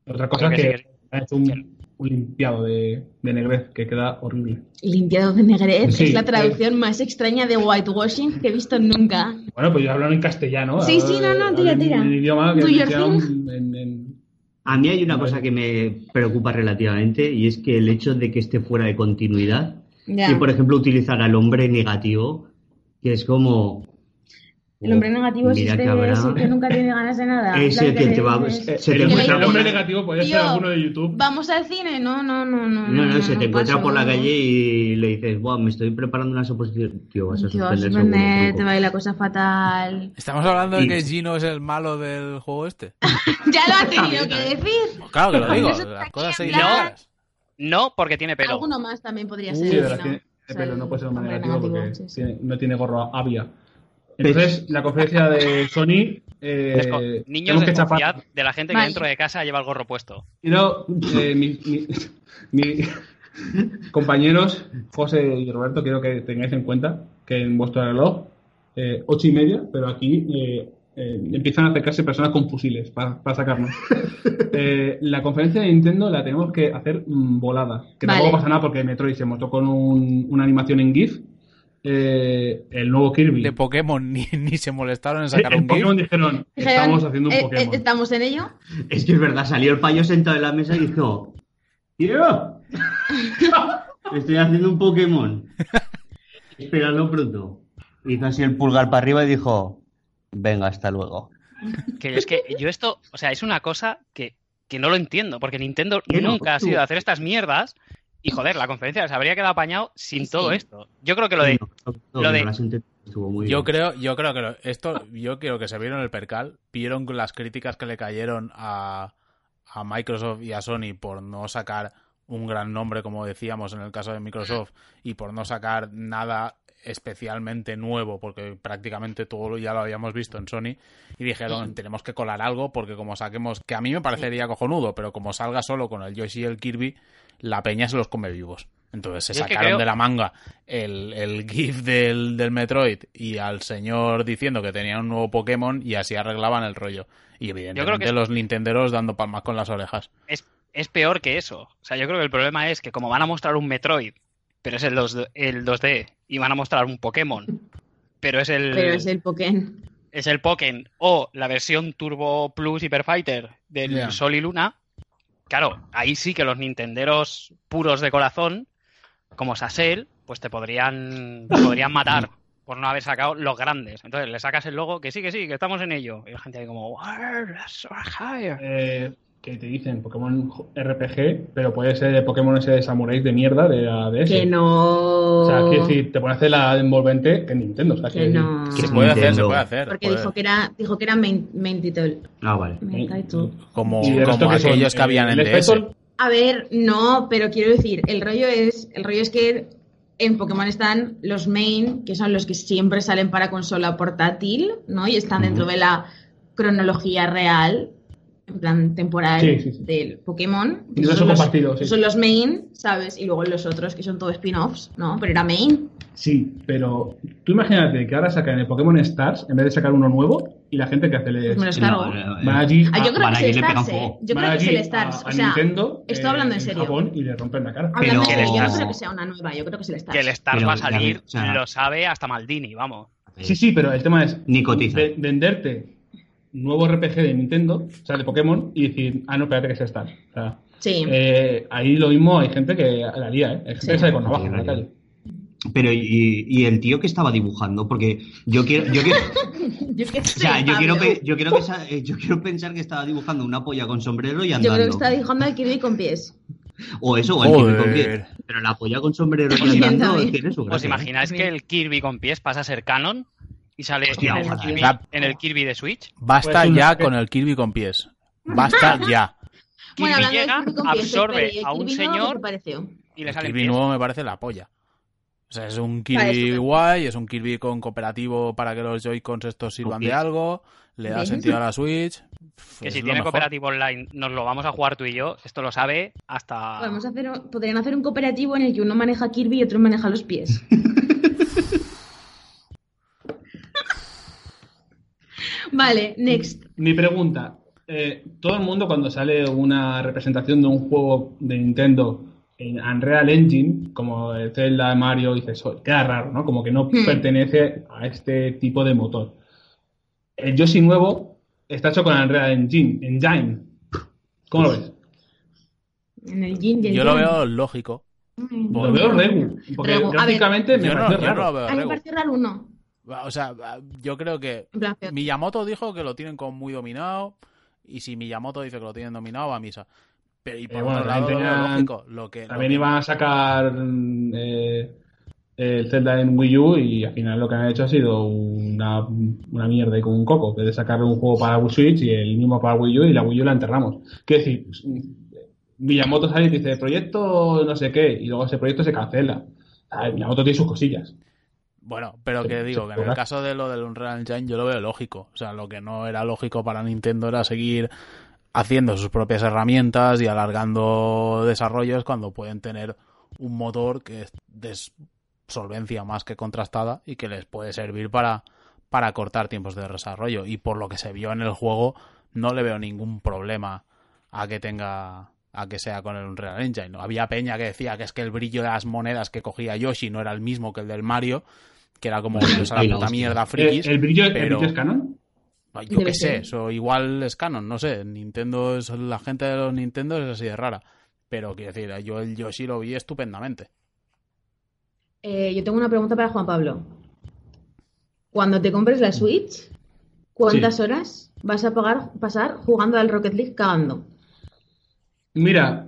Otra cosa Creo es que que, sí, un limpiado de, de negrez que queda horrible. Limpiado de negrez Sí, es la eh. traducción más extraña de whitewashing que he visto nunca. Bueno, pues yo hablo en castellano. Sí, sí, no, no, tira, hablo en tira. un idioma que en- en- A mí hay una cosa que me preocupa relativamente y es que el hecho de que esté fuera de continuidad Ya. y, por ejemplo, utilizar al hombre negativo, que es como... El hombre negativo es Mira este es el que nunca tiene ganas de nada. Es ¿Sabes el que te va- Se te el, encuentra el hombre negativo puede ser alguno de YouTube. Vamos al cine, no, no, no, no. No, no, se te encuentra paso. por la calle y le dices, Buah, me estoy preparando una suposición. Tío, vas a Tío, suspender seguro, te va a ir la cosa fatal. ¿Estamos hablando de que Gino es el malo del juego este? [LAUGHS] ya lo ha tenido que decir. Pues [LAUGHS] claro que lo digo, las cosas se. No, porque tiene pelo. Alguno más también podría Sí, ser. de verdad, ¿no? tiene, O sea, pero no puede ser un hombre negativo porque sí, sí. tiene- no tiene gorro avia. Entonces, la conferencia de Sony. Eh, Niños, que chapar. de la gente que dentro de casa lleva el gorro puesto. Quiero, eh, mi- mi- mi- compañeros, José y Roberto, quiero que tengáis en cuenta que en vuestro reloj, eh, ocho y media, pero aquí eh, eh, empiezan a acercarse personas con fusiles para, para sacarnos. [LAUGHS] Eh, la conferencia de Nintendo la tenemos que hacer mm, volada. Que Vale. tampoco pasa nada porque Metroid se montó con un- una animación en GIF. Eh, el nuevo Kirby. De Pokémon [LAUGHS] ni, ni se molestaron en sacar en un Pokémon dijeron, estamos haciendo un eh, eh, Pokémon. estamos en ello. Es que es verdad, salió el payo sentado en la mesa y dijo: ¡Tío! [LAUGHS] Estoy haciendo un Pokémon. Esperando pronto. Hizo así el pulgar para arriba y dijo: Venga, hasta luego. Que es que yo esto, o sea, es una cosa que, que no lo entiendo, porque Nintendo nunca ha sido hacer estas mierdas y joder, la conferencia se habría quedado apañado sin Sí. todo esto. Yo creo que lo de No, no, lo muy Yo bien. creo, yo creo que lo- esto, yo creo que se vieron el percal, vieron las críticas que le cayeron a, a Microsoft y a Sony por no sacar un gran nombre, como decíamos en el caso de Microsoft, y por no sacar nada especialmente nuevo, porque prácticamente todo lo- ya lo habíamos visto en Sony, y dijeron, tenemos que colar algo, porque como saquemos, que a mí me parecería cojonudo, pero como salga solo con el Yoshi y el Kirby, la peña se los come vivos. Entonces se sacaron creo- de la manga el, el GIF del, del Metroid y al señor diciendo que tenía un nuevo Pokémon y así arreglaban el rollo. Y evidentemente es- los Nintenderos dando palmas con las orejas. es, es peor que eso. O sea, yo creo que el problema es que como van a mostrar un Metroid, pero es el, 2D, el 2D, y van a mostrar un Pokémon, pero es el, Pero es el Pokémon. es el Pokémon o la versión Turbo Plus Hyper Fighter del. Sol y Luna, claro, ahí sí que los nintenderos puros de corazón, como Sassel, pues te podrían, te podrían matar por no haber sacado los grandes. Entonces le sacas el logo, que sí, que sí, que estamos en ello. Y la gente ahí como, "Wow, that's so high". Eh, que te dicen Pokémon RPG, pero puede ser el Pokémon ese de Samurai de mierda de la DS. Que no. O sea, quiero decir, te puede hacer la envolvente que Nintendo. O sea, Que no. Se puede hacer, se puede hacer. Porque puede- dijo que era, dijo que era main, main title. Ah, vale. Main title. Como, Y de resto como que son, aquellos que habían en DS. 4 Soul, A ver, no, pero quiero decir, el rollo es, el rollo es que en Pokémon están los main, que son los que siempre salen para consola portátil, ¿no? Y están dentro de la cronología real, en plan temporal Sí, sí, sí. del Pokémon. Eso son los-. Son los main, ¿sabes? Y luego los otros que son todos spin-offs, ¿no? Pero era main. Sí, pero tú imagínate que ahora sacan el Pokémon Stars en vez de sacar uno nuevo y la gente que hace Pues me los les cargo. No, eh, van allí, Ah, yo creo que es el Stars, ¿eh? Yo creo que es el Stars. O a sea, Nintendo, estoy eh, hablando en serio. Japón y le rompen la cara. que el serio, yo no Stars- creo que sea una nueva, yo creo que es el Stars. Que el Stars Pero, va a salir, o sea- lo sabe hasta Maldini, vamos. Sí, sí, pero el tema es Ni cotiza. ve- venderte nuevo RPG de Nintendo, o sea, de Pokémon, y decir, ah, no, espérate que es Stars. O sea, Sí. eh, ahí lo mismo hay gente que la lía, ¿eh? Hay gente Sí. que sale con navaja en la calle. Pero, y, y el tío que estaba dibujando, porque yo quiero. Yo quiero [LAUGHS] Yo, es que o sea, yo quiero, yo, quiero pensar, eh, yo quiero pensar que estaba dibujando una polla con sombrero y Yo andando. creo que está dibujando al Kirby con pies. O eso, o el Kirby con pie. Joder. Pero la polla con sombrero y andando [LAUGHS] tiene su ¿Os gracia. ¿eh? imagináis que el Kirby con pies pasa a ser canon y sale Hostia, en, el ojalá, Kirby, ¿eh? en el Kirby de Switch? Basta Pues ya con el Kirby con pies. Basta [LAUGHS] ya. Kirby hablando de llega, Kirby con pies, absorbe espera, ¿y el a un Kirby nuevo qué señor pareció? y le El salen Kirby pies. nuevo me parece la polla. O sea, es un Kirby Vale, estupendo. guay, es un Kirby con cooperativo para que los Joy-Cons estos sirvan de algo, le da ¿Ves? sentido a la Switch. [LAUGHS] Que es si lo tiene mejor. cooperativo online, nos lo vamos a jugar tú y yo. Esto lo sabe hasta. Podemos hacer, podrían hacer un cooperativo en el que uno maneja Kirby y otro maneja los pies. [LAUGHS] vale, next. Mi pregunta, eh, todo el mundo cuando sale una representación de un juego de Nintendo en Unreal Engine, como el Zelda, Mario, dices, "Oh, queda raro, ¿no? Como que no Hmm. pertenece a este tipo de motor. El Yoshi nuevo está hecho con Unreal Engine, Engine. ¿Cómo lo ves? En el Jin Yo lo veo lógico. Lo veo regu, porque Regu. A ver, gráficamente me Yo no, parece yo no raro. lo veo A mí me regu. parece raro uno. O sea, yo creo que. Miyamoto dijo que lo tienen como muy dominado y si Miyamoto dice que lo tienen dominado va a misa. Pero y por Eh, bueno, otro lado, también lo lógico. Que, lo También que- iban a sacar eh, el Zelda en Wii U y al final lo que han hecho ha sido una, una mierda y con un coco, que de sacarle un juego para Wii Switch y el mismo para Wii U y la Wii U la enterramos. Quiero decir, Miyamoto sale y dice, proyecto no sé qué, y luego ese proyecto se cancela. Ah, Miyamoto tiene sus cosillas. Bueno, pero que digo, que en el caso de lo del Unreal Engine yo lo veo lógico. O sea, lo que no era lógico para Nintendo era seguir haciendo sus propias herramientas y alargando desarrollos cuando pueden tener un motor que es de solvencia más que contrastada y que les puede servir para, para cortar tiempos de desarrollo. Y por lo que se vio en el juego, no le veo ningún problema a que tenga a que sea con el Unreal Engine. ¿no? Había peña que decía que es que el brillo de las monedas que cogía Yoshi no era el mismo que el del Mario, que era como [LAUGHS] irse a la puta mierda ¿El, frikis. el brillo, el pero- brillo es canon? Yo Debe qué sé, eso igual es canon, no sé. Nintendo es, la gente de los Nintendo es así de rara. Pero quiero decir, yo el Yoshi lo vi estupendamente. Eh, yo tengo una pregunta para Juan Pablo. Cuando te compres la Switch, ¿cuántas Sí. horas vas a pagar, pasar jugando al Rocket League cagando? Mira,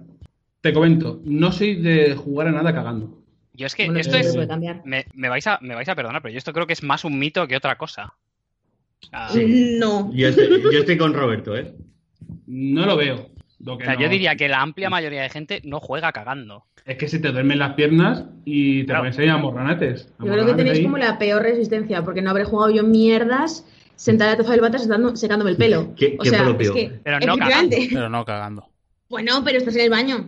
te comento, no soy de jugar a nada cagando. Yo es que Bueno, esto eso es. Me, me vais a, me vais a perdonar, pero yo esto creo que es más un mito que otra cosa. No. Yo estoy, yo estoy con Roberto, ¿eh? No lo veo. Lo o sea, no- yo diría que la amplia mayoría de gente no juega cagando. Es que se te duermen las piernas y te Claro. pones ahí a morranates. Yo creo que tenéis como la peor resistencia, porque no habré jugado yo mierdas sentada a tofa del secando- secándome el pelo. ¿Qué- o qué sea, propio? es que, Pero no efectivamente. [LAUGHS] Pero no cagando. Bueno, pero estás en el baño.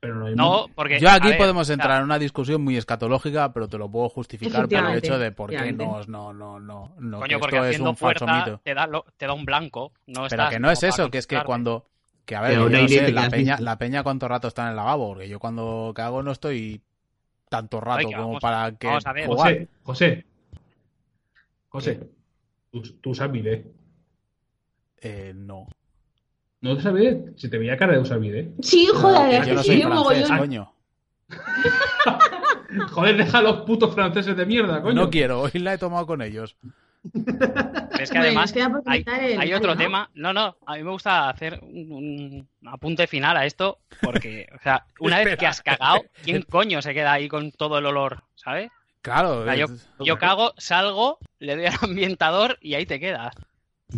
Pero no, hay No, porque. Yo aquí ver, podemos entrar en una discusión muy escatológica, pero te lo puedo justificar por el hecho de por qué no, no, no, no, no, Coño, que porque esto es haciendo un falso mito. te da, lo- te da un blanco. No Pero estás que no es eso, que es que cuando... Que a ver, yo no sé, la peña, la peña cuánto rato está en el lavabo, porque yo cuando cago no estoy tanto rato como vamos- para que vamos a ver. José, José. José, tú, tú usas bidet. Eh, no. ¿No bidet? Se te veía cara de usar bidet. Sí, joder, Que es yo no soy sí, francés, coño. [LAUGHS] Joder, deja a los putos franceses de mierda, coño. No quiero, hoy la he tomado con ellos. Es que además hay, comentar el hay otro ¿no? tema. No, no, a mí me gusta hacer un, un apunte final a esto, porque, o sea, una vez que has cagado, [LAUGHS] ¿quién coño se queda ahí con todo el olor? ¿Sabes? Claro, O sea, yo, yo cago, salgo, le doy al [LAUGHS] ambientador y ahí te quedas.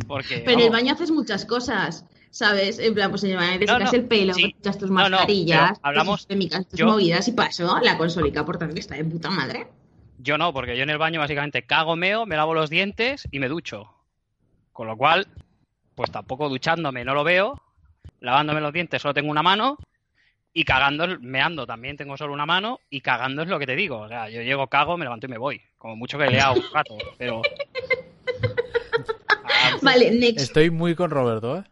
Porque, Pero en el baño haces muchas cosas, ¿sabes? En plan, pues baño te No, secas no, el pelo, sí. te tus No, no, mascarillas, hablamos- tus técnicas, tus yo- movidas y paso. La consolica, por tanto, que está de puta madre. yo no, porque yo en el baño básicamente cago, meo, me lavo los dientes y me ducho. Con lo cual, pues tampoco duchándome no lo veo, lavándome los dientes solo tengo una mano y cagando, meando también tengo solo una mano y cagando es lo que te digo. O sea, yo llego, cago, me levanto y me voy. Como mucho que he leado un rato, pero... [LAUGHS] Ah, Vale, next. estoy muy con Roberto, ¿eh?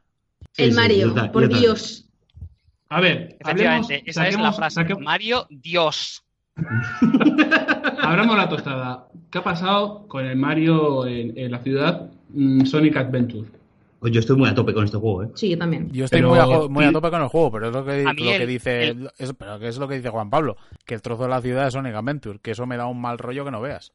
El sí, Mario, yo ta- por. Dios. A ver, Efectivamente, hablemos- esa es la frase. saque- Mario, Dios. [LAUGHS] Abramos la tostada. ¿Qué ha pasado con el Mario en, en la ciudad mm, Sonic Adventure? Pues yo estoy muy a tope con este juego, ¿eh? Sí, yo también. Yo estoy Pero- muy, a, jo- muy a tope con el juego, pero es lo que, lo dice el- es, pero es lo que dice Juan Pablo, que el trozo de la ciudad es Sonic Adventure, que eso me da un mal rollo que no veas.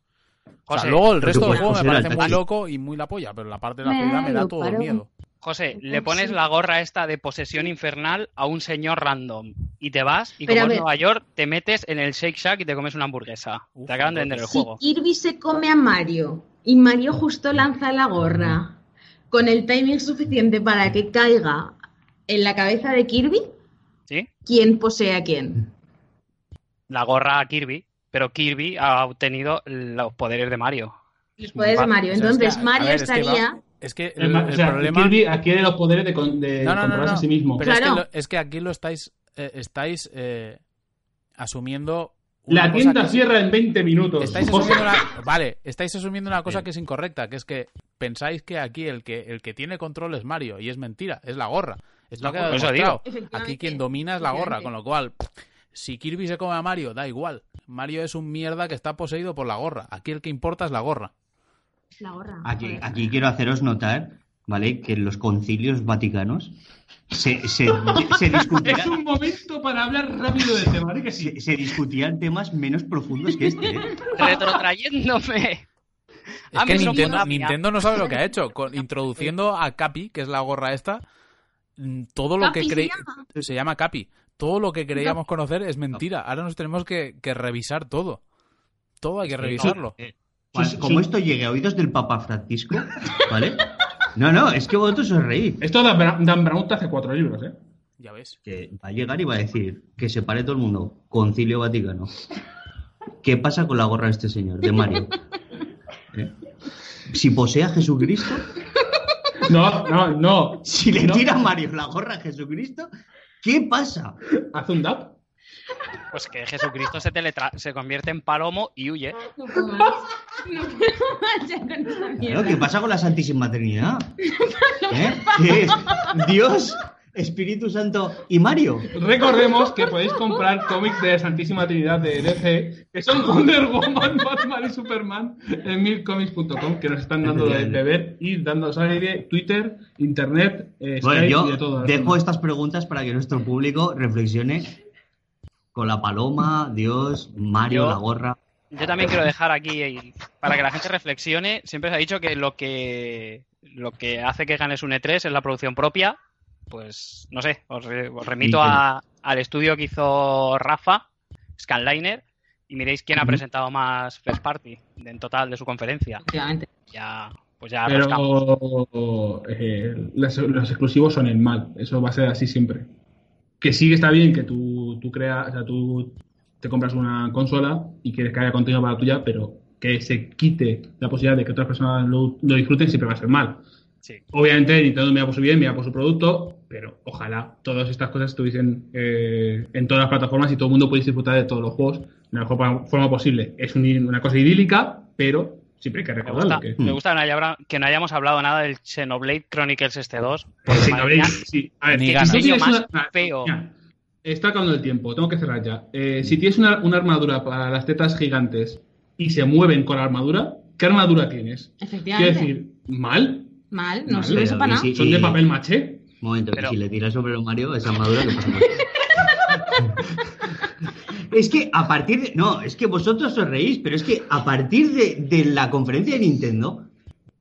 O sea, luego el pero resto del juego me parece muy loco y muy la polla, pero la parte de la ciudad me da todo el paro. miedo. José, le Sí. pones la gorra esta de posesión infernal a un señor random y te vas y Pero como ver. Nueva York te metes en el Shake Shack y te comes una hamburguesa. Uf, te acaban de vender el Si juego. Kirby se come a Mario y Mario justo lanza la gorra con el timing suficiente para que caiga en la cabeza de Kirby, ¿Sí? ¿quién posee a quién? La gorra a Kirby, pero Kirby ha obtenido los poderes de Mario. Los poderes de Mario. Entonces Mario ver, es que va- estaría... Es que El, el, o sea, problema... Kirby adquiere los poderes de, con- de No, no, no, controlarse no. a sí mismo. Pero es, que Claro. lo- es que aquí lo estáis, eh, estáis eh, asumiendo... una La cosa tienda que- cierra en 20 minutos. Estáis José. asumiendo una, [LAUGHS] vale, estáis asumiendo una cosa que es incorrecta, que es que pensáis que aquí el que el que tiene control es Mario y es mentira, es la gorra. Es lo que ha Por eso demostrado. Efectivamente. Aquí quien domina es la gorra, con lo cual si Kirby se come a Mario, da igual. Mario es un mierda que está poseído por la gorra. Aquí el que importa es la gorra. La gorra. Aquí, quiero haceros notar, ¿vale? Que en los concilios vaticanos se, se, [LAUGHS] se Es un momento para hablar rápido del tema, ¿sí que sí? se, se discutían temas menos profundos que este, ¿eh? [LAUGHS] Retrotrayéndome. Es que Nintendo, Nintendo no sabe lo que ha hecho. Con, introduciendo a Capi, que es la gorra esta, mm, todo lo Capi que se creí... llama. Se llama Capi. Todo lo que creíamos conocer es mentira. Ahora nos tenemos que, que revisar todo. Todo hay que revisarlo. Eh, Cuan- Sí, sí, Como sí. esto llegue a oídos del Papa Francisco, ¿vale? No, no, es que vosotros os reís. Esto Dan, Bra- Dan Brown te hace cuatro libros, ¿eh? Ya ves. Que va a llegar y va a decir que se pare todo el mundo. Concilio Vaticano. ¿Qué pasa con la gorra de este señor, de Mario? ¿Eh? Si posee a Jesucristo, No, no, no. si le No. tira a Mario la gorra a Jesucristo, ¿qué pasa? Haz un dab. Pues que Jesucristo se, teletra se convierte en palomo y huye. No puedo más. No puedo más ya con esta Claro, mierda. ¿Qué pasa con la Santísima Trinidad? [LAUGHS] ¿Eh? ¿Qué es? ¿Dios, Espíritu Santo y Mario? Recordemos que podéis comprar cómics de Santísima Trinidad de DC, que son Wonder Woman, [LAUGHS] Batman y Superman en milcomics.com, que nos están dando de, ver y dando aire Twitter, Internet, eh, Bueno, Skype y yo de todo. dejo estas preguntas para que nuestro público reflexione con la paloma, Dios, Mario, Yo- la gorra. Yo también quiero dejar aquí, para que la gente reflexione, siempre se ha dicho que lo que lo que hace que ganes un E3 es la producción propia. Pues no sé, os, re- os remito a- al estudio que hizo Rafa, Scanliner, y miréis quién ha presentado más First Party en total de su conferencia. Efectivamente. Ya, pues ya. Pero eh, los, los exclusivos son el mal, eso va a ser así siempre. Que sí que está bien que tú, tú creas, o sea, tú te compras una consola y quieres que haya contenido para la tuya, pero que se quite la posibilidad de que otras personas lo, lo disfruten siempre va a ser mal. Sí. Obviamente Nintendo mira por su bien, mira por su producto, pero ojalá todas estas cosas estuviesen eh, en todas las plataformas y todo el mundo pudiese disfrutar de todos los juegos de la mejor forma posible. Es un- una cosa idílica, pero siempre hay que Me recordarlo. gusta, que- me gusta que, no haya- que no hayamos hablado nada del Xenoblade Chronicles este 2. Pues sí. A ver, Ni ganas. una- feo. está acabando el tiempo, tengo que cerrar ya. Eh, si tienes una, una armadura para las tetas gigantes y se mueven con la armadura, ¿qué armadura tienes? Quiero Efectivamente. decir, ¿mal? Mal, no sirve eso para nada. si- ¿Son de papel maché? Un momento, Pero- y si le tiras sobre el Mario, esa armadura, ¿qué pasa? [LAUGHS] es que a partir de. No, es que vosotros os reís, pero es que a partir de, de la conferencia de Nintendo,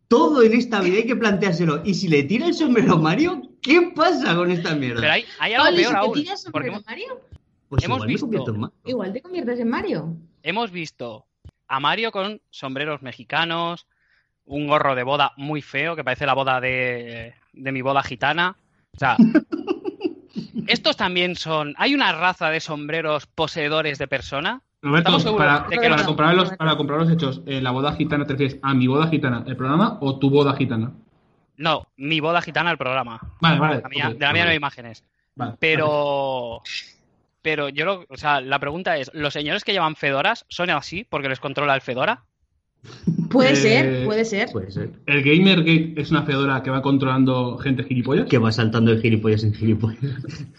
todo en esta vida hay que planteárselo. Y si le tira el sombrero a Mario, ¿qué pasa con esta mierda? Pero hay, hay algo Pablo, ¿y peor si aún. tiras hemos, Mario? pues hemos igual visto- convierto en Mario. Igual te conviertes en Mario. hemos visto a Mario con sombreros mexicanos, un gorro de boda muy feo, que parece la boda de, de mi boda gitana. O sea, [LAUGHS] estos también son. ¿Hay una raza de sombreros poseedores de persona? Roberto, para, de que para no. los, para comprobar los hechos, eh, ¿la boda gitana te refieres a mi boda gitana, el programa, o tu boda gitana? No, mi boda gitana, el programa. Vale, vale. La mía- ok, de la mía no hay imágenes. vale, Pero. Pero yo lo. O sea, la pregunta es: ¿los señores que llevan fedoras son así porque les controla el fedora? Puede Eh, ser, puede ser. Puede ser. ¿El Gamergate es una fedora que va controlando gente gilipollas? Que va saltando de gilipollas en gilipollas.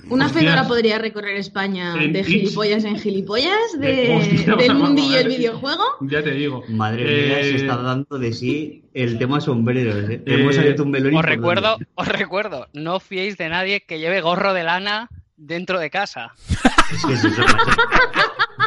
Una Hostias. fedora podría recorrer España En de gilipollas en gilipollas de, [LAUGHS] Hostias, del mundillo del videojuego. Ya te digo. Madre mía, Eh, se está dando de sí el tema sombreros. ¿eh? Eh, Hemos abierto un melón Os recuerdo, os recuerdo, no fiéis de nadie que lleve gorro de lana dentro de casa. Es que es eso.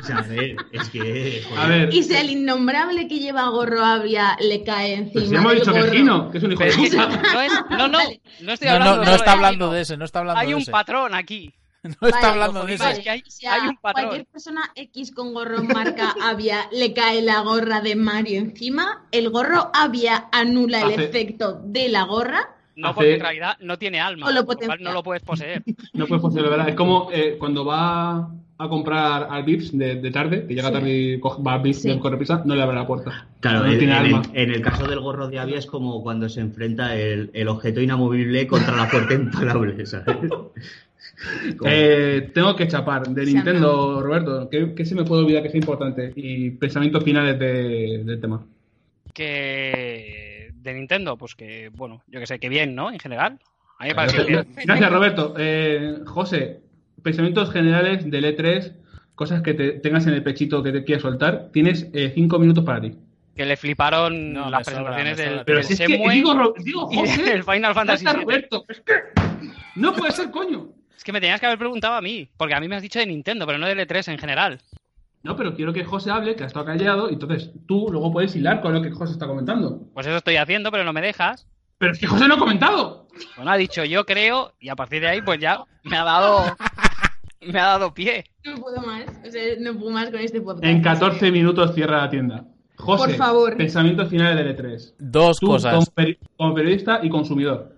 O sea, a ver, es que. joder. A ver, Y si al innombrable que lleva gorro avia le cae encima pues ya hemos dicho que es gorro. Gino, que es un hijo de es que puta. no, es, no, no, no estoy No, hablando no, no solo está de hablando de ese, no está hablando Hay de un ese. patrón aquí. No está Vale, hablando de ese. vale. que hay- Si un patrón. cualquier persona X con gorro marca Avia le cae la gorra de Mario encima, el gorro Avia anula el Hace- efecto de la gorra. No, Hace- porque en realidad no tiene alma. O lo cual no lo puedes poseer. No puedes poseerlo, ¿verdad? Es como eh, cuando va a comprar al Vips de, de tarde, que llega Sí. tarde y coge- va al Vips Sí. de correprisa, no le abre la puerta. Claro, no en, tiene en alma. el, en el caso del gorro de Avia es como cuando se enfrenta el, el objeto inamovible contra la fuerza imparable, [LAUGHS] [LAUGHS] Eh, tengo que chapar de Nintendo, Roberto. ¿Qué, qué se me puede olvidar que sea importante? Y pensamientos finales de- del tema. Que de Nintendo, pues que, bueno, yo que sé, que bien, ¿no? En general. A mí me parece. Gracias, Roberto. Eh, José, pensamientos generales del E3, cosas que te tengas en el pechito que te quieras soltar. Tienes eh, cinco minutos para ti. Que le fliparon No, las presentaciones del. Pero si es que digo, digo José, del Final Fantasy. Roberto. Es que no puede ser, coño. Es que me tenías que haber preguntado a mí, porque a mí me has dicho de Nintendo, pero no de L3 en general. No, pero quiero que José hable, que ha estado callado, y entonces tú luego puedes hilar con lo que José está comentando. Pues eso estoy haciendo, pero no me dejas. Pero es que José no ha comentado. Bueno, ha dicho yo creo, y a partir de ahí, pues ya me ha dado. [LAUGHS] me ha dado pie. No puedo más. O sea, no puedo más con este podcast. En 14 minutos cierra la tienda. José, Por favor. pensamientos finales del E3. Dos Tú, cosas. Como, peri- como periodista y consumidor.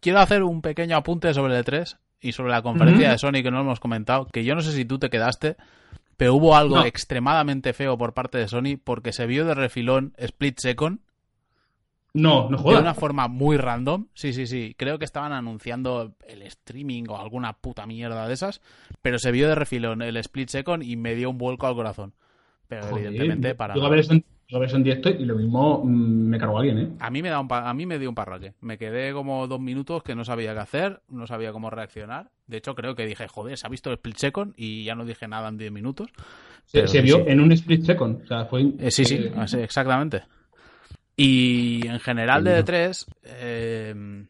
Quiero hacer un pequeño apunte sobre el E3 y sobre la conferencia de Sony que no hemos comentado, que yo no sé si tú te quedaste, pero hubo algo No. extremadamente feo por parte de Sony porque se vio de refilón Split Second No, no de jodas. una forma muy random. Sí, sí, sí. Creo que estaban anunciando el streaming o alguna puta mierda de esas, pero se vio de refilón el split second y me dio un vuelco al corazón. Pero Joder, evidentemente para Yo a ver eso en, llego a ver eso en directo y lo mismo mm, me cargo a alguien, ¿eh? A mí me da un pa- a mí me dio un parraque. Me quedé como dos minutos que no sabía qué hacer, no sabía cómo reaccionar. De hecho, creo que dije, joder, se ha visto el split second y ya no dije nada en 10 minutos. Se, Pero se sí, vio sí. en un split second. O sea, fue. Eh, sí, sí, eh, exactamente. Y en general de D3, eh,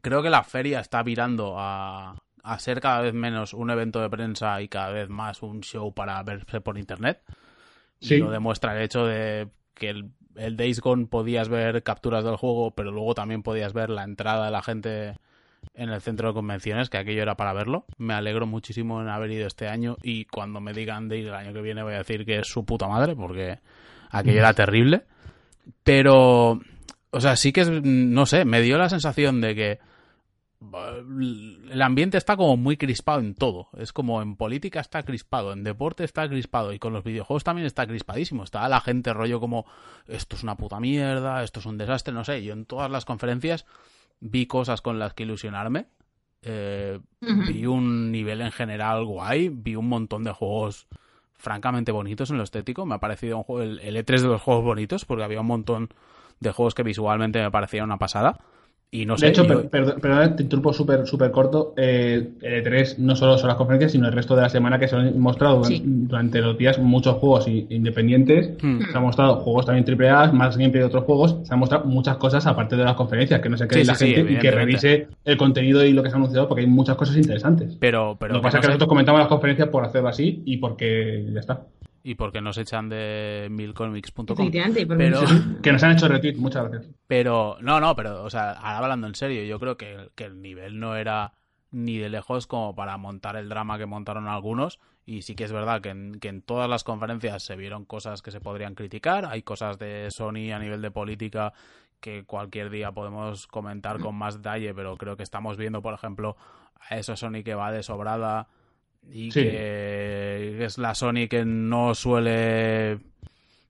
creo que la feria está virando a, a ser cada vez menos un evento de prensa y cada vez más un show para verse por internet. Sí. Y lo demuestra el hecho de que el, el Days Gone podías ver capturas del juego, pero luego también podías ver la entrada de la gente en el centro de convenciones, que aquello era para verlo. Me alegro muchísimo en haber ido este año y cuando me digan de ir el año que viene voy a decir que es su puta madre, porque aquello era terrible. Pero, o sea, sí que es, no sé, me dio la sensación de que el ambiente está como muy crispado en todo. Es como en política está crispado, en deporte está crispado y con los videojuegos también está crispadísimo. Está la gente rollo como esto es una puta mierda, esto es un desastre, no sé. Yo en todas las conferencias vi cosas con las que ilusionarme. Eh, vi un nivel en general guay, vi un montón de juegos francamente bonitos en lo estético. Me ha parecido un juego, el, el E3 de los juegos bonitos, porque había un montón de juegos que visualmente me parecían una pasada. Y no sé, de hecho, yo- per- per- perdón, te interrumpo súper súper corto. Eh, el E3 no solo son las conferencias, sino el resto de la semana que se han mostrado durante, Sí. durante los días muchos juegos independientes. Hmm. Se han mostrado juegos también AAA, más gameplay de otros juegos. Se han mostrado muchas cosas aparte de las conferencias, que no se quede Sí, la sí, sí, gente y que revise el contenido y lo que se ha anunciado, porque hay muchas cosas interesantes. pero, pero lo que pasa es que sé- nosotros comentamos las conferencias por hacerlo así y porque ya está. Y porque nos echan de milcomics.com. Pero, Que nos han hecho retweet, muchas gracias. pero, no, no, pero, o sea, ahora hablando en serio, yo creo que, que el nivel no era ni de lejos como para montar el drama que montaron algunos. Y sí que es verdad que en, que en todas las conferencias se vieron cosas que se podrían criticar. Hay cosas de Sony a nivel de política que cualquier día podemos comentar con más detalle, pero creo que estamos viendo, por ejemplo, a esa Sony que va de sobrada y Sí. que es la Sony que no suele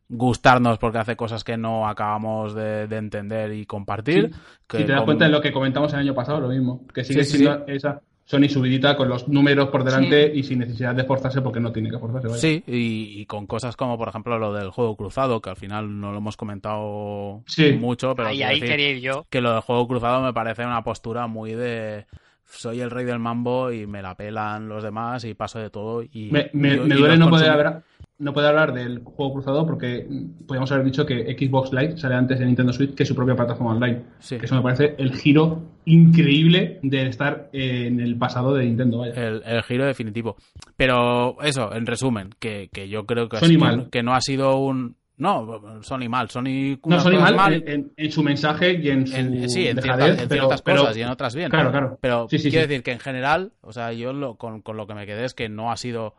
gustarnos porque hace cosas que no acabamos de, de entender y compartir. Sí. que si te das con- cuenta de lo que comentamos el año pasado, lo mismo. Que sigue Sí, sí, siendo esa Sony subidita con los números por delante Sí. y sin necesidad de esforzarse porque no tiene que esforzarse. vaya. Sí, y, y con cosas como, por ejemplo, lo del juego cruzado, que al final no lo hemos comentado Sí. mucho, pero ahí, ahí decir quería ir yo. que lo del juego cruzado me parece una postura muy de soy el rey del mambo y me la pelan los demás y paso de todo. Y, Me, me- y- me y duele no poder, hablar, no poder hablar del juego cruzado porque podríamos haber dicho que Xbox Live sale antes de Nintendo Switch que su propia plataforma online. Sí. Eso me parece el giro increíble de estar en el pasado de Nintendo. Vaya. El, el giro definitivo. Pero eso, en resumen, que, que yo creo que, que- mal. que no ha sido un... No, Sony mal. Sony... no, Sony cosas mal, En, su mensaje y en su En- sí, en dejadez, en pero- ciertas pero- cosas y en otras bien. Claro, claro. Pero Sí, sí, quiero sí. decir que en general, o sea, yo lo- con, con lo que me quedé es que no ha sido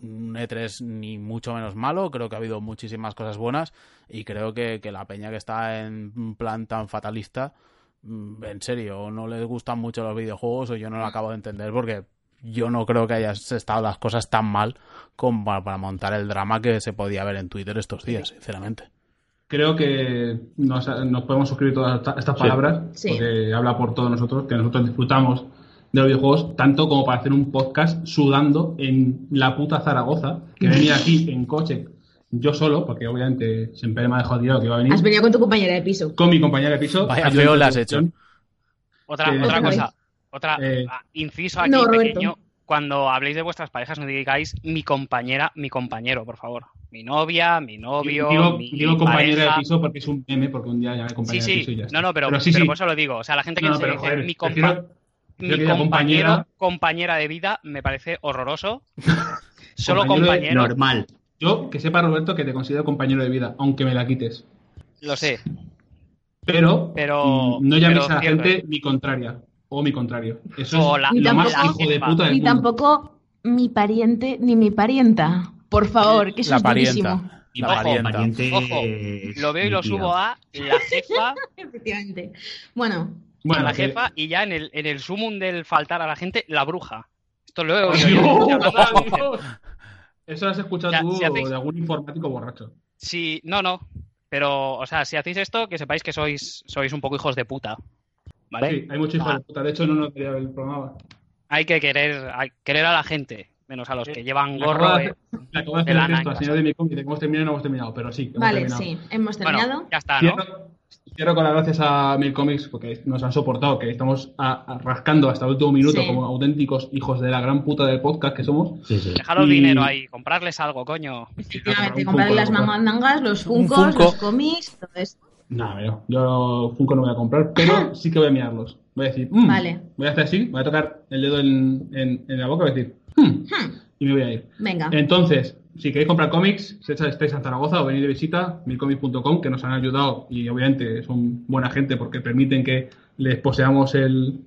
un E3 ni mucho menos malo. Creo que ha habido muchísimas cosas buenas y creo que, que la peña que está en un plan tan fatalista, mm, en serio, no les gustan mucho los videojuegos o yo no lo acabo de entender porque yo no creo que hayan estado las cosas tan mal como para, para montar el drama que se podía ver en Twitter estos días, sinceramente. Creo que nos, nos podemos suscribir todas esta- estas Sí. palabras, Sí. porque habla por todos nosotros, que nosotros disfrutamos de los videojuegos, tanto como para hacer un podcast sudando en la puta Zaragoza, que venía aquí [LAUGHS] en coche, yo solo, porque obviamente siempre me ha dejado tirado que iba a venir, Has venido con tu compañera de piso. con mi compañera de piso. Vaya feo le has producción. Otra, Eh, otra cosa. Otra Eh, inciso aquí no, pequeño. Cuando habléis de vuestras parejas, no digáis mi compañera, mi compañero, por favor. Mi novia, mi novio, Digo, mi digo compañera pareja. de piso porque es un meme, porque un día llamé Sí, compañera de piso y sí. ya está. No, no, pero, sí, pero sí. por eso lo digo. O sea, la gente que No, no, se pero, dice joder, mi, prefiero compañero, compañera. compañera de vida, me parece horroroso. [LAUGHS] Solo Compañero Normal. Yo, que sepa Roberto que te considero compañero de vida, aunque me la quites. lo sé. Pero, Pero- no llames pero a la cierto. gente mi contraria o mi contrario. Eso es más tampoco- hijo de puta del Ni mundo. tampoco mi pariente ni mi parienta. Por favor, que eso La es durísimo. parienta. La Ojo, parienta. Pariente Ojo, Lo veo y lo subo a la jefa, [LAUGHS] Efectivamente. Bueno, Bueno, la que- jefa y ya en el, en el sumum del faltar a la gente, la bruja. Esto lo. Dios. [LAUGHS] Eso lo has escuchado Ya, tú si hacéis- de algún informático borracho. Sí, no, no. Pero, o sea, si hacéis esto, que sepáis que sois, sois un poco hijos de puta. ¿Vale? Sí, hay muchos hijos Ah. de puta. De hecho, no nos quería ver el programa. Hay que querer, hay- querer a la gente, menos a los que llevan gorro. de hacer- le acabo de de hacer el lana gesto en al señor de mi cómic de que hemos terminado y no hemos terminado, pero sí, hemos Vale, terminado. sí, hemos terminado. Bueno, ya está, ¿no? Cierro, cierro con las gracias a Mil Comics porque nos han soportado, que estamos a- a- rascando hasta el último minuto Sí. como auténticos hijos de la gran puta del podcast que somos. Sí, sí. Dejaros Y- dinero ahí, comprarles algo, coño. Efectivamente, un comprar Funko, las mandangas, los Un funcos, Funko. los cómics, todo esto. Nada, yo, yo Funko no voy a comprar, pero sí que voy a mirarlos. Voy a decir, mm, Vale. voy a hacer así, voy a tocar el dedo en, en- en la boca y voy a decir, Hmm, y me voy a ir. Venga. Entonces, si queréis comprar cómics, si estáis en Zaragoza o venid de visita, milcomics.com, que nos han ayudado y obviamente son buena gente porque permiten que les poseamos el,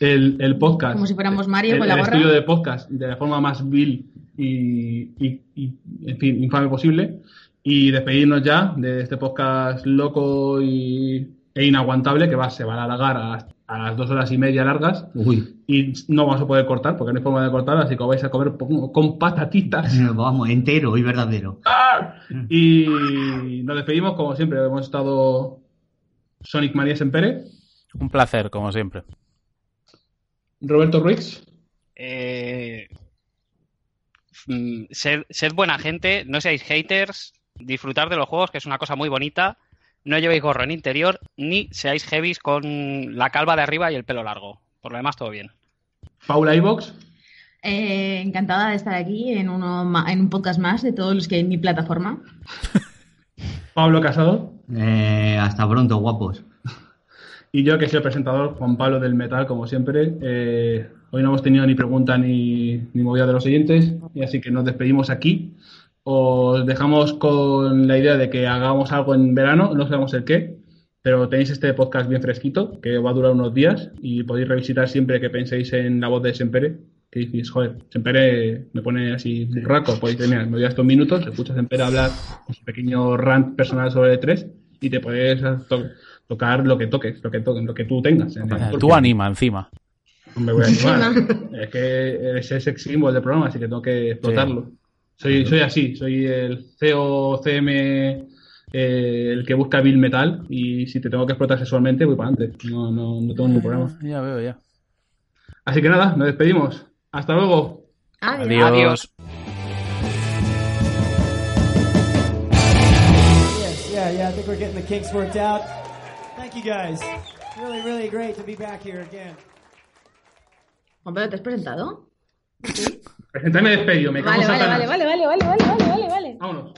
el, el podcast. Como si fuéramos Mario el, con la el estudio de podcast de la forma más vil y, y- y, en fin, infame posible. Y despedirnos ya de este podcast loco y, e inaguantable que va, se va a alargar a, a las dos horas y media largas. Uy, y no vamos a poder cortar porque no hay forma de cortar, así que os vais a comer con patatitas. [LAUGHS] vamos, entero y verdadero. Y nos despedimos, como siempre, hemos estado Sonic María Sempere, Un placer, como siempre. Roberto Ruiz, Eh, mm, sed, sed buena gente, no seáis haters, disfrutar de los juegos, que es una cosa muy bonita. No llevéis gorro en interior, ni seáis heavies con la calva de arriba y el pelo largo. Por lo demás, todo bien. Paula Ivox, Eh, encantada de estar aquí en, uno en un podcast más de todos los que hay en mi plataforma. [LAUGHS] Pablo Casado Eh, hasta pronto, guapos. y yo que soy el presentador, Juan Pablo del Metal, como siempre. Eh, hoy no hemos tenido ni pregunta ni, ni movida de los oyentes, y así que nos despedimos aquí. Os dejamos con la idea de que hagamos algo en verano, no sabemos el qué, pero tenéis este podcast bien fresquito, que va a durar unos días, y podéis revisitar siempre que penséis en la voz de Sempere, que dices, joder, Sempere me pone así un raco, podéis tener, me voy a estos minutos, escuchas a Sempere hablar un pequeño rant personal sobre E3, y te puedes to- tocar lo que toques, lo que toques, lo que tú tengas. en el Tú anima encima. Me voy a animar. [LAUGHS] es que es el sex symbol del programa, así que tengo que explotarlo. Soy, soy así, soy el COCM, eh, el que busca Bill Metal, y si te tengo que explotar sexualmente, voy para adelante. No, no, no tengo ningún problema. Ya veo, ya. Así que nada, nos despedimos. Hasta luego. Adiós. Adiós. Yes, yeah, yeah. I think we're getting the kinks worked out. Thank you guys. Really, really great to be back here again. Pedro, ¿te has presentado? Presentarme despedido, me cago Vale, vale, vale, vale, vale, vale, vale, vale, vale. Vámonos.